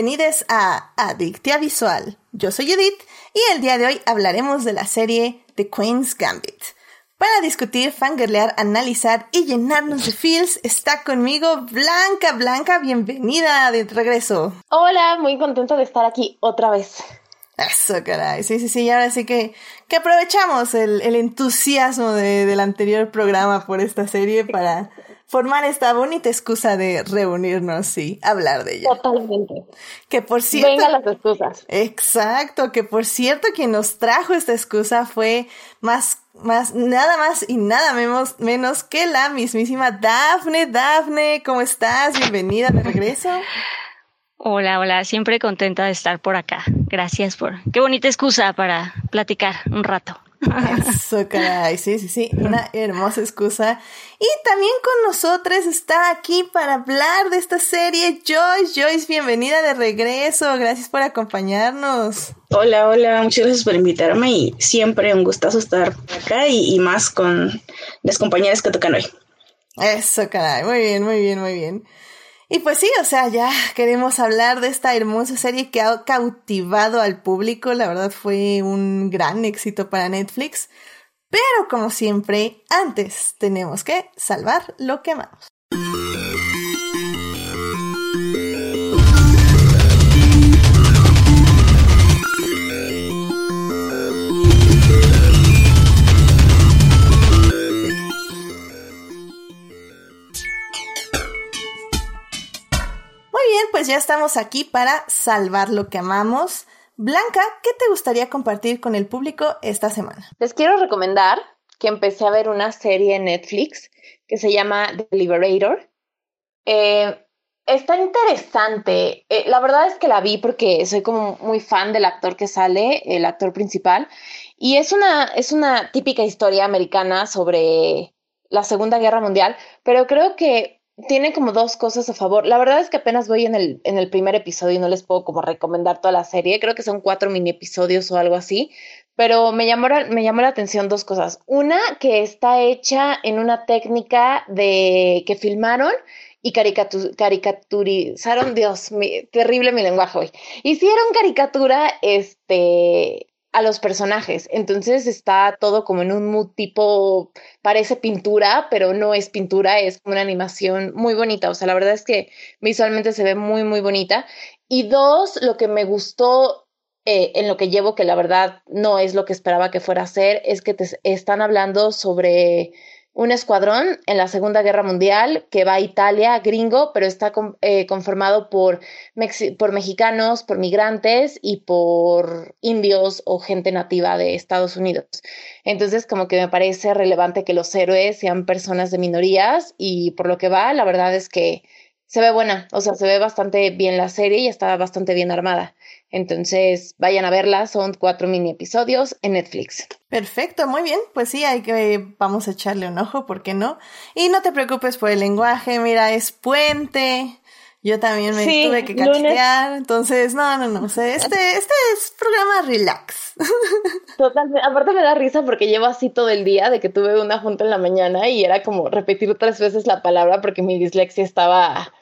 Bienvenidos a Adictia Visual. Yo soy Edith y el día de hoy hablaremos de la serie The Queen's Gambit. Para discutir, fangirlear, analizar y llenarnos de feels está conmigo Blanca. Blanca, bienvenida de regreso. Hola, muy contenta de estar aquí otra vez. Eso, caray. Sí, sí, sí. Y ahora sí que, que aprovechamos el, el entusiasmo de, del anterior programa por esta serie para formar esta bonita excusa de reunirnos y hablar de ella. Totalmente. Que por cierto. Venga las excusas. Exacto. Que por cierto, quien nos trajo esta excusa fue más, más, nada más y nada menos, menos que la mismísima Dafne. Dafne, ¿cómo estás? Bienvenida de regreso. Hola, hola, siempre contenta de estar por acá. Gracias por... Qué bonita excusa para platicar un rato. Eso, caray, sí, sí, sí, una hermosa excusa. Y también con nosotros está aquí para hablar de esta serie Joyce. Joyce, bienvenida de regreso, gracias por acompañarnos. Hola, hola, muchas gracias por invitarme y siempre un gustazo estar acá y, y más con las compañeras que tocan hoy. Eso, caray, muy bien, muy bien, muy bien. Y pues sí, o sea, ya queremos hablar de esta hermosa serie que ha cautivado al público. La verdad fue un gran éxito para Netflix. Pero como siempre, antes tenemos que salvar lo que amamos. Bien, pues ya estamos aquí para salvar lo que amamos. Blanca, ¿qué te gustaría compartir con el público esta semana? Les quiero recomendar que empecé a ver una serie en Netflix que se llama The Liberator. Eh, está interesante. Eh, la verdad es que la vi porque soy como muy fan del actor que sale, el actor principal. Y es una, es una típica historia americana sobre la Segunda Guerra Mundial, pero creo que tiene como dos cosas a favor. La verdad es que apenas voy en el, en el primer episodio y no les puedo como recomendar toda la serie. Creo que son cuatro mini episodios o algo así. Pero me llamó, me llamó la atención dos cosas. Una, que está hecha en una técnica de que filmaron y caricaturizaron, Dios, terrible mi lenguaje hoy. Hicieron caricatura, este, a los personajes. Entonces está todo como en un mood tipo, parece pintura, pero no es pintura, es una animación muy bonita. O sea, la verdad es que visualmente se ve muy, muy bonita. Y dos, lo que me gustó eh, en lo que llevo, que la verdad no es lo que esperaba que fuera a ser, es que te están hablando sobre un escuadrón en la Segunda Guerra Mundial que va a Italia, gringo, pero está eh, conformado por, por mexicanos, por migrantes y por indios o gente nativa de Estados Unidos. Entonces, como que me parece relevante que los héroes sean personas de minorías y por lo que va, la verdad es que se ve buena, o sea, se ve bastante bien la serie y está bastante bien armada. Entonces, vayan a verla, son cuatro mini episodios en Netflix. Perfecto, muy bien. Pues sí, hay que vamos a echarle un ojo, ¿por qué no? Y no te preocupes por el lenguaje, mira, es puente. Yo también me tuve que cachetear, entonces, no, no, no, o sea, este, este es programa relax. Totalmente, aparte me da risa porque llevo así todo el día de que tuve una junta en la mañana y era como repetir tres veces la palabra porque mi dislexia estaba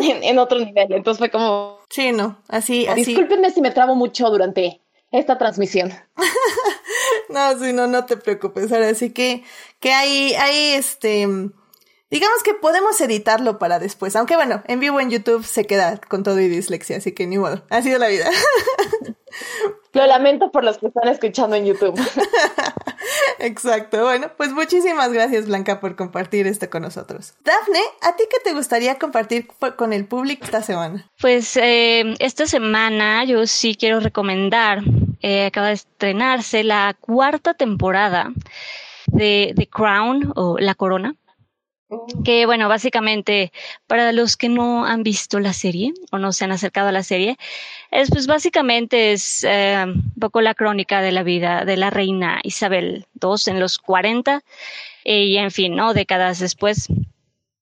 en, otro nivel. Entonces fue como. Sí, no, así, así. Discúlpenme si me trabo mucho durante esta transmisión. no, sí, no, no te preocupes. Ahora sí que, que hay, hay este. Digamos que podemos editarlo para después. Aunque bueno, en vivo en YouTube se queda con todo y dislexia, así que ni modo. Ha sido la vida. Lo lamento por los que están escuchando en YouTube. Exacto. Bueno, pues muchísimas gracias, Blanca, por compartir esto con nosotros. Dafne, ¿a ti qué te gustaría compartir con el público esta semana? Pues eh, esta semana yo sí quiero recomendar, eh, acaba de estrenarse la cuarta temporada de The Crown o La Corona que bueno, básicamente para los que no han visto la serie o no se han acercado a la serie, es pues básicamente es eh, un poco la crónica de la vida de la reina Isabel II en los 40 y en fin, ¿no? Décadas después.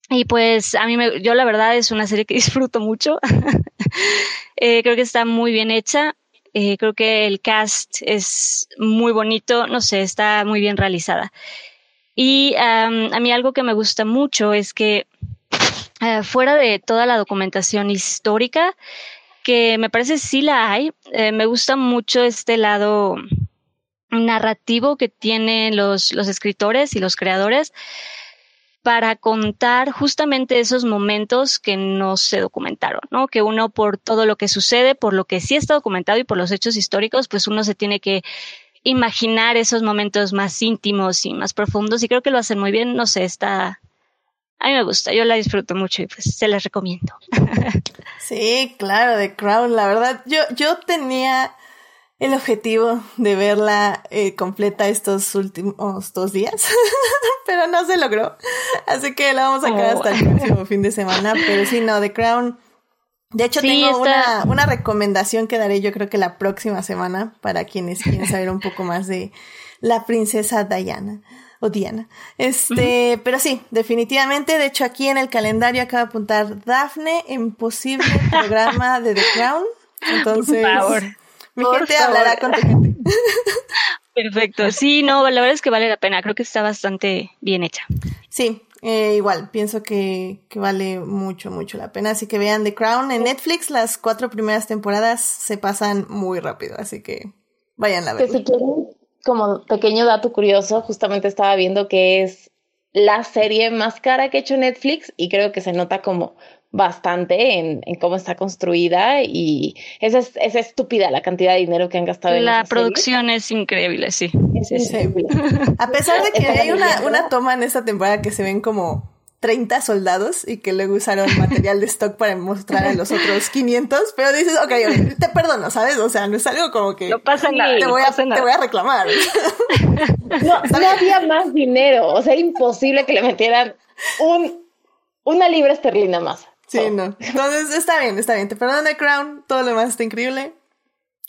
Y pues a mí me, yo la verdad es una serie que disfruto mucho. eh, creo que está muy bien hecha. Eh, creo que el cast es muy bonito, no sé, está muy bien realizada. Y a mí algo que me gusta mucho es que eh, fuera de toda la documentación histórica, que me parece sí la hay, eh, me gusta mucho este lado narrativo que tienen los, los escritores y los creadores para contar justamente esos momentos que no se documentaron, ¿no? Que uno por todo lo que sucede, por lo que sí está documentado y por los hechos históricos, pues uno se tiene que imaginar esos momentos más íntimos y más profundos y creo que lo hacen muy bien, no sé, está a mí me gusta, yo la disfruto mucho y pues se las recomiendo. sí, claro, The Crown, la verdad, yo yo tenía el objetivo de verla eh, completa estos últimos dos días, pero no se logró. Así que la vamos a sacar hasta el oh. próximo fin de semana. Pero sí, no, The Crown. De hecho, tengo una, una recomendación que daré yo creo que la próxima semana para quienes quieren saber un poco más de la princesa Diana o Diana. Este, pero sí, definitivamente. De hecho, aquí en el calendario acaba de apuntar Daphne en posible programa de The Crown. Entonces. Por favor mi gente hablará con tu gente. Perfecto. Sí, no, la verdad es que vale la pena. Creo que está bastante bien hecha. Sí, eh, igual, pienso que, que, vale mucho, mucho la pena. Así que vean The Crown en Netflix. Las cuatro primeras temporadas se pasan muy rápido, así que vayan a ver. si quieren, como pequeño dato curioso, justamente estaba viendo que es la serie más cara que ha hecho Netflix y creo que se nota como bastante en, en, cómo está construida y es, es, estúpida la cantidad de dinero que han gastado. en La producción es increíble, sí. Es increíble. A pesar de que hay una, una toma en esta temporada que se ven como 30 soldados y que luego usaron material de stock para mostrar a los otros 500, pero dices, ok, te perdono, ¿sabes? O sea, no es algo como que... No pasa nada. Te voy, a, te voy a reclamar. No, no había más dinero, o sea, imposible que le metieran un, una libra esterlina más. Sí, no. Entonces está bien, está bien. Te perdono The Crown, todo lo demás está increíble.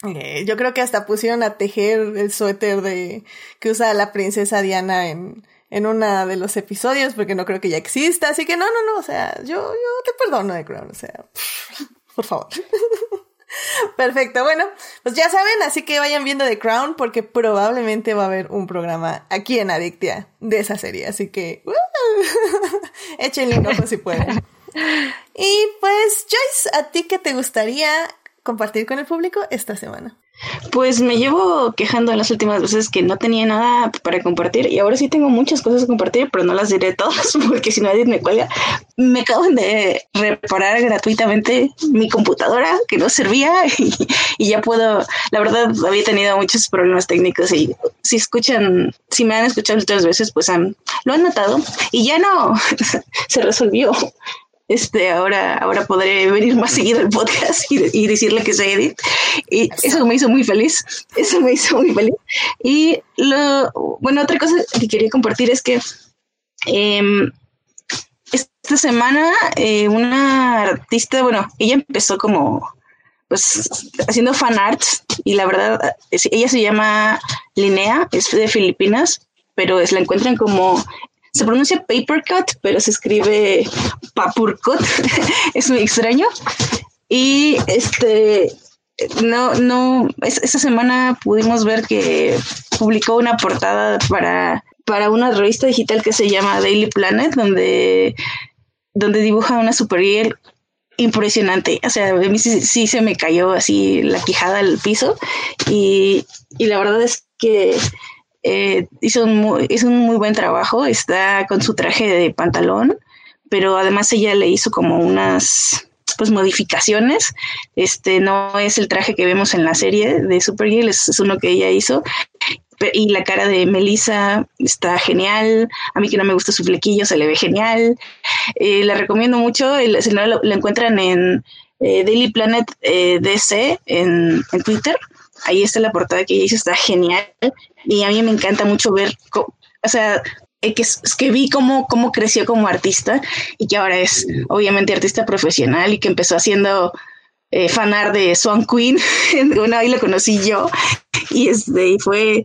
Eh, yo creo que hasta pusieron a tejer el suéter de que usa la princesa Diana en, en uno de los episodios, porque no creo que ya exista. Así que no, no, no. O sea, yo, yo te perdono The Crown. O sea, por favor. Perfecto, bueno, pues ya saben, así que vayan viendo The Crown porque probablemente va a haber un programa aquí en Adictia de esa serie, así que uh, échenle un ojo si pueden. Y pues, Joyce, ¿a ti qué te gustaría compartir con el público esta semana? Pues me llevo quejando en las últimas veces que no tenía nada para compartir y ahora sí tengo muchas cosas que compartir, pero no las diré todas porque si nadie me cuelga. Me acaban de reparar gratuitamente mi computadora que no servía y, ya puedo, la verdad había tenido muchos problemas técnicos y si escuchan, si me han escuchado otras veces, pues han, lo han notado y ya no se resolvió este, ahora, ahora podré venir más seguido al podcast y, decirle que soy Edith. Y eso me hizo muy feliz. Eso me hizo muy feliz. Y lo, bueno, otra cosa que quería compartir es que em, esta semana eh, una artista, bueno, ella empezó como pues haciendo fan arts y la verdad, ella se llama Linnea, es de Filipinas, pero es, la encuentran como se pronuncia paper cut, pero se escribe papurcut, es muy extraño. Y este, no, no, esta semana pudimos ver que publicó una portada para, para una revista digital que se llama Daily Planet, donde, donde dibuja una superhéroe impresionante. O sea, a mí sí, se me cayó así la quijada al piso y, y la verdad es que eh, hizo, un muy, un muy buen trabajo, está con su traje de pantalón, pero además ella le hizo como unas pues modificaciones. Este no es el traje que vemos en la serie de Supergirl, es, uno que ella hizo. Y la cara de Melissa está genial. A mí que no me gusta su flequillo, se le ve genial. Eh, la recomiendo mucho. Si no, la encuentran en eh, Daily Planet DC en, en Twitter ahí está la portada que ella hizo, está genial. Y a mí me encanta mucho ver, o sea, eh, que, que vi cómo, cómo creció como artista y que ahora es obviamente artista profesional y que empezó haciendo eh, fanar de Swan Queen. bueno, ahí lo conocí yo y este, fue,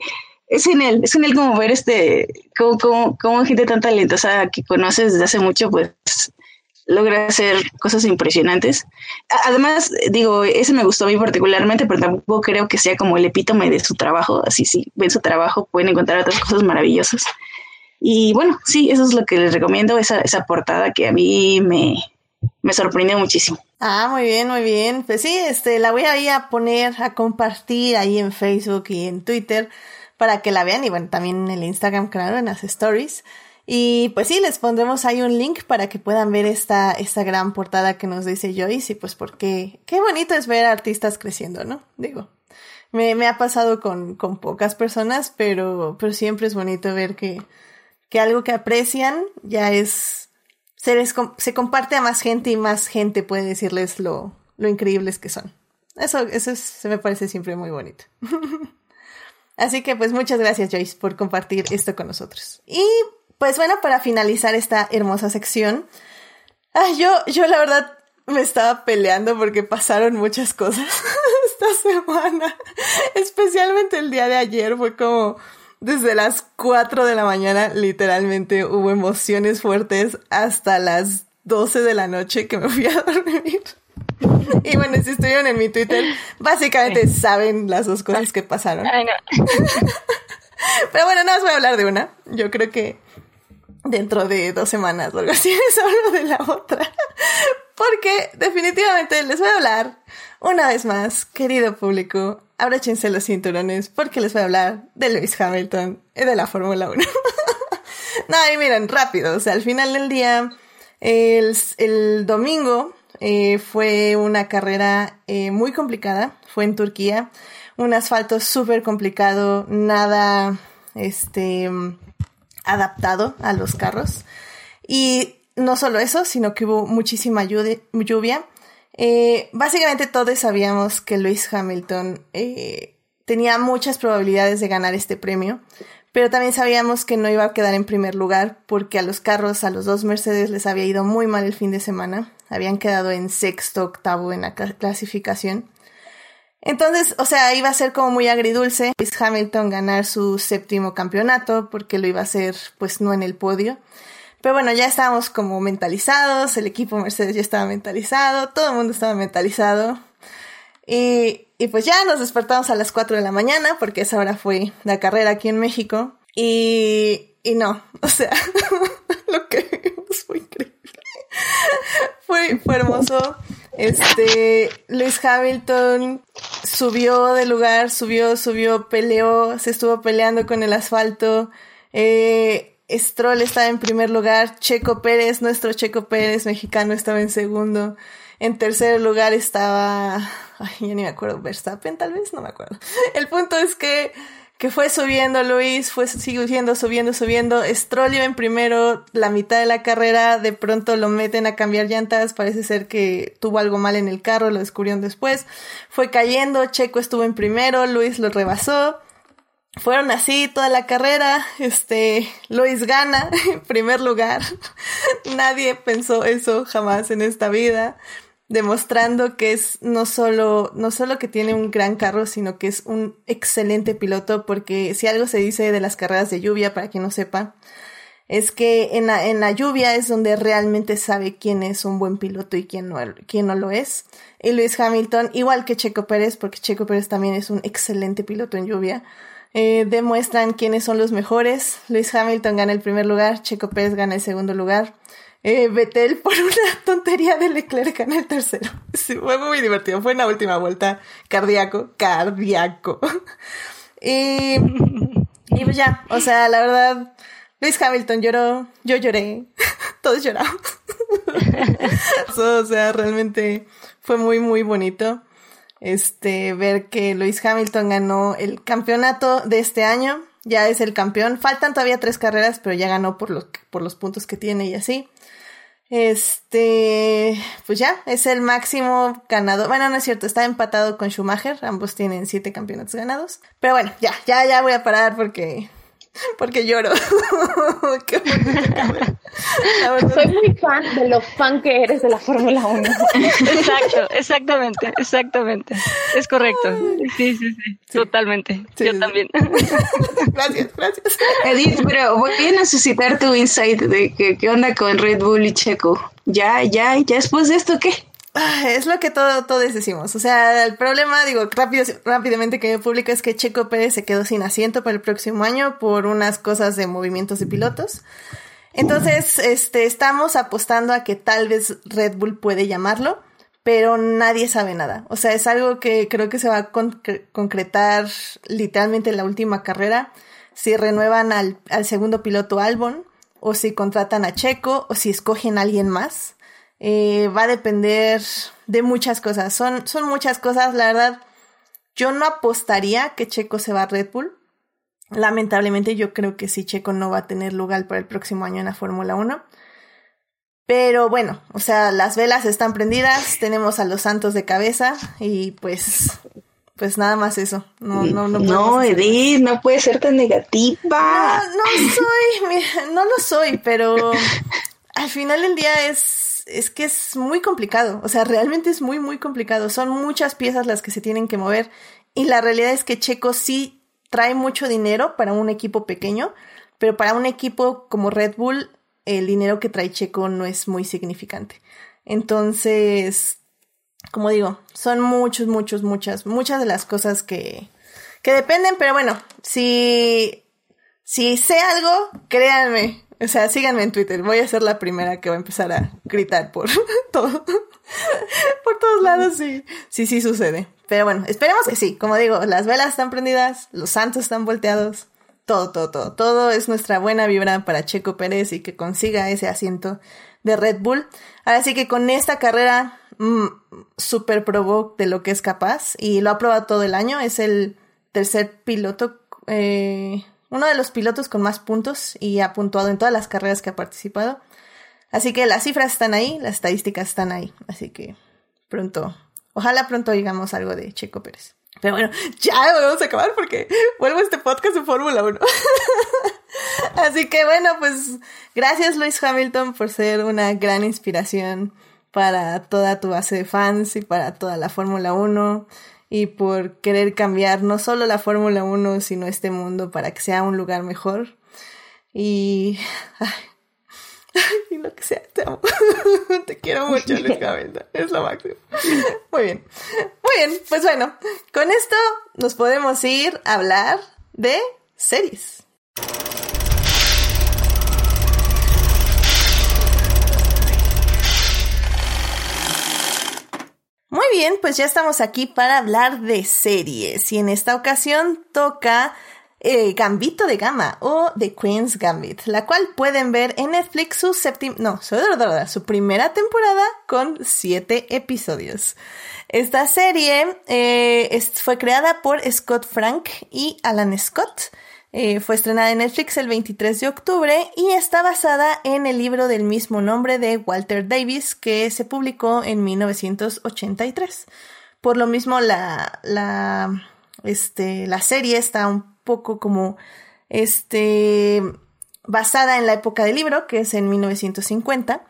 es en él, es en él como ver este, como, como, como gente tan talentosa que conoces desde hace mucho, pues logra hacer cosas impresionantes. Además, digo, ese me gustó a mí particularmente, pero tampoco creo que sea como el epítome de su trabajo. Así, sí, ven su trabajo, pueden encontrar otras cosas maravillosas. Y bueno, sí, eso es lo que les recomiendo, esa, esa portada que a mí me, me sorprendió muchísimo. Ah, muy bien, muy bien. Pues sí, este, la voy a ir a poner, a compartir ahí en Facebook y en Twitter para que la vean y bueno, también en el Instagram, claro, en las stories. Y pues sí, les pondremos ahí un link para que puedan ver esta, esta gran portada que nos dice Joyce y pues porque qué bonito es ver artistas creciendo, ¿no? Digo, me, me ha pasado con, con pocas personas, pero, pero siempre es bonito ver que, que algo que aprecian ya es, se, les, se comparte a más gente y más gente puede decirles lo, lo increíbles que son. Eso, eso se me parece siempre muy bonito. Así que pues muchas gracias Joyce por compartir esto con nosotros. Y pues bueno, para finalizar esta hermosa sección, yo, yo la verdad me estaba peleando porque pasaron muchas cosas esta semana. Especialmente el día de ayer fue como desde las 4 de la mañana literalmente hubo emociones fuertes hasta las 12 de la noche que me fui a dormir. Y bueno, si estuvieron en mi Twitter, básicamente saben las dos cosas que pasaron. Pero bueno, no os voy a hablar de una. Yo creo que dentro de dos semanas o algo así les hablo de la otra. Porque definitivamente les voy a hablar una vez más, querido público, abróchense los cinturones porque les voy a hablar de Lewis Hamilton y de la Fórmula 1. no, y miren, rápido, o sea, al final del día, el, domingo eh, fue una carrera eh, muy complicada, fue en Turquía, un asfalto súper complicado, nada este, adaptado a los carros. Y no solo eso, sino que hubo muchísima lluvia. Eh, básicamente todos sabíamos que Lewis Hamilton tenía muchas probabilidades de ganar este premio, pero también sabíamos que no iba a quedar en primer lugar porque a los carros, a los dos Mercedes les había ido muy mal el fin de semana habían quedado en sexto, octavo en la clasificación. Entonces, o sea, iba a ser como muy agridulce Lewis Hamilton ganar su séptimo campeonato porque lo iba a hacer pues no en el podio. Pero bueno, ya estábamos como mentalizados, el equipo Mercedes ya estaba mentalizado, todo el mundo estaba mentalizado. Y, y pues ya nos despertamos a las 4 de la mañana porque esa hora fue la carrera aquí en México. Y, y no, o sea, lo que fue increíble. fue, fue hermoso. Este, Luis Hamilton subió de lugar, subió, subió, peleó, se estuvo peleando con el asfalto. Eh, Stroll estaba en primer lugar, Checo Pérez, nuestro Checo Pérez mexicano estaba en segundo. En tercer lugar estaba, ay, ya ni me acuerdo, Verstappen tal vez, no me acuerdo. El punto es que que fue subiendo Luis, fue siguiendo, subiendo, subiendo. Stroll iba en primero la mitad de la carrera, de pronto lo meten a cambiar llantas, parece ser que tuvo algo mal en el carro, lo descubrieron después. Fue cayendo, Checo estuvo en primero, Luis lo rebasó. Fueron así toda la carrera, este, Luis gana en primer lugar. Nadie pensó eso jamás en esta vida demostrando que es no solo, no solo que tiene un gran carro, sino que es un excelente piloto, porque si algo se dice de las carreras de lluvia, para quien no sepa, es que en la, en la lluvia es donde realmente sabe quién es un buen piloto y quién no, quién no lo es. Y Luis Hamilton, igual que Checo Pérez, porque Checo Pérez también es un excelente piloto en lluvia, eh, demuestran quiénes son los mejores. Luis Hamilton gana el primer lugar, Checo Pérez gana el segundo lugar eh, Betel por una tontería de Leclerc en el tercero. fue muy divertido. Fue en la última vuelta. Cardíaco, cardíaco. y, y pues ya, o sea, la verdad, Luis Hamilton lloró, yo lloré, todos lloramos. o sea, realmente fue muy, muy bonito. Este, ver que Luis Hamilton ganó el campeonato de este año. Ya es el campeón. Faltan todavía tres carreras, pero ya ganó por los, por los puntos que tiene y así. Este, pues ya, es el máximo ganador. Bueno, no es cierto, está empatado con Schumacher. Ambos tienen siete campeonatos ganados. Pero bueno, ya, ya, ya voy a parar porque porque lloro. Soy muy fan de lo fan que eres de la Fórmula 1. Exacto, exactamente, exactamente. Es correcto. Sí, sí, sí, totalmente. Yo también. Gracias, gracias. Edith, pero voy a necesitar tu insight de que, qué onda con Red Bull y Checo. Ya, ya, ya después de esto, ¿qué? Ah, es lo que todo, todos decimos. O sea, el problema, digo, rápido, rápidamente que público es que Checo Pérez se quedó sin asiento para el próximo año por unas cosas de movimientos de pilotos. Entonces, este, estamos apostando a que tal vez Red Bull puede llamarlo, pero nadie sabe nada. O sea, es algo que creo que se va a concretar literalmente en la última carrera. Si renuevan al, al segundo piloto Albon, o si contratan a Checo, o si escogen a alguien más. Eh, va a depender de muchas cosas. Son, son muchas cosas, la verdad. Yo no apostaría que Checo se va a Red Bull. Lamentablemente yo creo que sí, Checo no va a tener lugar para el próximo año en la Fórmula 1. Pero bueno, o sea, las velas están prendidas, tenemos a los santos de cabeza y pues pues nada más eso. No, no, no. No, Edith, no puede ser tan negativa. No, no soy, no lo soy, pero al final del día es es, que es muy complicado, o sea, realmente es muy, muy complicado. Son muchas piezas las que se tienen que mover y la realidad es que Checo sí trae mucho dinero para un equipo pequeño, pero para un equipo como Red Bull, el dinero que trae Checo no es muy significante. Entonces, como digo, son muchos, muchos, muchas, muchas de las cosas que, que dependen, pero bueno, si, si sé algo, créanme, o sea, síganme en Twitter. Voy a ser la primera que va a empezar a gritar por todo. por todos lados, sí. Sí, sí sucede. Pero bueno, esperemos que sí. Como digo, las velas están prendidas, los santos están volteados. Todo, todo, todo. Todo es nuestra buena vibra para Checo Pérez y que consiga ese asiento de Red Bull. Ahora sí que con esta carrera mmm, probó de lo que es capaz y lo ha probado todo el año. Es el tercer piloto eh, uno de los pilotos con más puntos y ha puntuado en todas las carreras que ha participado. Así que las cifras están ahí, las estadísticas están ahí. Así que pronto, ojalá pronto digamos algo de Checo Pérez. Pero bueno, ya vamos a acabar porque vuelvo a este podcast de Fórmula 1. Así que bueno, pues gracias Luis Hamilton por ser una gran inspiración para toda tu base de fans y para toda la Fórmula 1 y por querer cambiar no solo la Fórmula 1, sino este mundo para que sea un lugar mejor. Y... Ay, lo que sea, te amo. te quiero mucho, Luis Es lo máximo. Muy bien. Muy bien, pues bueno, con esto nos podemos ir a hablar de series. Muy bien, pues ya estamos aquí para hablar de series y en esta ocasión toca eh, Gambito de Gama o The Queen's Gambit, la cual pueden ver en Netflix su séptima, no, su primera temporada con siete episodios. Esta serie eh, fue creada por Scott Frank y Alan Scott eh, fue estrenada en Netflix el 23 de octubre y está basada en el libro del mismo nombre de Walter Davis que se publicó en 1983. Por lo mismo, la, la, este, la serie está un poco como este, basada en la época del libro, que es en 1950.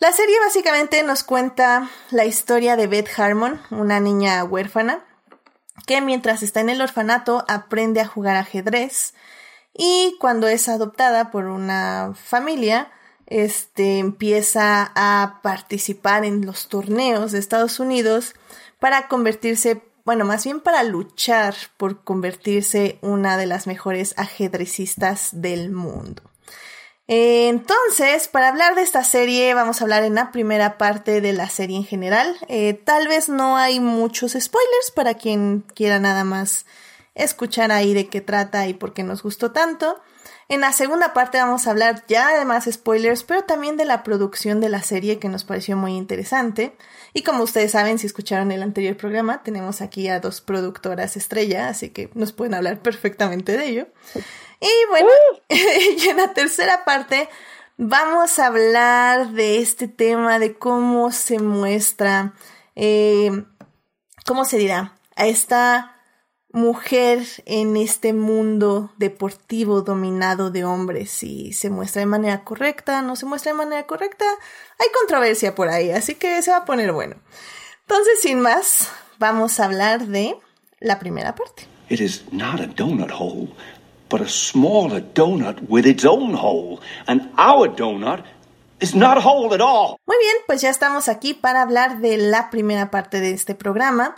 La serie básicamente nos cuenta la historia de Beth Harmon, una niña huérfana, que mientras está en el orfanato aprende a jugar ajedrez y cuando es adoptada por una familia, este empieza a participar en los torneos de Estados Unidos para convertirse, bueno, más bien para luchar por convertirse una de las mejores ajedrecistas del mundo. Entonces, para hablar de esta serie, vamos a hablar en la primera parte de la serie en general. Eh, tal vez no hay muchos spoilers para quien quiera nada más escuchar ahí de qué trata y por qué nos gustó tanto. En la segunda parte vamos a hablar ya de más spoilers, pero también de la producción de la serie que nos pareció muy interesante. Y como ustedes saben, si escucharon el anterior programa, tenemos aquí a dos productoras estrella, así que nos pueden hablar perfectamente de ello. Y bueno, y en la tercera parte vamos a hablar de este tema de cómo se muestra, eh, ¿cómo se dirá? A esta mujer en este mundo deportivo dominado de hombres, si se muestra de manera correcta, no se muestra de manera correcta, hay controversia por ahí, así que se va a poner bueno. Entonces, sin más, vamos a hablar de la primera parte. It is not a donut hole but a smaller donut with its own hole. And our donut is not a hole at all. Muy bien, pues ya estamos aquí para hablar de la primera parte de este programa.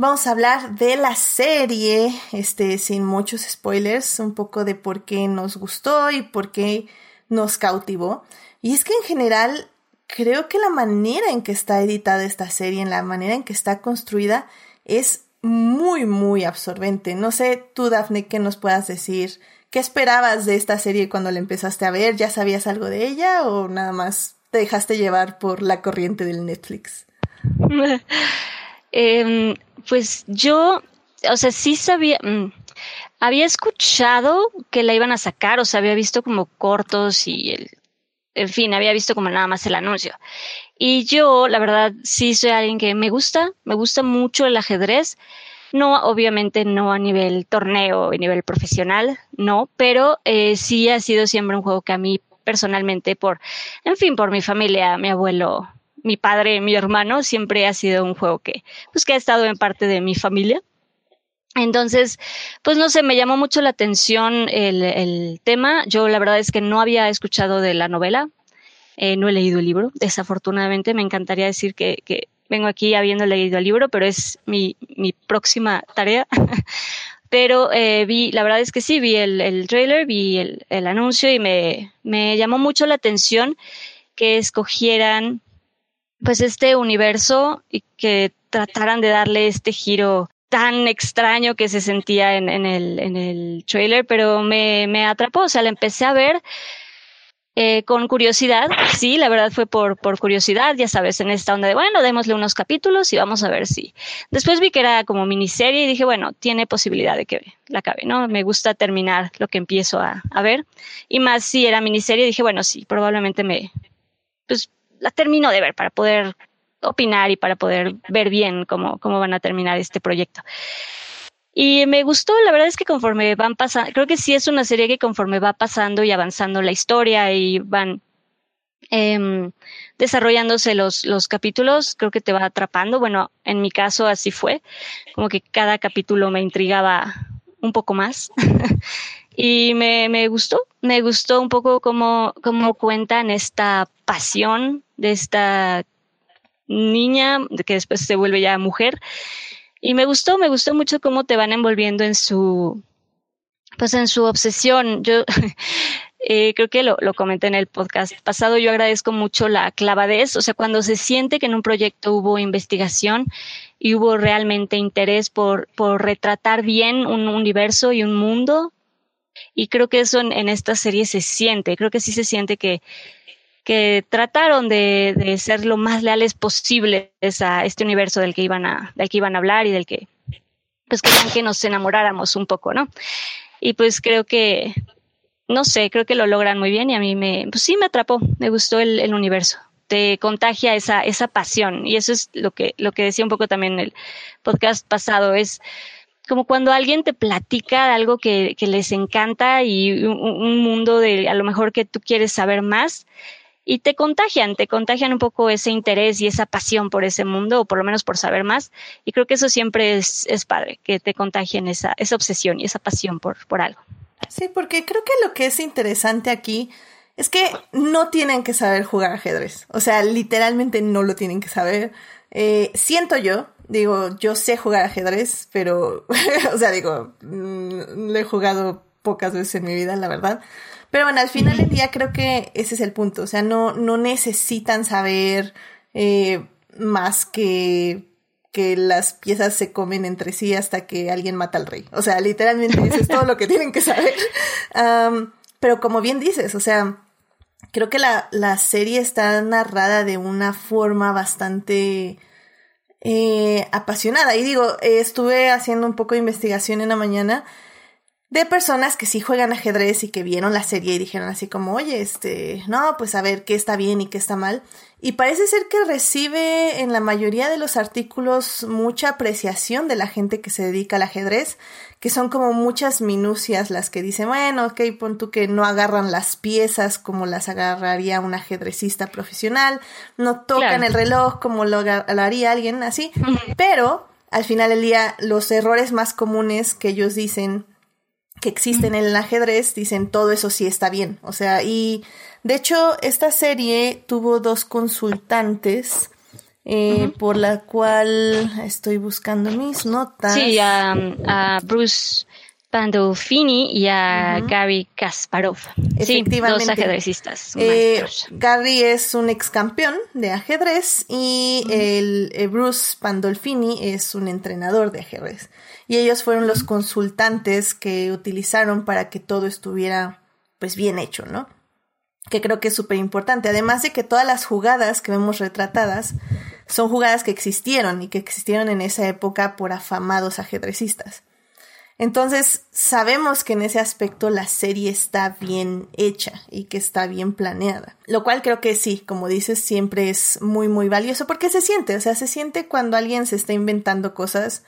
Vamos a hablar de la serie, este, sin muchos spoilers, un poco de por qué nos gustó y por qué nos cautivó. Y es que en general creo que la manera en que está editada esta serie, en la manera en que está construida, es muy, muy absorbente. No sé tú, Daphne, qué nos puedas decir. ¿Qué esperabas de esta serie cuando la empezaste a ver? ¿Ya sabías algo de ella o nada más te dejaste llevar por la corriente del Netflix? Em, pues yo, o sea, sí sabía, mm, había escuchado que la iban a sacar, o sea, había visto como cortos y el, en fin, había visto como nada más el anuncio. Y yo, la verdad, sí soy alguien que me gusta, me gusta mucho el ajedrez. No, obviamente no a nivel torneo, a nivel profesional, no, pero eh, sí ha sido siempre un juego que a mí personalmente, por, en fin, por mi familia, mi abuelo, mi padre, mi hermano, siempre ha sido un juego que, pues, que ha estado en parte de mi familia. Entonces, pues no sé, me llamó mucho la atención el, tema. Yo la verdad es que no había escuchado de la novela, eh, no he leído el libro, desafortunadamente. Me encantaría decir que, vengo aquí habiendo leído el libro, pero es mi, próxima tarea. pero eh, vi, la verdad es que sí, vi el, trailer, vi el, anuncio y me llamó mucho la atención que escogieran pues este universo y que trataran de darle este giro tan extraño que se sentía en, el, en el trailer, pero me, me atrapó, o sea, la empecé a ver eh, con curiosidad, sí, la verdad fue por, por curiosidad, ya sabes, en esta onda de, bueno, démosle unos capítulos y vamos a ver si. Después vi que era como miniserie y dije, bueno, tiene posibilidad de que la acabe, ¿no? Me gusta terminar lo que empiezo a, a ver. Y más si era miniserie, dije, bueno, sí, probablemente me, pues la termino de ver para poder opinar y para poder ver bien cómo, cómo van a terminar este proyecto. Y me gustó, la verdad es que conforme van pasando, creo que sí es una serie que conforme va pasando y avanzando la historia y van eh, desarrollándose los, los capítulos, creo que te va atrapando. Bueno, en mi caso así fue, como que cada capítulo me intrigaba un poco más. y me, me gustó, me gustó un poco cómo, cómo cuentan esta pasión de esta niña, que después se vuelve ya mujer. Y me gustó, me gustó mucho cómo te van envolviendo en su, pues en su obsesión. Yo eh, creo que lo, lo comenté en el podcast pasado, yo agradezco mucho la clavadez, o sea, cuando se siente que en un proyecto hubo investigación y hubo realmente interés por, por retratar bien un universo y un mundo. Y creo que eso en, en esta serie se siente, creo que sí se siente que, que trataron de, de, ser lo más leales posibles a este universo del que iban a, del que iban a hablar y del que pues querían que nos enamoráramos un poco, ¿no? Y pues creo que, no sé, creo que lo logran muy bien y a mí me, pues sí me atrapó, me gustó el, el universo te contagia esa, esa pasión. Y eso es lo que, lo que decía un poco también en el podcast pasado, es como cuando alguien te platica algo que, les encanta y un, un, mundo de a lo mejor que tú quieres saber más y te contagian, te contagian un poco ese interés y esa pasión por ese mundo o por lo menos por saber más. Y creo que eso siempre es, es padre, que te contagien esa, esa obsesión y esa pasión por, por algo. Sí, porque creo que lo que es interesante aquí es que no tienen que saber jugar ajedrez. O sea, literalmente no lo tienen que saber. Eh, siento yo, digo, yo sé jugar ajedrez, pero, o sea, digo, mm, lo he jugado pocas veces en mi vida, la verdad. Pero bueno, al final del día creo que ese es el punto. O sea, no, no necesitan saber eh, más que que las piezas se comen entre sí hasta que alguien mata al rey. O sea, literalmente eso es todo lo que tienen que saber. Um, pero como bien dices, o sea, creo que la, la serie está narrada de una forma bastante eh, apasionada. Y digo, eh, estuve haciendo un poco de investigación en la mañana de personas que sí juegan ajedrez y que vieron la serie y dijeron así como, oye, este, no, pues a ver qué está bien y qué está mal. Y parece ser que recibe en la mayoría de los artículos mucha apreciación de la gente que se dedica al ajedrez, que son como muchas minucias las que dicen, bueno, ok, pon tú que no agarran las piezas como las agarraría un ajedrecista profesional, no tocan claro. el reloj como lo, lo haría alguien así, pero al final del día los errores más comunes que ellos dicen que existen en el ajedrez, dicen todo eso sí está bien. O sea, y de hecho esta serie tuvo dos consultantes eh, uh -huh. por la cual estoy buscando mis notas. Sí, a, a Bruce Pandolfini y a Gary Kasparov. Sí, dos ajedrecistas. Eh, Gary es un ex campeón de ajedrez y el, eh, Bruce Pandolfini es un entrenador de ajedrez. Y ellos fueron los consultantes que utilizaron para que todo estuviera pues bien hecho, ¿no? Que creo que es súper importante. Además de que todas las jugadas que vemos retratadas son jugadas que existieron y que existieron en esa época por afamados ajedrecistas. Entonces, sabemos que en ese aspecto la serie está bien hecha y que está bien planeada. Lo cual creo que sí, como dices, siempre es muy, muy valioso porque se siente, o sea, se siente cuando alguien se está inventando cosas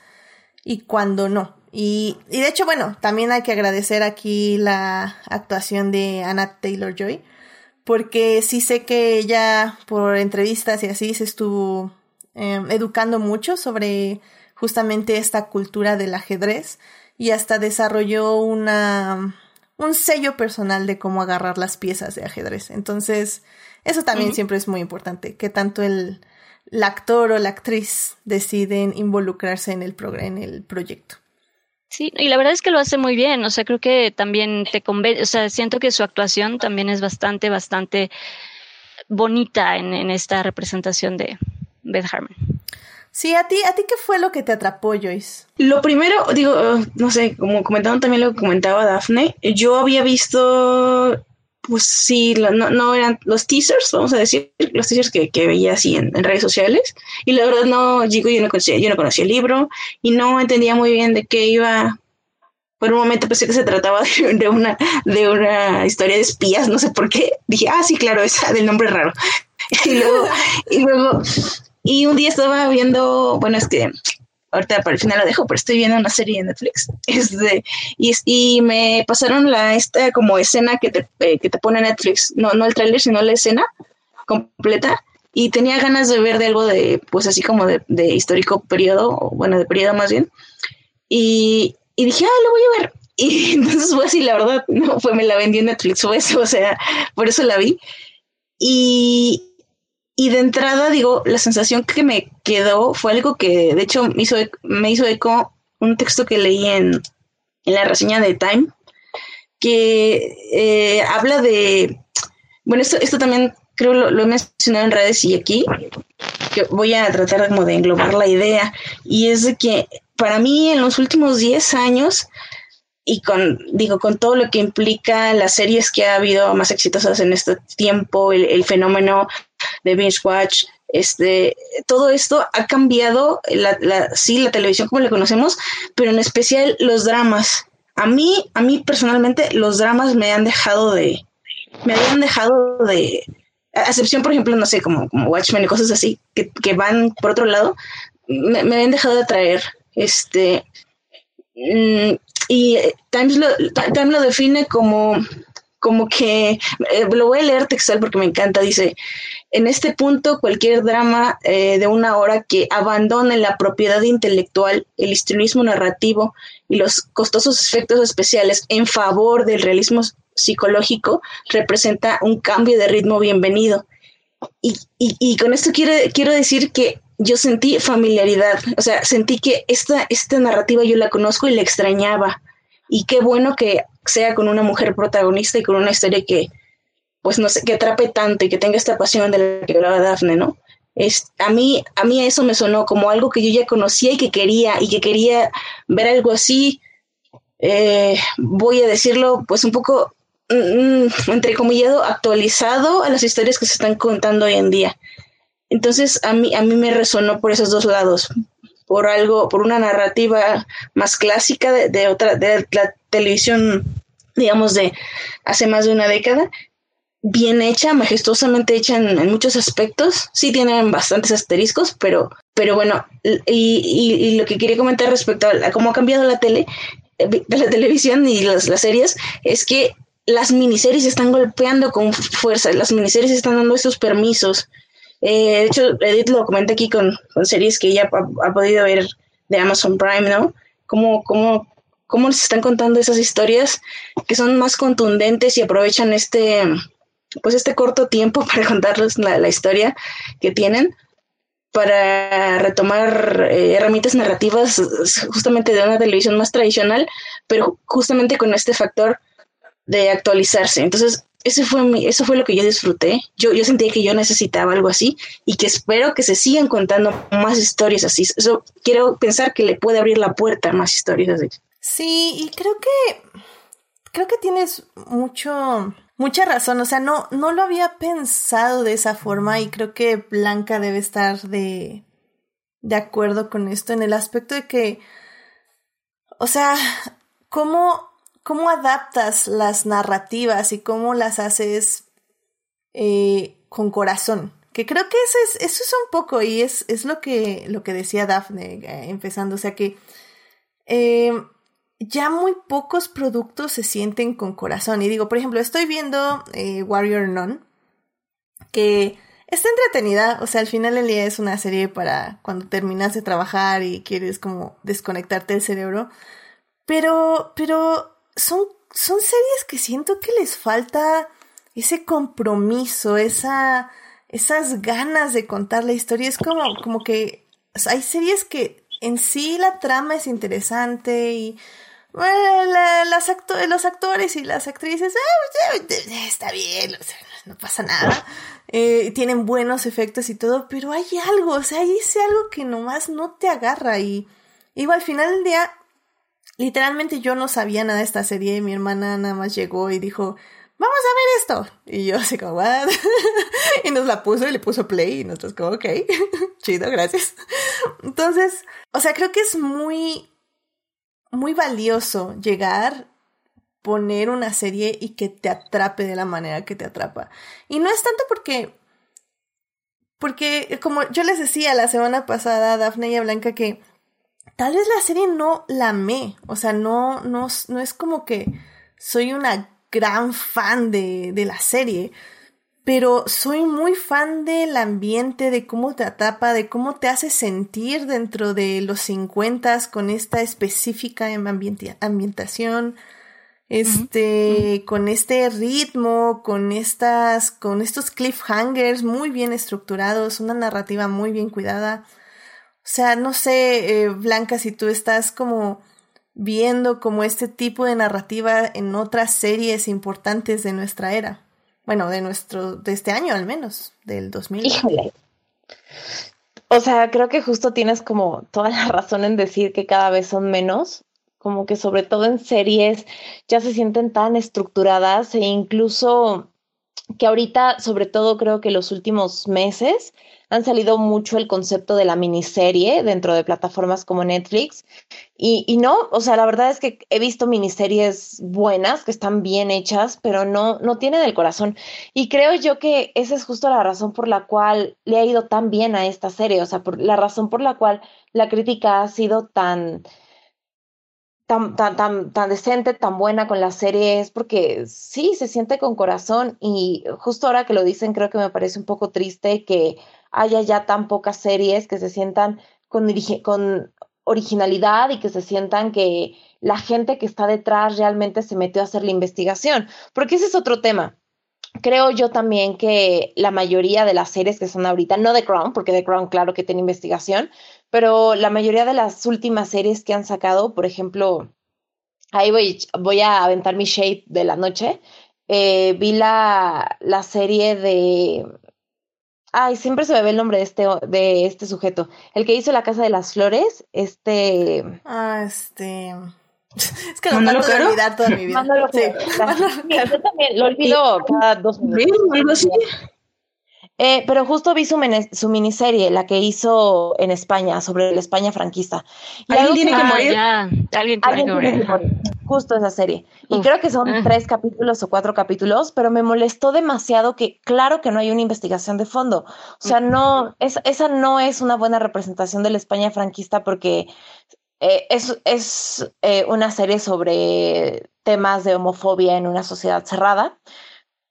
y cuando no. Y, y de hecho, bueno, también hay que agradecer aquí la actuación de Anna Taylor Joy, porque sí sé que ella, por entrevistas y así, se estuvo em, educando mucho sobre justamente esta cultura del ajedrez y hasta desarrolló una, un sello personal de cómo agarrar las piezas de ajedrez. Entonces, eso también siempre es muy importante, que tanto el, actor o la actriz deciden involucrarse en el, en el proyecto. Sí, y la verdad es que lo hace muy bien, o sea, creo que también te convence, o sea, siento que su actuación también es bastante, bastante bonita en, en esta representación de Beth Harmon. Sí, a ti, ¿a ti qué fue lo que te atrapó, Joyce? Lo primero, digo, no sé, como comentaban también lo que comentaba Daphne, yo había visto, pues sí, no, no, eran los teasers, vamos a decir, los teasers que, que veía así en, redes sociales, y la verdad no, digo, yo no conocía, yo no conocía el libro, y no entendía muy bien de qué iba, por un momento pensé que se trataba de, una, de una historia de espías, no sé por qué. Dije, ah, sí, claro, esa del nombre raro. Y luego, y luego y un día estaba viendo, bueno, es que ahorita para el final lo dejo, pero estoy viendo una serie de Netflix. Este, y, y me pasaron la esta como escena que te, eh, que te pone Netflix, no, no el tráiler, sino la escena completa. Y tenía ganas de ver de algo de, pues así como de, de histórico periodo, o bueno, de periodo más bien. Y, y dije, ah, lo voy a ver. Y entonces fue así, la verdad, no fue, me la vendí en Netflix, fue eso, o sea, por eso la vi. Y, y de entrada, digo, la sensación que me quedó fue algo que, de hecho, me hizo, me hizo eco un texto que leí en, en la reseña de Time, que eh, habla de, bueno, esto, esto también creo lo, lo, he mencionado en redes y aquí, que voy a tratar como de englobar la idea, y es de que para mí en los últimos 10 años y con, digo, con todo lo que implica las series que ha habido más exitosas en este tiempo, el, fenómeno de binge watch, este, todo esto ha cambiado, la, la, sí, la televisión como la conocemos, pero en especial los dramas. A mí, a mí personalmente, los dramas me han dejado de, me habían dejado de, a excepción, por ejemplo, no sé, como, como Watchmen y cosas así, que, que van por otro lado, me, me habían dejado de atraer. Este, mm, y eh, Times lo, lo define como, como que, eh, lo voy a leer textual porque me encanta, dice, en este punto cualquier drama eh, de una hora que abandone la propiedad intelectual, el histrionismo narrativo y los costosos efectos especiales en favor del realismo psicológico representa un cambio de ritmo bienvenido. Y, y, y con esto quiero, quiero decir que yo sentí familiaridad, o sea, sentí que esta, esta narrativa yo la conozco y la extrañaba. Y qué bueno que sea con una mujer protagonista y con una historia que, pues no sé, que atrape tanto y que tenga esta pasión de la que hablaba Daphne, ¿no? Es, a, mí, a mí eso me sonó como algo que yo ya conocía y que quería, y que quería ver algo así, eh, voy a decirlo, pues un poco, mm, mm, entrecomillado, actualizado a las historias que se están contando hoy en día. Entonces a mí, a mí me resonó por esos dos lados, por algo, por una narrativa más clásica de, otra, de la televisión, digamos, de hace más de una década, bien hecha, majestuosamente hecha en, muchos aspectos. Sí tienen bastantes asteriscos, pero, pero bueno, y, lo que quería comentar respecto a, cómo ha cambiado la tele, eh, la televisión y las, series, es que las miniseries están golpeando con fuerza, las miniseries están dando estos permisos eh, de hecho, Edith lo comenta aquí con, series que ella ha, podido ver de Amazon Prime, ¿no? Cómo, cómo, cómo les están contando esas historias que son más contundentes y aprovechan este, pues este corto tiempo para contarles la, historia que tienen para retomar eh, herramientas narrativas justamente de una televisión más tradicional, pero justamente con este factor de actualizarse. Entonces, ese fue eso fue lo que yo disfruté. Yo, yo sentía que yo necesitaba algo así y que espero que se sigan contando más historias así. Eso quiero pensar que le puede abrir la puerta a más historias así. Sí, y creo que creo que tienes mucho mucha razón, o sea, no no lo había pensado de esa forma y creo que Blanca debe estar de de acuerdo con esto en el aspecto de que o sea, cómo cómo adaptas las narrativas y cómo las haces eh, con corazón. Que creo que eso es, eso es un poco, y es, es lo que, lo que decía Daphne eh, empezando. O sea que eh, ya muy pocos productos se sienten con corazón. Y digo, por ejemplo, estoy viendo Warrior Nun, que está entretenida. O sea, al final del día es una serie para cuando terminas de trabajar y quieres como desconectarte del cerebro. Pero, pero son, son series que siento que les falta ese compromiso, esa, esas ganas de contar la historia. Es como, como que hay series que en sí la trama es interesante y bueno, las los actores y las actrices, ah, está bien, no pasa nada. Eh, tienen buenos efectos y todo, pero hay algo, o sea, hay ese algo que nomás no te agarra y, y al final del día literalmente yo no sabía nada de esta serie. Mi hermana nada más llegó y dijo, vamos a ver esto. Y yo así como, ¿what? y nos la puso y le puso play y nosotros como, ok, chido, gracias. Entonces, o sea, creo que es muy, muy valioso llegar, poner una serie y que te atrape de la manera que te atrapa. Y no es tanto porque, porque como yo les decía la semana pasada a Dafne y a Blanca que tal vez la serie no la amé, o sea, no, no, no es como que soy una gran fan de, de la serie, pero soy muy fan del ambiente, de cómo te atrapa, de cómo te hace sentir dentro de los 50 con esta específica ambientación, este, con este ritmo, con estas, con estos cliffhangers muy bien estructurados, una narrativa muy bien cuidada. O sea, no sé, eh, Blanca, si tú estás como viendo como este tipo de narrativa en otras series importantes de nuestra era. Bueno, de nuestro, de este año al menos, del 2000. Híjole. O sea, creo que justo tienes como toda la razón en decir que cada vez son menos, como que sobre todo en series ya se sienten tan estructuradas e incluso que ahorita, sobre todo creo que los últimos meses, han salido mucho el concepto de la miniserie dentro de plataformas como Netflix. Y, y, no, o sea, la verdad es que he visto miniseries buenas, que están bien hechas, pero no, no tienen el corazón. Y creo yo que esa es justo la razón por la cual le ha ido tan bien a esta serie, o sea, por la razón por la cual la crítica ha sido tan... Tan, tan, tan, tan decente, tan buena con la serie es porque sí, se siente con corazón y justo ahora que lo dicen creo que me parece un poco triste que haya ya tan pocas series que se sientan con, con originalidad y que se sientan que la gente que está detrás realmente se metió a hacer la investigación, porque ese es otro tema. Creo yo también que la mayoría de las series que son ahorita, no The Crown, porque The Crown claro que tiene investigación, pero la mayoría de las últimas series que han sacado, por ejemplo, ahí voy, voy a aventar mi shade de la noche, eh, vi la, la serie de Ay, siempre se me ve el nombre de este, de este sujeto. El que hizo la Casa de las Flores, este... Ah, este... Es que lo no de olvidar toda mi vida. sí. Yo también lo olvido cada dos minutos. Eh, pero justo vi su, su, miniserie, la que hizo en España, sobre la España franquista. Y ¿Alguien tiene que morir? Alguien tiene que morir. Justo esa serie. Y creo que son tres capítulos o cuatro capítulos, pero me molestó demasiado que, claro que no hay una investigación de fondo. O sea, no, es, esa no es una buena representación de la España franquista porque eh, es, es eh, una serie sobre temas de homofobia en una sociedad cerrada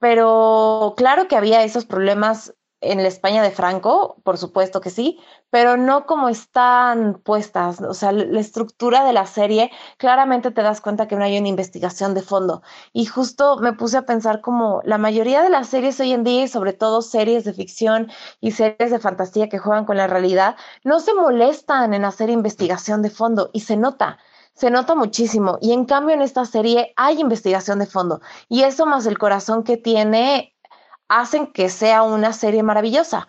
pero claro que había esos problemas en la España de Franco, por supuesto que sí, pero no como están puestas. O sea, la estructura de la serie, claramente te das cuenta que no hay una investigación de fondo. Y justo me puse a pensar como la mayoría de las series hoy en día, y sobre todo series de ficción y series de fantasía que juegan con la realidad, no se molestan en hacer investigación de fondo y se nota se nota muchísimo. Y en cambio en esta serie hay investigación de fondo. Y eso más el corazón que tiene hacen que sea una serie maravillosa.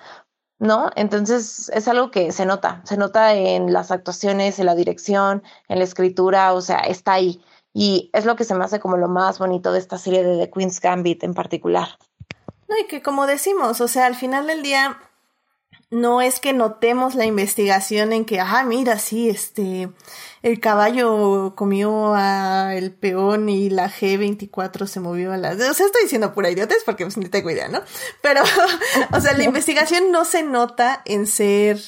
¿no? Entonces es algo que se nota, se nota en las actuaciones, en la dirección, en la escritura, o sea, está ahí. Y es lo que se me hace como lo más bonito de esta serie de The Queen's Gambit en particular. No, y que como decimos, o sea, al final del día no es que notemos la investigación en que, ajá, mira, sí, este, el caballo comió a el peón y la G24 se movió a la... O sea, estoy diciendo pura idiotez porque pues, ni tengo idea, ¿no? Pero, o sea, la investigación no se nota en ser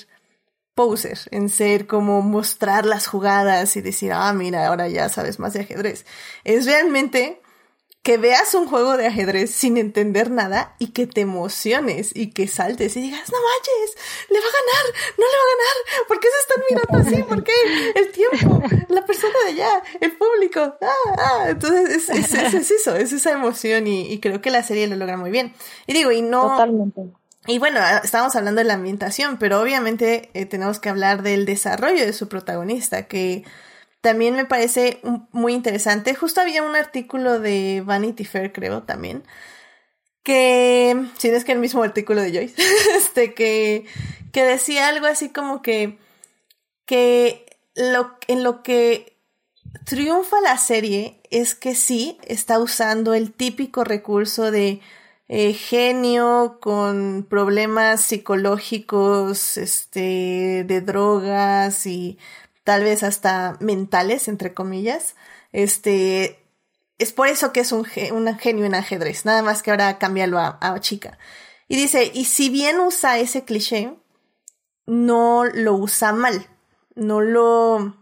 poser, en ser como mostrar las jugadas y decir, ah, mira, ahora ya sabes más de ajedrez. Es realmente que veas un juego de ajedrez sin entender nada y que te emociones y que saltes y digas, no manches, le va a ganar, no le va a ganar, ¿por qué se están mirando así? ¿Por qué? El tiempo, la persona de allá, el público, ah, ah. Entonces es, es, eso, es esa emoción y, creo que la serie lo logra muy bien. Y digo, y no... Totalmente. Y bueno, estábamos hablando de la ambientación, pero obviamente eh, tenemos que hablar del desarrollo de su protagonista, que también me parece muy interesante. Justo había un artículo de Vanity Fair, creo, también, que, si no es que el mismo artículo de Joyce, este, que, que decía algo así como que, que lo, en lo que triunfa la serie es que sí está usando el típico recurso de eh, genio con problemas psicológicos, este, de drogas y tal vez hasta mentales, entre comillas. Este, es por eso que es un, genio en ajedrez, nada más que ahora cámbialo a, a chica. Y dice, y si bien usa ese cliché, no lo usa mal, no lo...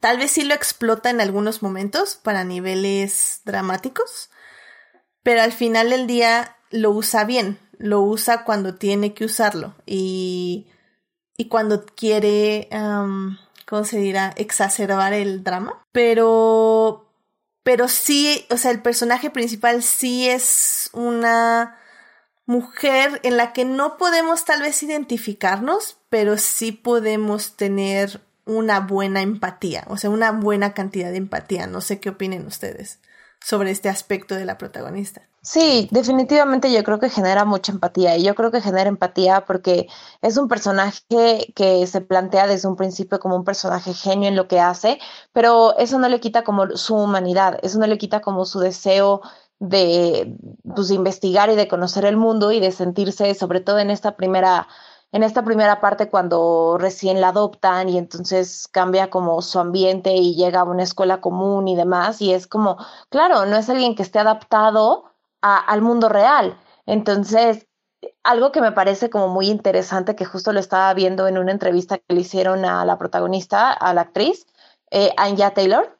Tal vez sí lo explota en algunos momentos para niveles dramáticos, pero al final del día lo usa bien, lo usa cuando tiene que usarlo y, y cuando quiere ¿cómo se dirá? Exacerbar el drama. Pero, pero sí, o sea, el personaje principal sí es una mujer en la que no podemos tal vez identificarnos, pero sí podemos tener una buena empatía, o sea, una buena cantidad de empatía. No sé qué opinen ustedes sobre este aspecto de la protagonista. Sí, definitivamente yo creo que genera mucha empatía y yo creo que genera empatía porque es un personaje que se plantea desde un principio como un personaje genio en lo que hace, pero eso no le quita como su humanidad, eso no le quita como su deseo de pues, investigar y de conocer el mundo y de sentirse, sobre todo en esta primera en esta primera parte cuando recién la adoptan y entonces cambia como su ambiente y llega a una escuela común y demás y es como, claro, no es alguien que esté adaptado al mundo real. Entonces, algo que me parece como muy interesante, que justo lo estaba viendo en una entrevista que le hicieron a la protagonista, a la actriz, eh, Anya Taylor,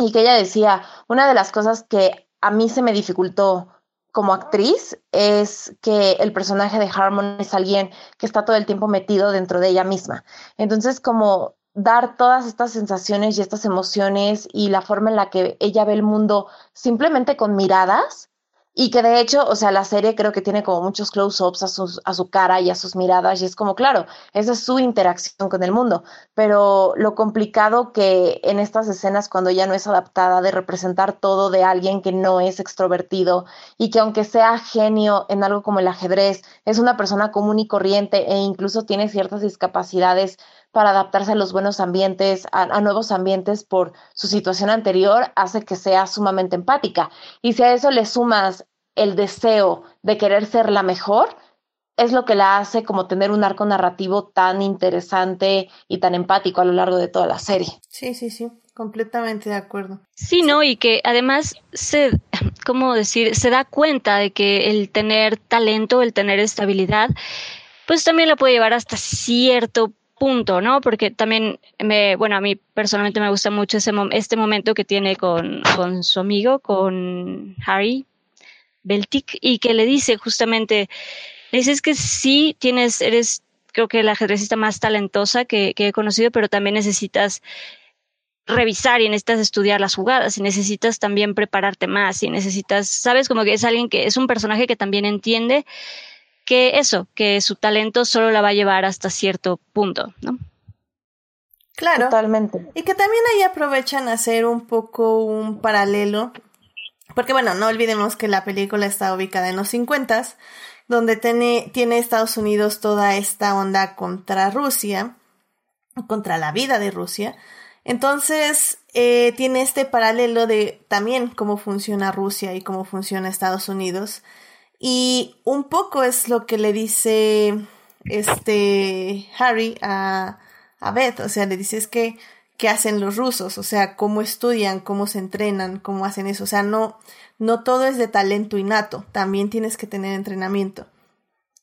y que ella decía, una de las cosas que a mí se me dificultó como actriz es que el personaje de Harmon es alguien que está todo el tiempo metido dentro de ella misma. Entonces, como dar todas estas sensaciones y estas emociones y la forma en la que ella ve el mundo simplemente con miradas, y que de hecho, o sea, la serie creo que tiene como muchos close-ups a, a su cara y a sus miradas y es como, claro, esa es su interacción con el mundo, pero lo complicado que en estas escenas cuando ella no es adaptada de representar todo de alguien que no es extrovertido y que aunque sea genio en algo como el ajedrez, es una persona común y corriente e incluso tiene ciertas discapacidades para adaptarse a los buenos ambientes, a, nuevos ambientes por su situación anterior, hace que sea sumamente empática. Y si a eso le sumas el deseo de querer ser la mejor, es lo que la hace como tener un arco narrativo tan interesante y tan empático a lo largo de toda la serie. Sí, sí, sí, completamente de acuerdo. Sí, ¿no? Y que además se, ¿cómo decir? Se da cuenta de que el tener talento, el tener estabilidad, pues también la puede llevar hasta cierto punto, ¿no? Porque también me, bueno, a mí personalmente me gusta mucho ese este momento que tiene con, con su amigo, con Harry Beltic, y que le dice justamente, dices que sí tienes, eres creo que la ajedrecista más talentosa que, que he conocido, pero también necesitas revisar y necesitas estudiar las jugadas y necesitas también prepararte más y necesitas, sabes, como que es alguien que es un personaje que también entiende que eso, que su talento solo la va a llevar hasta cierto punto, ¿no? Claro. Totalmente. Y que también ahí aprovechan a hacer un poco un paralelo, porque bueno, no olvidemos que la película está ubicada en los 50, donde tiene, tiene Estados Unidos toda esta onda contra Rusia, contra la vida de Rusia. Entonces, eh, tiene este paralelo de también cómo funciona Rusia y cómo funciona Estados Unidos. Y un poco es lo que le dice este Harry a, a Beth, o sea, le dice es que qué hacen los rusos, o sea, cómo estudian, cómo se entrenan, cómo hacen eso, o sea, no no todo es de talento innato, también tienes que tener entrenamiento.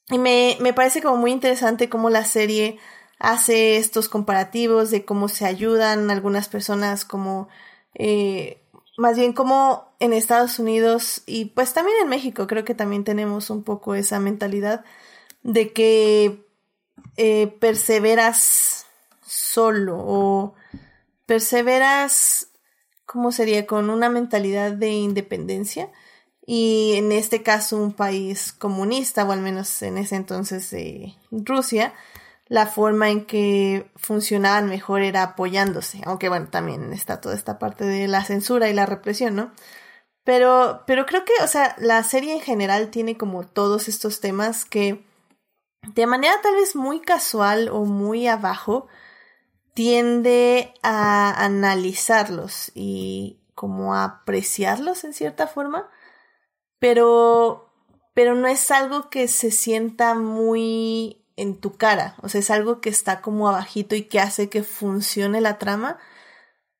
Y me, me parece como muy interesante cómo la serie hace estos comparativos de cómo se ayudan algunas personas, como eh, más bien como en Estados Unidos y pues también en México creo que también tenemos un poco esa mentalidad de que eh, perseveras solo o perseveras ¿cómo sería? Con una mentalidad de independencia y en este caso un país comunista o al menos en ese entonces de Rusia, la forma en que funcionaban mejor era apoyándose, aunque bueno, también está toda esta parte de la censura y la represión, ¿no? Pero, pero creo que, o sea, la serie en general tiene como todos estos temas que de manera tal vez muy casual o muy abajo, tiende a analizarlos y como a apreciarlos en cierta forma, pero, pero no es algo que se sienta muy en tu cara, o sea, es algo que está como abajito y que hace que funcione la trama,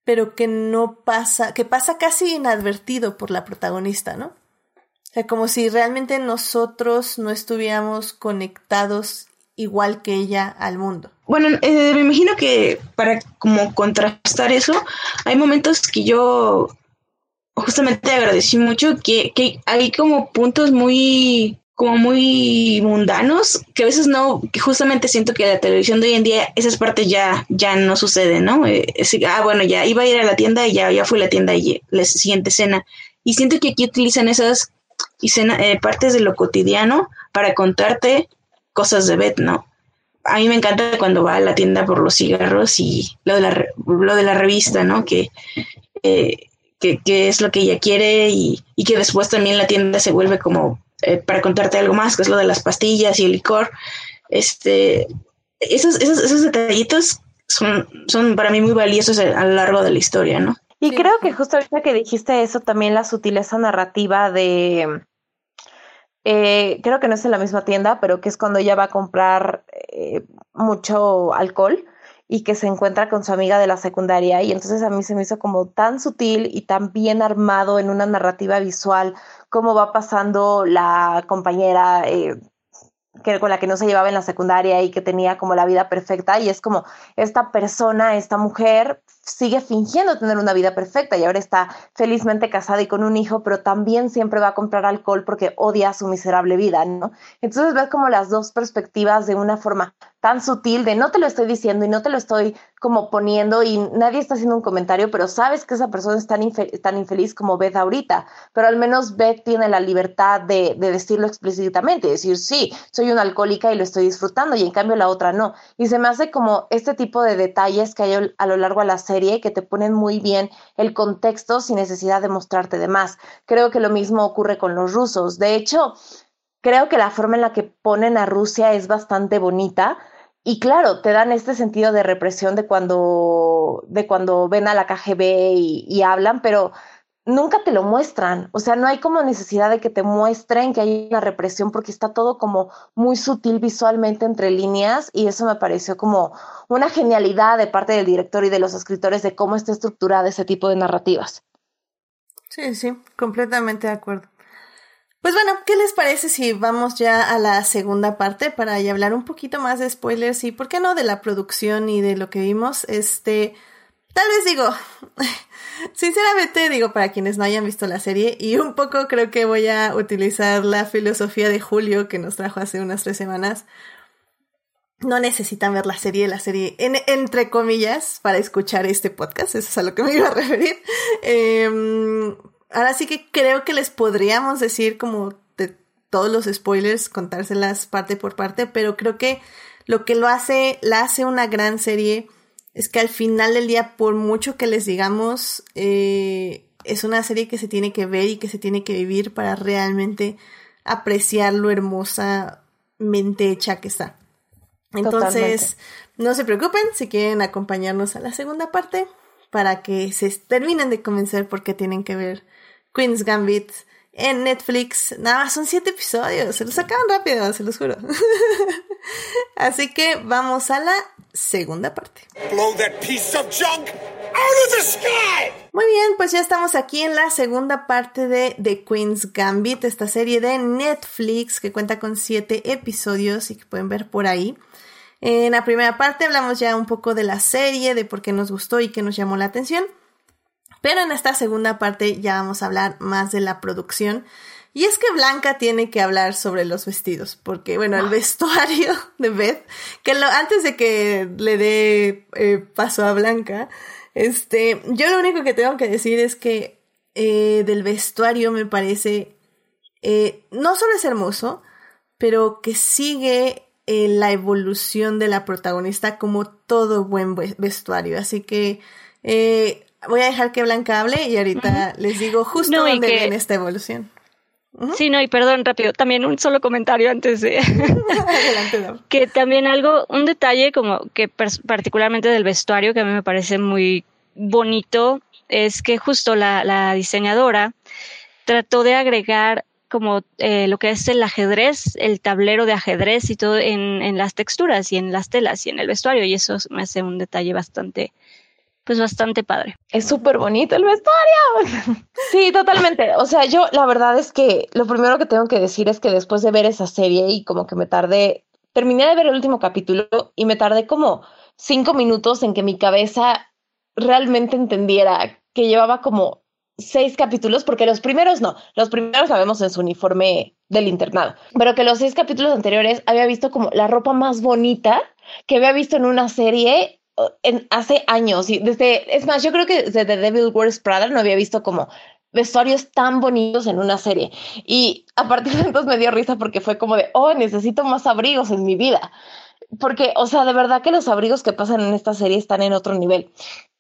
pero que no pasa, que pasa casi inadvertido por la protagonista, ¿no? O sea, como si realmente nosotros no estuviéramos conectados igual que ella al mundo. Bueno, eh, me imagino que para como contrastar eso, hay momentos que yo justamente agradecí mucho que, que hay como puntos muy como muy mundanos que a veces no que justamente siento que la televisión de hoy en día esas partes ya ya no suceden no eh, ah bueno ya iba a ir a la tienda y ya ya fue la tienda y la siguiente escena y siento que aquí utilizan esas eh, partes de lo cotidiano para contarte cosas de Beth, ¿no? A mí me encanta cuando va a la tienda por los cigarros y lo de la, lo de la revista, ¿no? Que, eh, que, es lo que ella quiere y, que después también la tienda se vuelve como eh, para contarte algo más, que es lo de las pastillas y el licor. Este, esos, esos, esos detallitos son, son para mí muy valiosos a, lo largo de la historia, ¿no? Y creo que justo ahorita que dijiste eso, también la sutileza narrativa de, eh, creo que no es en la misma tienda, pero que es cuando ella va a comprar eh, mucho alcohol y que se encuentra con su amiga de la secundaria y entonces a mí se me hizo como tan sutil y tan bien armado en una narrativa visual cómo va pasando la compañera eh, que, con la que no se llevaba en la secundaria y que tenía como la vida perfecta y es como esta persona, esta mujer sigue fingiendo tener una vida perfecta y ahora está felizmente casada y con un hijo, pero también siempre va a comprar alcohol porque odia su miserable vida, ¿no? Entonces ves como las dos perspectivas de una forma tan sutil de no te lo estoy diciendo y no te lo estoy como poniendo y nadie está haciendo un comentario, pero sabes que esa persona es tan, infeliz como Beth ahorita, pero al menos Beth tiene la libertad de decirlo explícitamente, decir, sí, soy una alcohólica y lo estoy disfrutando y en cambio la otra no. Y se me hace como este tipo de detalles que hay a lo largo de la serie que te ponen muy bien el contexto sin necesidad de mostrarte de más. Creo que lo mismo ocurre con los rusos. De hecho, creo que la forma en la que ponen a Rusia es bastante bonita. Y claro, te dan este sentido de represión de cuando, de cuando ven a la KGB y hablan, pero nunca te lo muestran. O sea, no hay como necesidad de que te muestren que hay una represión porque está todo como muy sutil visualmente entre líneas y eso me pareció como una genialidad de parte del director y de los escritores de cómo está estructurada ese tipo de narrativas. Sí, sí, completamente de acuerdo. Pues bueno, ¿qué les parece si vamos ya a la segunda parte para hablar un poquito más de spoilers y, por qué no, de la producción y de lo que vimos? Este, tal vez digo, sinceramente digo para quienes no hayan visto la serie y un poco creo que voy a utilizar la filosofía de Julio que nos trajo hace unas tres semanas. No necesitan ver la serie, la serie, entre comillas, para escuchar este podcast, eso es a lo que me iba a referir. Em, ahora sí que creo que les podríamos decir como de todos los spoilers, contárselas parte por parte, pero creo que lo que lo hace, la hace una gran serie es que al final del día, por mucho que les digamos, eh, es una serie que se tiene que ver y que se tiene que vivir para realmente apreciar lo hermosamente hecha que está. Entonces, no se preocupen si quieren acompañarnos a la segunda parte para que se terminen de convencer porque tienen que ver Queen's Gambit en Netflix. Nada más son siete episodios, se los sacaban rápido, se los juro. Así que vamos a la segunda parte. Muy bien, pues ya estamos aquí en la segunda parte de The Queen's Gambit, esta serie de Netflix que cuenta con siete episodios y que pueden ver por ahí. En la primera parte hablamos ya un poco de la serie, de por qué nos gustó y qué nos llamó la atención. Pero en esta segunda parte ya vamos a hablar más de la producción. Y es que Blanca tiene que hablar sobre los vestidos, porque bueno, el ah. vestuario de Beth, que lo, antes de que le dé eh, paso a Blanca, este, yo lo único que tengo que decir es que eh, del vestuario me parece, eh, no solo es hermoso, pero que sigue la evolución de la protagonista como todo buen vestuario. Así que voy a dejar que Blanca hable y ahorita les digo justo dónde viene esta evolución. Sí, no, y perdón, rápido, también un solo comentario antes de... Adelante, Que también algo, un detalle como que particularmente del vestuario que a mí me parece muy bonito, es que justo la, la diseñadora trató de agregar como eh, lo que es el ajedrez, el tablero de ajedrez y todo en, en las texturas y en las telas y en el vestuario, y eso me hace un detalle bastante pues bastante padre. Es súper bonito el vestuario. sí, totalmente. O sea, yo la verdad es que lo primero que tengo que decir es que después de ver esa serie y como que me tardé, terminé de ver el último capítulo y me tardé como cinco minutos en que mi cabeza realmente entendiera que llevaba como seis capítulos, porque los primeros no, los primeros la vemos en su uniforme del internado, pero que los seis capítulos anteriores había visto como la ropa más bonita que había visto en una serie en, hace años, y desde, es más, yo creo que desde The Devil Wears Prada no había visto como vestuarios tan bonitos en una serie. Y a partir de entonces me dio risa porque fue como de, oh, necesito más abrigos en mi vida. Porque, o sea, de verdad que los abrigos que pasan en esta serie están en otro nivel.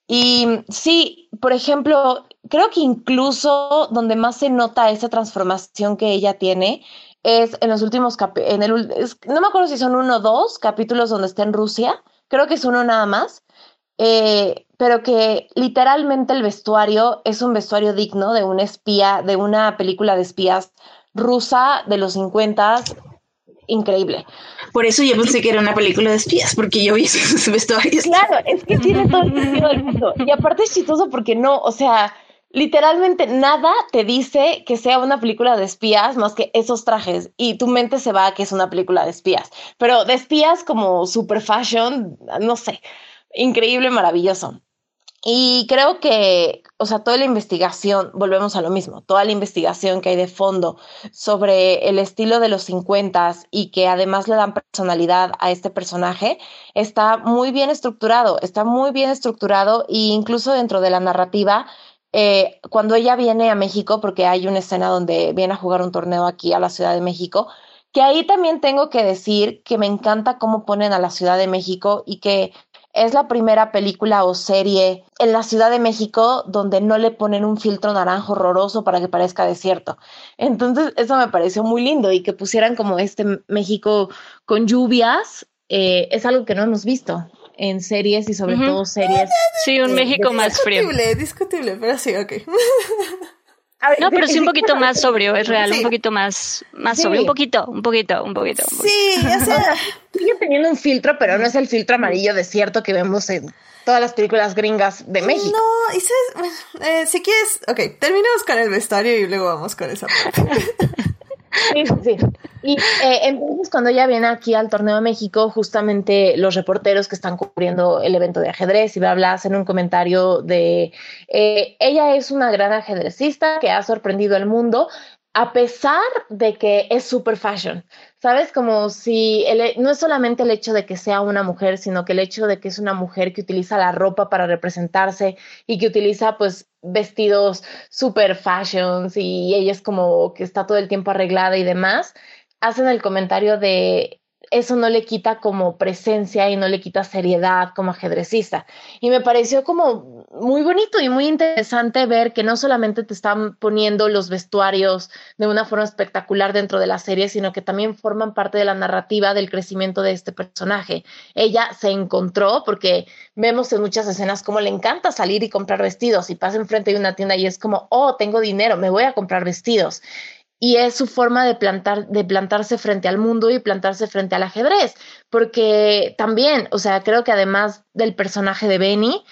Y sí, por ejemplo, creo que incluso donde más se nota esa transformación que ella tiene es en los últimos el no me acuerdo si son uno o dos capítulos donde está en Rusia creo que es uno nada más, eh, pero que literalmente el vestuario es un vestuario digno de un espía, de una película de espías rusa de los 50, increíble. Por eso yo pensé que era una película de espías, porque yo vi esos vestuarios. Claro, es que tiene todo el sentido del mundo. Y aparte es chistoso porque no, o sea, literalmente nada te dice que sea una película de espías más que esos trajes y tu mente se va a que es una película de espías, pero de espías como super fashion, no sé, increíble, maravilloso. Y creo que, o sea, toda la investigación, volvemos a lo mismo, toda la investigación que hay de fondo sobre el estilo de los 50 y que además le dan personalidad a este personaje, está muy bien estructurado, está muy bien estructurado e incluso dentro de la narrativa eh, cuando ella viene a México, porque hay una escena donde viene a jugar un torneo aquí a la Ciudad de México, que ahí también tengo que decir que me encanta cómo ponen a la Ciudad de México y que es la primera película o serie en la Ciudad de México donde no le ponen un filtro naranjo horroroso para que parezca desierto. Entonces, eso me pareció muy lindo y que pusieran como este México con lluvias, eh, es algo que no hemos visto en series y sobre todo series. Sí, un México más frío. Discutible, discutible, pero sí, ok. no, pero sí un poquito más sobrio, es real, un poquito más, más sobrio, un poquito, un poquito, un poquito. Sí, o sea, sigue teniendo un filtro, pero no es el filtro amarillo desierto que vemos en todas las películas gringas de México. No, y sabes, eh, si quieres, ok, terminemos con el vestuario y luego vamos con esa parte. Sí, sí. Y eh, entonces cuando ella viene aquí al Torneo de México, justamente los reporteros que están cubriendo el evento de ajedrez y bla, bla, hacen un comentario de, eh, ella es una gran ajedrecista que ha sorprendido al mundo, a pesar de que es super fashion, ¿sabes? Como si no es solamente el hecho de que sea una mujer, sino que el hecho de que es una mujer que utiliza la ropa para representarse y que utiliza pues vestidos super fashions y ella es como que está todo el tiempo arreglada y demás, hacen el comentario de eso no le quita como presencia y no le quita seriedad como ajedrecista. Y me pareció como muy bonito y muy interesante ver que no solamente te están poniendo los vestuarios de una forma espectacular dentro de la serie, sino que también forman parte de la narrativa del crecimiento de este personaje. Ella se encontró porque vemos en muchas escenas cómo le encanta salir y comprar vestidos y pasa enfrente de una tienda y es como, oh, tengo dinero, me voy a comprar vestidos y es su forma de plantar de plantarse frente al mundo y plantarse frente al ajedrez, porque también, o sea, creo que además del personaje de Benny,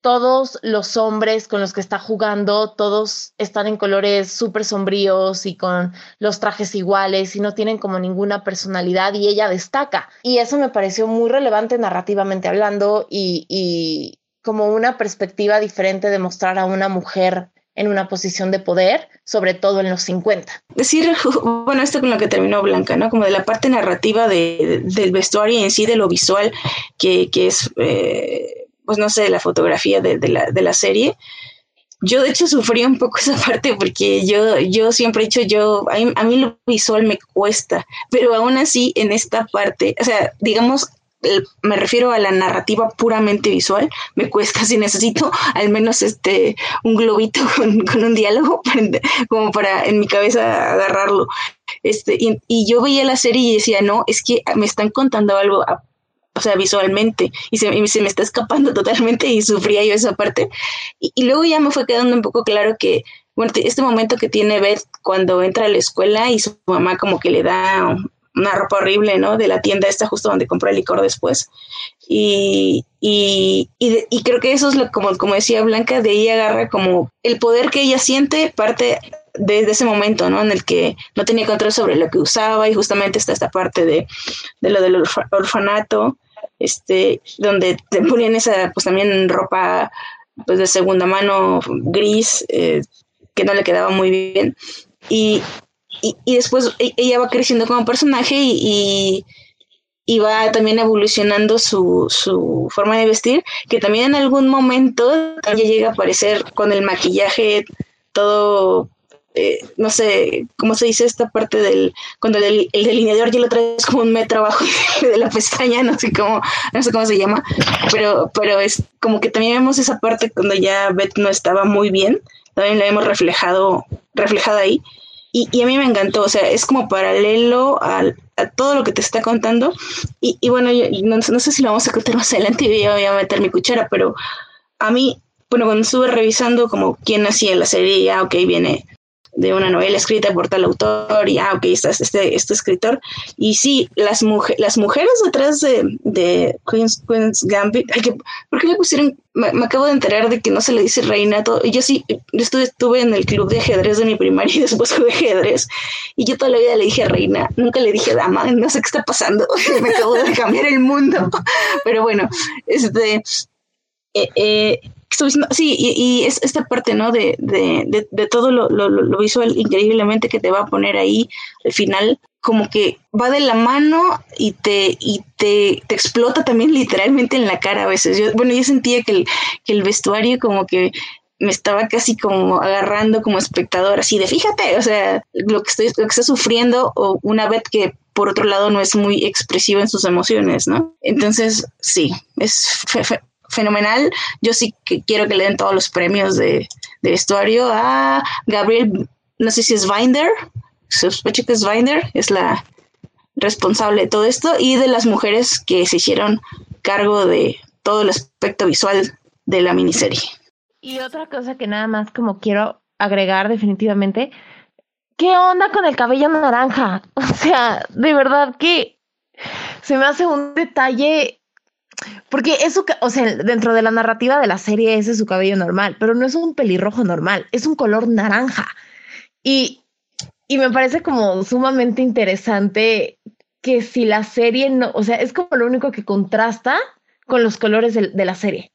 todos los hombres con los que está jugando, todos están en colores súper sombríos y con los trajes iguales y no tienen como ninguna personalidad y ella destaca. Y eso me pareció muy relevante narrativamente hablando y, y como una perspectiva diferente de mostrar a una mujer en una posición de poder, sobre todo en los 50. Decir, bueno, esto con lo que terminó Blanca, ¿no? Como de la parte narrativa de, del vestuario y en sí de lo visual, que, que es, eh, pues no sé, la fotografía de, la, de la serie. Yo de hecho sufrí un poco esa parte porque yo, yo siempre he dicho, yo, a mí, a mí lo visual me cuesta, pero aún así en esta parte, o sea, digamos, me refiero a la narrativa puramente visual, me cuesta si necesito al menos este un globito con, un diálogo como para en mi cabeza agarrarlo. Este, y, yo veía la serie y decía, no, es que me están contando algo, o sea, visualmente, y se, se, me está escapando totalmente y sufría yo esa parte. Y, y, luego ya me fue quedando un poco claro que, bueno, este momento que tiene Beth cuando entra a la escuela y su mamá como que le da una ropa horrible, ¿no? De la tienda esta justo donde compró el licor después. Y, y, y, creo que eso es lo, como, como decía Blanca, de ella agarra como el poder que ella siente parte de, ese momento, ¿no? En el que no tenía control sobre lo que usaba y justamente está esta parte de, de lo del orfanato, este, donde te ponían esa, pues también ropa pues de segunda mano gris, eh, que no le quedaba muy bien. Y, y, después e, ella va creciendo como personaje y, y, va también evolucionando su, su, forma de vestir, que también en algún momento ella llega a aparecer con el maquillaje todo, eh, no sé, ¿cómo se dice esta parte del, cuando el, el delineador ya lo traes como un metro abajo de la pestaña, no sé cómo, no sé cómo se llama, pero, pero es como que también vemos esa parte cuando ya Beth no estaba muy bien, también la hemos reflejado, reflejada ahí y, y, a mí me encantó, o sea, es como paralelo al, a todo lo que te está contando. Y, y bueno, yo, no, no, sé si lo vamos a contar más adelante y voy a meter mi cuchara, pero a mí, bueno, cuando estuve revisando como quién hacía la serie, ya, ok, viene de una novela escrita por tal autor y ah, ok, está este, este escritor. Y sí, las, las mujeres detrás de, de Queen's, Queen's Gambit, que, ¿por qué le pusieron? Me, acabo de enterar de que no se le dice reina. Todo, yo sí, estuve, estuve en el club de ajedrez de mi primaria y después jugué ajedrez. Y yo toda la vida le dije reina, nunca le dije dama, no sé qué está pasando. me acabo de cambiar el mundo. Pero bueno, este. Eh, eh, sí, y, es esta parte, ¿no? De, de, de, todo lo, lo, visual increíblemente que te va a poner ahí al final, como que va de la mano y te, y te, te explota también literalmente en la cara a veces. Yo, bueno, yo sentía que el, que el vestuario como que me estaba casi como agarrando como espectador, así de fíjate, o sea, lo que estoy, lo que está sufriendo, o una vez que por otro lado no es muy expresivo en sus emociones, ¿no? Entonces, sí, es fenomenal. Yo sí que quiero que le den todos los premios de, vestuario a Gabriel, no sé si es Binder, sospecho que es Binder, es la responsable de todo esto, y de las mujeres que se hicieron cargo de todo el aspecto visual de la miniserie. Y otra cosa que nada más como quiero agregar definitivamente, ¿qué onda con el cabello naranja? O sea, de verdad que se me hace un detalle porque es su, o sea, dentro de la narrativa de la serie ese es su cabello normal, pero no es un pelirrojo normal, es un color naranja. Y, y me parece como sumamente interesante que si la serie no, o sea, es como lo único que contrasta con los colores de, de la serie.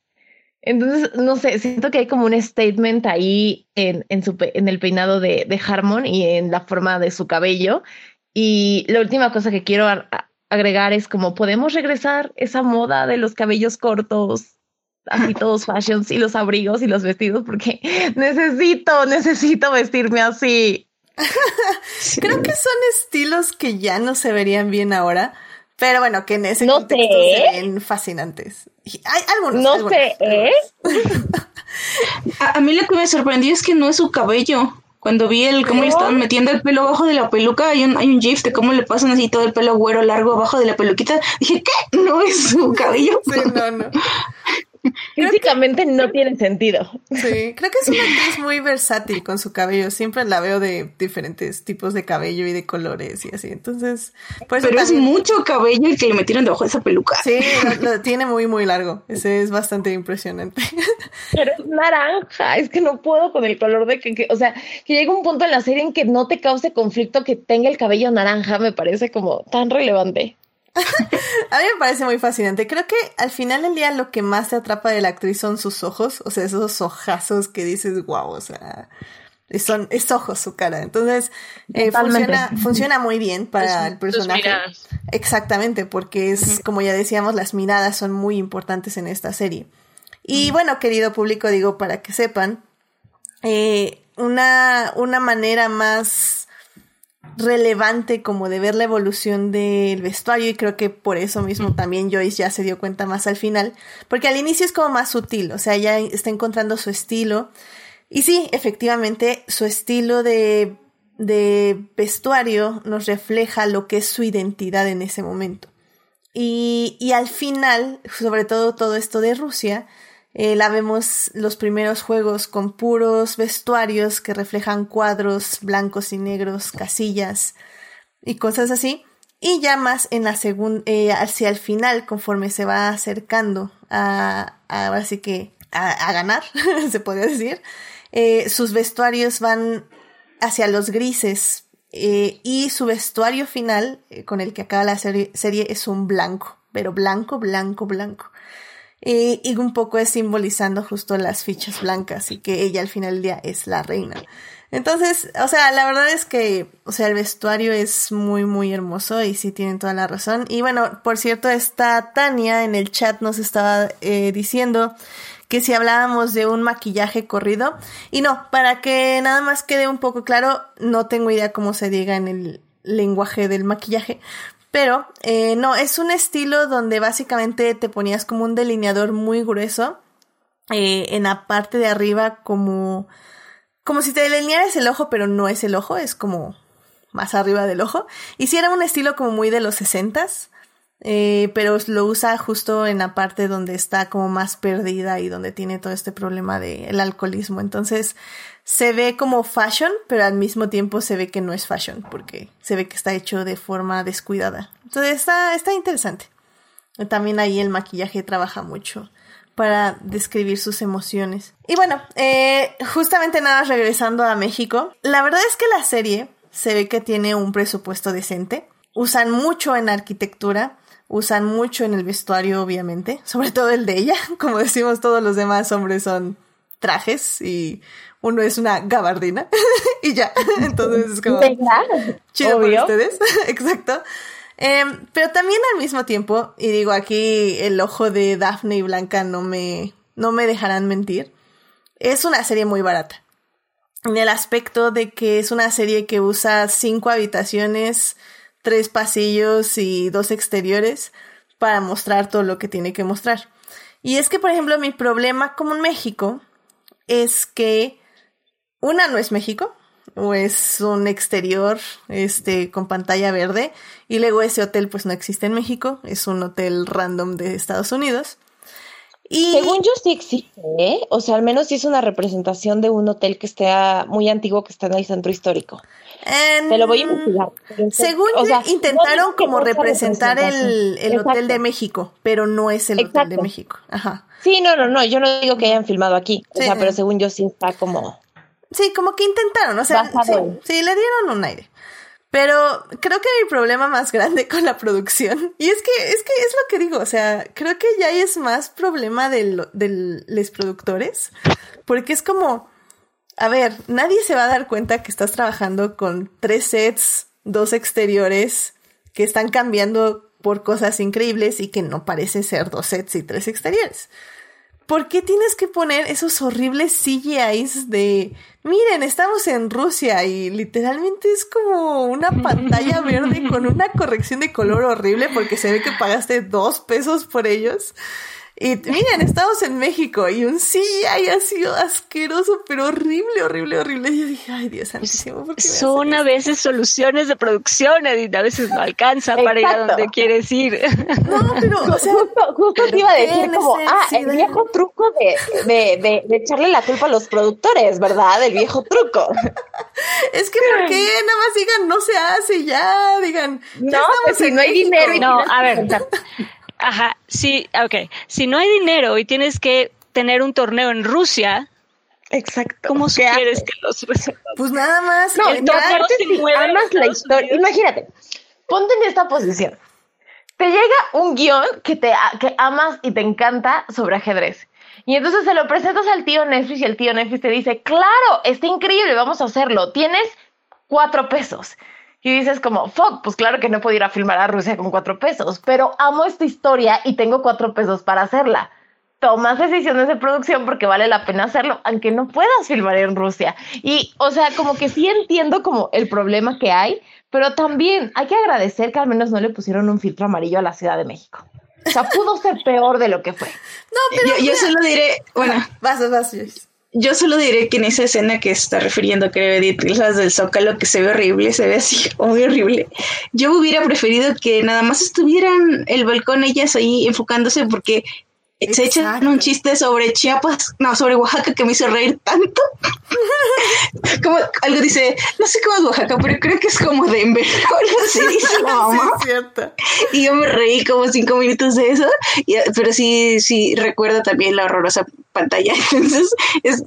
Entonces, no sé, siento que hay como un statement ahí en, en, su, en el peinado de, de, Harmon y en la forma de su cabello. Y la última cosa que quiero agregar es como podemos regresar esa moda de los cabellos cortos, así todos fashions y los abrigos y los vestidos, porque necesito, necesito vestirme así. Creo que son estilos que ya no se verían bien ahora, pero bueno, que en ese no contexto sé. se ven fascinantes. Hay algunos. No algunos, sé, ¿eh? a, a, mí lo que me sorprendió es que no es su cabello. Cuando vi el cómo le estaban metiendo el pelo abajo de la peluca, hay un, hay un gif de cómo le pasan así todo el pelo güero largo abajo de la peluquita. Dije, ¿qué? No es su cabello. Sí, no, no. Físicamente que, no tiene sentido. Sí, creo que es una actriz muy versátil con su cabello. Siempre la veo de diferentes tipos de cabello y de colores y así. Entonces, pues Pero también... es mucho cabello el que le metieron debajo de esa peluca. Sí, lo, lo, tiene muy, muy largo. Ese es bastante impresionante. Pero es naranja. Es que no puedo con el color de que, que, o sea, que llegue un punto en la serie en que no te cause conflicto que tenga el cabello naranja. Me parece como tan relevante. A mí me parece muy fascinante. Creo que al final del día lo que más te atrapa de la actriz son sus ojos, o sea, esos ojazos que dices, wow, o sea, son, es ojos su cara. Entonces, eh, funciona, funciona muy bien para es, el personaje. Exactamente, porque es, uh -huh. como ya decíamos, las miradas son muy importantes en esta serie. Y uh -huh. bueno, querido público, digo, para que sepan, eh, una, una manera más relevante como de ver la evolución del vestuario y creo que por eso mismo también Joyce ya se dio cuenta más al final, porque al inicio es como más sutil, o sea, ya está encontrando su estilo y sí, efectivamente, su estilo de, de vestuario nos refleja lo que es su identidad en ese momento. Y, y al final, sobre todo todo esto de Rusia, eh, la vemos los primeros juegos con puros vestuarios que reflejan cuadros blancos y negros, casillas y cosas así. Y ya más en la segunda, eh, hacia el final, conforme se va acercando a, a que a, ganar, se podría decir, eh, sus vestuarios van hacia los grises eh, y su vestuario final, con el que acaba la serie, es un blanco, pero blanco, blanco, blanco. Y un poco es simbolizando justo las fichas blancas y que ella al final del día es la reina. Entonces, o sea, la verdad es que, o sea, el vestuario es muy, muy hermoso y sí tienen toda la razón. Y bueno, por cierto, esta Tania en el chat nos estaba eh, diciendo que si hablábamos de un maquillaje corrido. Y no, para que nada más quede un poco claro, no tengo idea cómo se diga en el lenguaje del maquillaje, pero eh, no, es un estilo donde básicamente te ponías como un delineador muy grueso eh, en la parte de arriba como, como si te delinearas el ojo, pero no es el ojo, es como más arriba del ojo. Y si era un estilo como muy de los sesentas, eh, pero lo usa justo en la parte donde está como más perdida y donde tiene todo este problema del de alcoholismo. Entonces se ve como fashion, pero al mismo tiempo se ve que no es fashion, porque se ve que está hecho de forma descuidada. Entonces está, está interesante. También ahí el maquillaje trabaja mucho para describir sus emociones. Y bueno, eh, justamente nada regresando a México, la verdad es que la serie se ve que tiene un presupuesto decente. Usan mucho en arquitectura, usan mucho en el vestuario, obviamente, sobre todo el de ella. Como decimos, todos los demás hombres son trajes y uno es una gabardina y ya. Entonces es como chido por ustedes. Exacto. Eh, pero también al mismo tiempo, y digo aquí el ojo de Daphne y Blanca no me, no me dejarán mentir, es una serie muy barata. En el aspecto de que es una serie que usa cinco habitaciones, tres pasillos y dos exteriores para mostrar todo lo que tiene que mostrar. Y es que, por ejemplo, mi problema como en México es que una no es México, o es un exterior este con pantalla verde y luego ese hotel pues no existe en México, es un hotel random de Estados Unidos. Y según yo sí existe, ¿eh? o sea, al menos sí es una representación de un hotel que esté muy antiguo que está en el centro histórico. En... Te lo voy a investigar. Según o sea, intentaron no como representar el, el Hotel de México, pero no es el Exacto. Hotel de México. Ajá. Sí, no, no, no, yo no digo que hayan filmado aquí, o sea, pero según yo sí está como sí, como que intentaron, o sea, sí, sí, le dieron un aire. Pero creo que mi problema más grande con la producción, y es que es que es lo que digo, o sea, creo que ya es más problema de, de los productores, porque es como, a ver, nadie se va a dar cuenta que estás trabajando con tres sets, dos exteriores, que están cambiando por cosas increíbles y que no parece ser dos sets y tres exteriores. ¿Por qué tienes que poner esos horribles CGIs de, miren, estamos en Rusia y literalmente es como una pantalla verde con una corrección de color horrible porque se ve que pagaste dos pesos por ellos? Y miren, estamos en México y un sí ha sido asqueroso, pero horrible, horrible, horrible. Y yo dije, ay Dios santísimo. Son a veces soluciones de producción, Edith, a veces no alcanza para ir a donde quieres ir. No, pero, o sea, justo, te iba a decir como, ah, el viejo truco de, de, de, echarle la culpa a los productores, ¿verdad? El viejo truco. Es que, ¿por qué? Nada más digan, no se hace ya, digan. No, pues si no hay dinero. Y no, a ver, Ajá, sí, ok. Si no hay dinero y tienes que tener un torneo en Rusia, Exacto. ¿Cómo quieres que los Pues nada más. No, el torneo amas la historia. Imagínate, ponte en esta posición. Te llega un guion que te que amas y te encanta sobre ajedrez. Y entonces se lo presentas al tío Netflix y el tío Netflix te dice, claro, está increíble, vamos a hacerlo. Tienes cuatro pesos y dices como, fuck, pues claro que no puedo ir a filmar a Rusia con cuatro pesos, pero amo esta historia y tengo cuatro pesos para hacerla. Tomas decisiones de producción porque vale la pena hacerlo, aunque no puedas filmar en Rusia. Y, o sea, como que sí entiendo como el problema que hay, pero también hay que agradecer que al menos no le pusieron un filtro amarillo a la Ciudad de México. O sea, pudo ser peor de lo que fue. No, pero yo, solo diré, bueno, vas, vas, yo solo diré que en esa escena que está refiriendo, creo, Edith, las del Zócalo, que se ve horrible, se ve así, muy horrible. Yo hubiera preferido que nada más estuvieran el balcón ellas ahí enfocándose porque se echan un chiste sobre Chiapas, no, sobre Oaxaca que me hizo reír tanto. como algo dice, no sé cómo es Oaxaca, pero creo que es como Denver, dice la mamá. y yo me reí como cinco minutos de eso, pero sí, sí recuerdo también la horrorosa pantalla. Entonces, es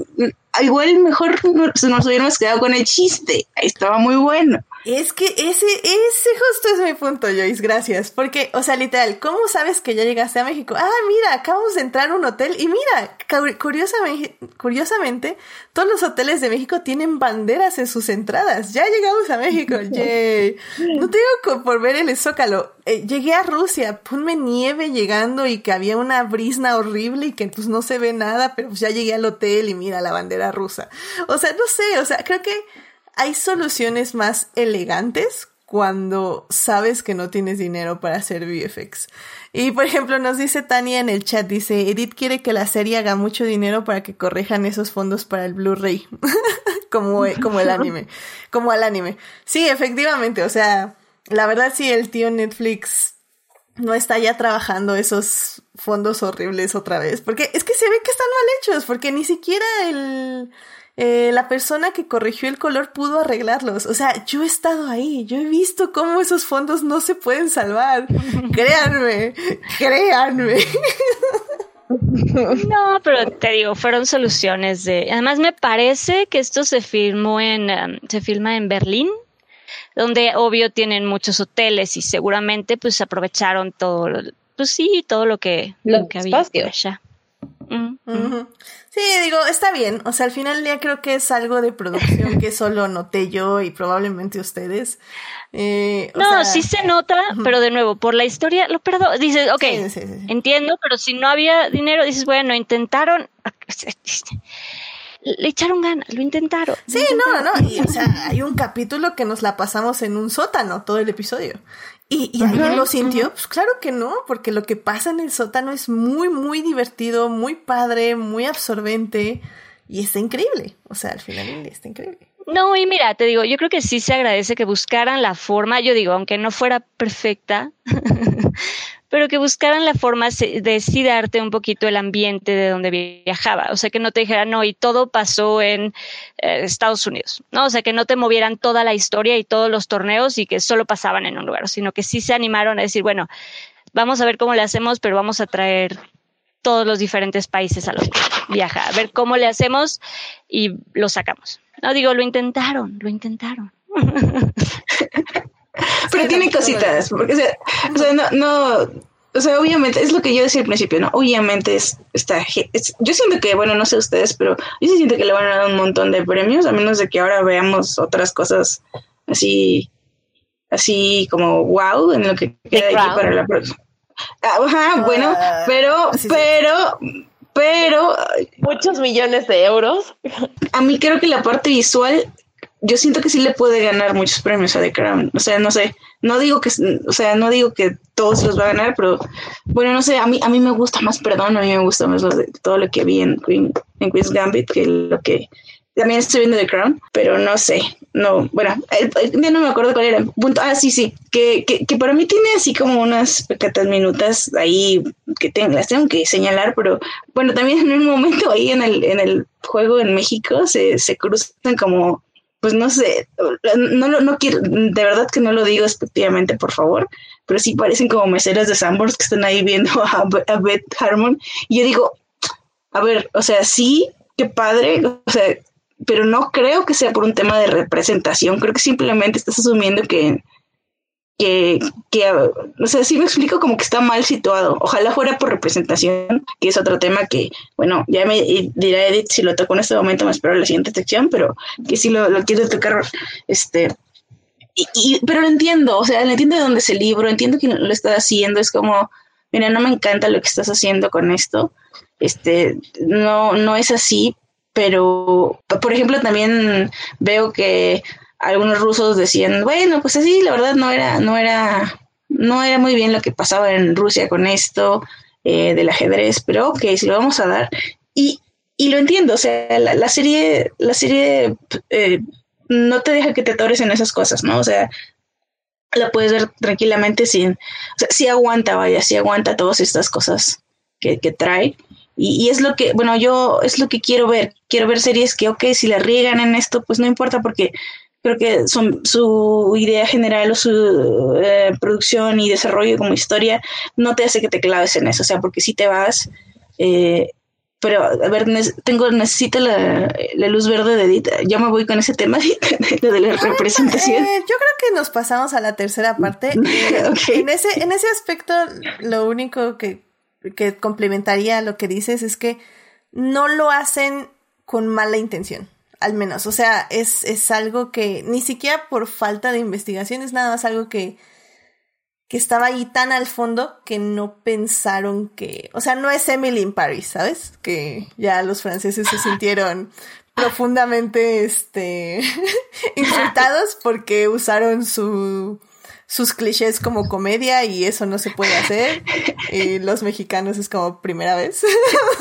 igual mejor nos hubiéramos quedado con el chiste. Estaba muy bueno. Es que ese, ese justo es mi punto, Joyce, gracias. Porque, o sea, literal, ¿cómo sabes que ya llegaste a México? Ah, mira, acabamos de entrar a un hotel y mira, curiosamente, curiosamente, todos los hoteles de México tienen banderas en sus entradas. Ya llegamos a México, yay. No tengo por ver el zócalo. Eh, llegué a Rusia, ponme nieve llegando y que había una brisna horrible y que pues no se ve nada, pero pues ya llegué al hotel y mira la bandera rusa. O sea, no sé, o sea, creo que hay soluciones más elegantes cuando sabes que no tienes dinero para hacer VFX. Y por ejemplo, nos dice Tania en el chat, dice, Edith quiere que la serie haga mucho dinero para que corrijan esos fondos para el Blu-ray, como, como el anime, como al anime. Sí, efectivamente, o sea, la verdad sí, el tío Netflix no está ya trabajando esos fondos horribles otra vez, porque es que se ve que están mal hechos, porque ni siquiera el eh, la persona que corrigió el color pudo arreglarlos. O sea, yo he estado ahí, yo he visto cómo esos fondos no se pueden salvar. créanme, créanme. No, pero te digo, fueron soluciones de. Además, me parece que esto se filmó en, um, se filma en Berlín, donde obvio tienen muchos hoteles y seguramente pues aprovecharon todo, pues sí, todo lo que, lo que había allá. Sí, digo, está bien. O sea, al final ya creo que es algo de producción que solo noté yo y probablemente ustedes. Eh, no, sí se nota, pero de nuevo, por la historia, lo perdón. Dices, ok, entiendo, pero si no había dinero, dices, bueno, intentaron. Le echaron ganas, lo intentaron. Sí, no, no, y o sea, hay un capítulo que nos la pasamos en un sótano todo el episodio. ¿Y, y alguien lo sintió? Pues claro que no, porque lo que pasa en el sótano es muy, muy divertido, muy padre, muy absorbente y está increíble. O sea, al final está increíble. No, y mira, te digo, yo creo que sí se agradece que buscaran la forma, yo digo, aunque no fuera perfecta, pero que buscaran la forma de sí darte un poquito el ambiente de donde viajaba. O sea, que no te dijeran, no, y todo pasó en eh, Estados Unidos, ¿no? O sea, que no te movieran toda la historia y todos los torneos y que solo pasaban en un lugar, sino que sí se animaron a decir, bueno, vamos a ver cómo le hacemos, pero vamos a traer todos los diferentes países a los que viaja, a ver cómo le hacemos y lo sacamos. No digo, lo intentaron, lo intentaron. Pero tiene cositas, porque o sea, o sea, no, no, o sea, obviamente, es lo que yo decía al principio, ¿no? Obviamente es, está, yo siento que, bueno, no sé ustedes, pero yo sí siento que le van a dar un montón de premios, a menos de que ahora veamos otras cosas así, así como wow, en lo que queda aquí para la próxima. Ajá, bueno, ah, pero, pero, pero... Muchos millones de euros. A mí creo que la parte visual yo siento que sí le puede ganar muchos premios a The Crown. O sea, no sé, no digo que, o sea, no digo que todos los va a ganar, pero bueno, no sé, a mí, a mí me gusta más, perdón, a mí me gusta más todo lo que vi en, Queen, en Queen's Gambit que lo que también estoy viendo The Crown, pero no sé, no, bueno, ya no me acuerdo cuál era punto. Ah, sí, sí, que, que, que para mí tiene así como unas pequeñas minutas ahí que tengo, las tengo que señalar, pero bueno, también en un momento ahí en el, en el juego en México se, se cruzan como pues no sé, no, no quiero, de verdad que no lo digo efectivamente, por favor, pero sí parecen como meseras de Sambors que están ahí viendo a, Beth Harmon. Y yo digo, a ver, o sea, sí, qué padre, o sea, pero no creo que sea por un tema de representación, creo que simplemente estás asumiendo que que, que, o sea, sí me explico como que está mal situado. Ojalá fuera por representación, que es otro tema que, bueno, ya me dirá Edith si lo toco en este momento, me espero la siguiente sección, pero que sí lo, lo quiero tocar, este, y, pero lo entiendo, o sea, lo entiendo de dónde es el libro, entiendo que lo está haciendo, es como, mira, no me encanta lo que estás haciendo con esto, este, no, no es así, pero, por ejemplo, también veo que algunos rusos decían, bueno, pues así, la verdad no era, no era, no era muy bien lo que pasaba en Rusia con esto eh, del ajedrez, pero ok, si lo vamos a dar. Y, y lo entiendo, o sea, la, serie, la serie eh, no te deja que te atores en esas cosas, ¿no? O sea, la puedes ver tranquilamente sin, o sea, sí aguanta, vaya, sí aguanta todas estas cosas que, que trae. Y, y, es lo que, bueno, yo es lo que quiero ver. Quiero ver series que, ok, si la riegan en esto, pues no importa porque creo que son, su idea general o su eh, producción y desarrollo como historia no te hace que te claves en eso, o sea, porque si te vas, eh, pero a ver, tengo, necesito la, luz verde de Edith, ya me voy con ese tema de, de la representación. Eh, yo creo que nos pasamos a la tercera parte. en, ese, en ese aspecto, lo único que, que complementaría lo que dices es que no lo hacen con mala intención al menos. O sea, es, es algo que ni siquiera por falta de investigación, es nada más algo que, que estaba ahí tan al fondo que no pensaron que, o sea, no es Emily in Paris, ¿sabes? Que ya los franceses se sintieron profundamente, este, insultados porque usaron su, sus clichés como comedia y eso no se puede hacer. Y los mexicanos es como primera vez.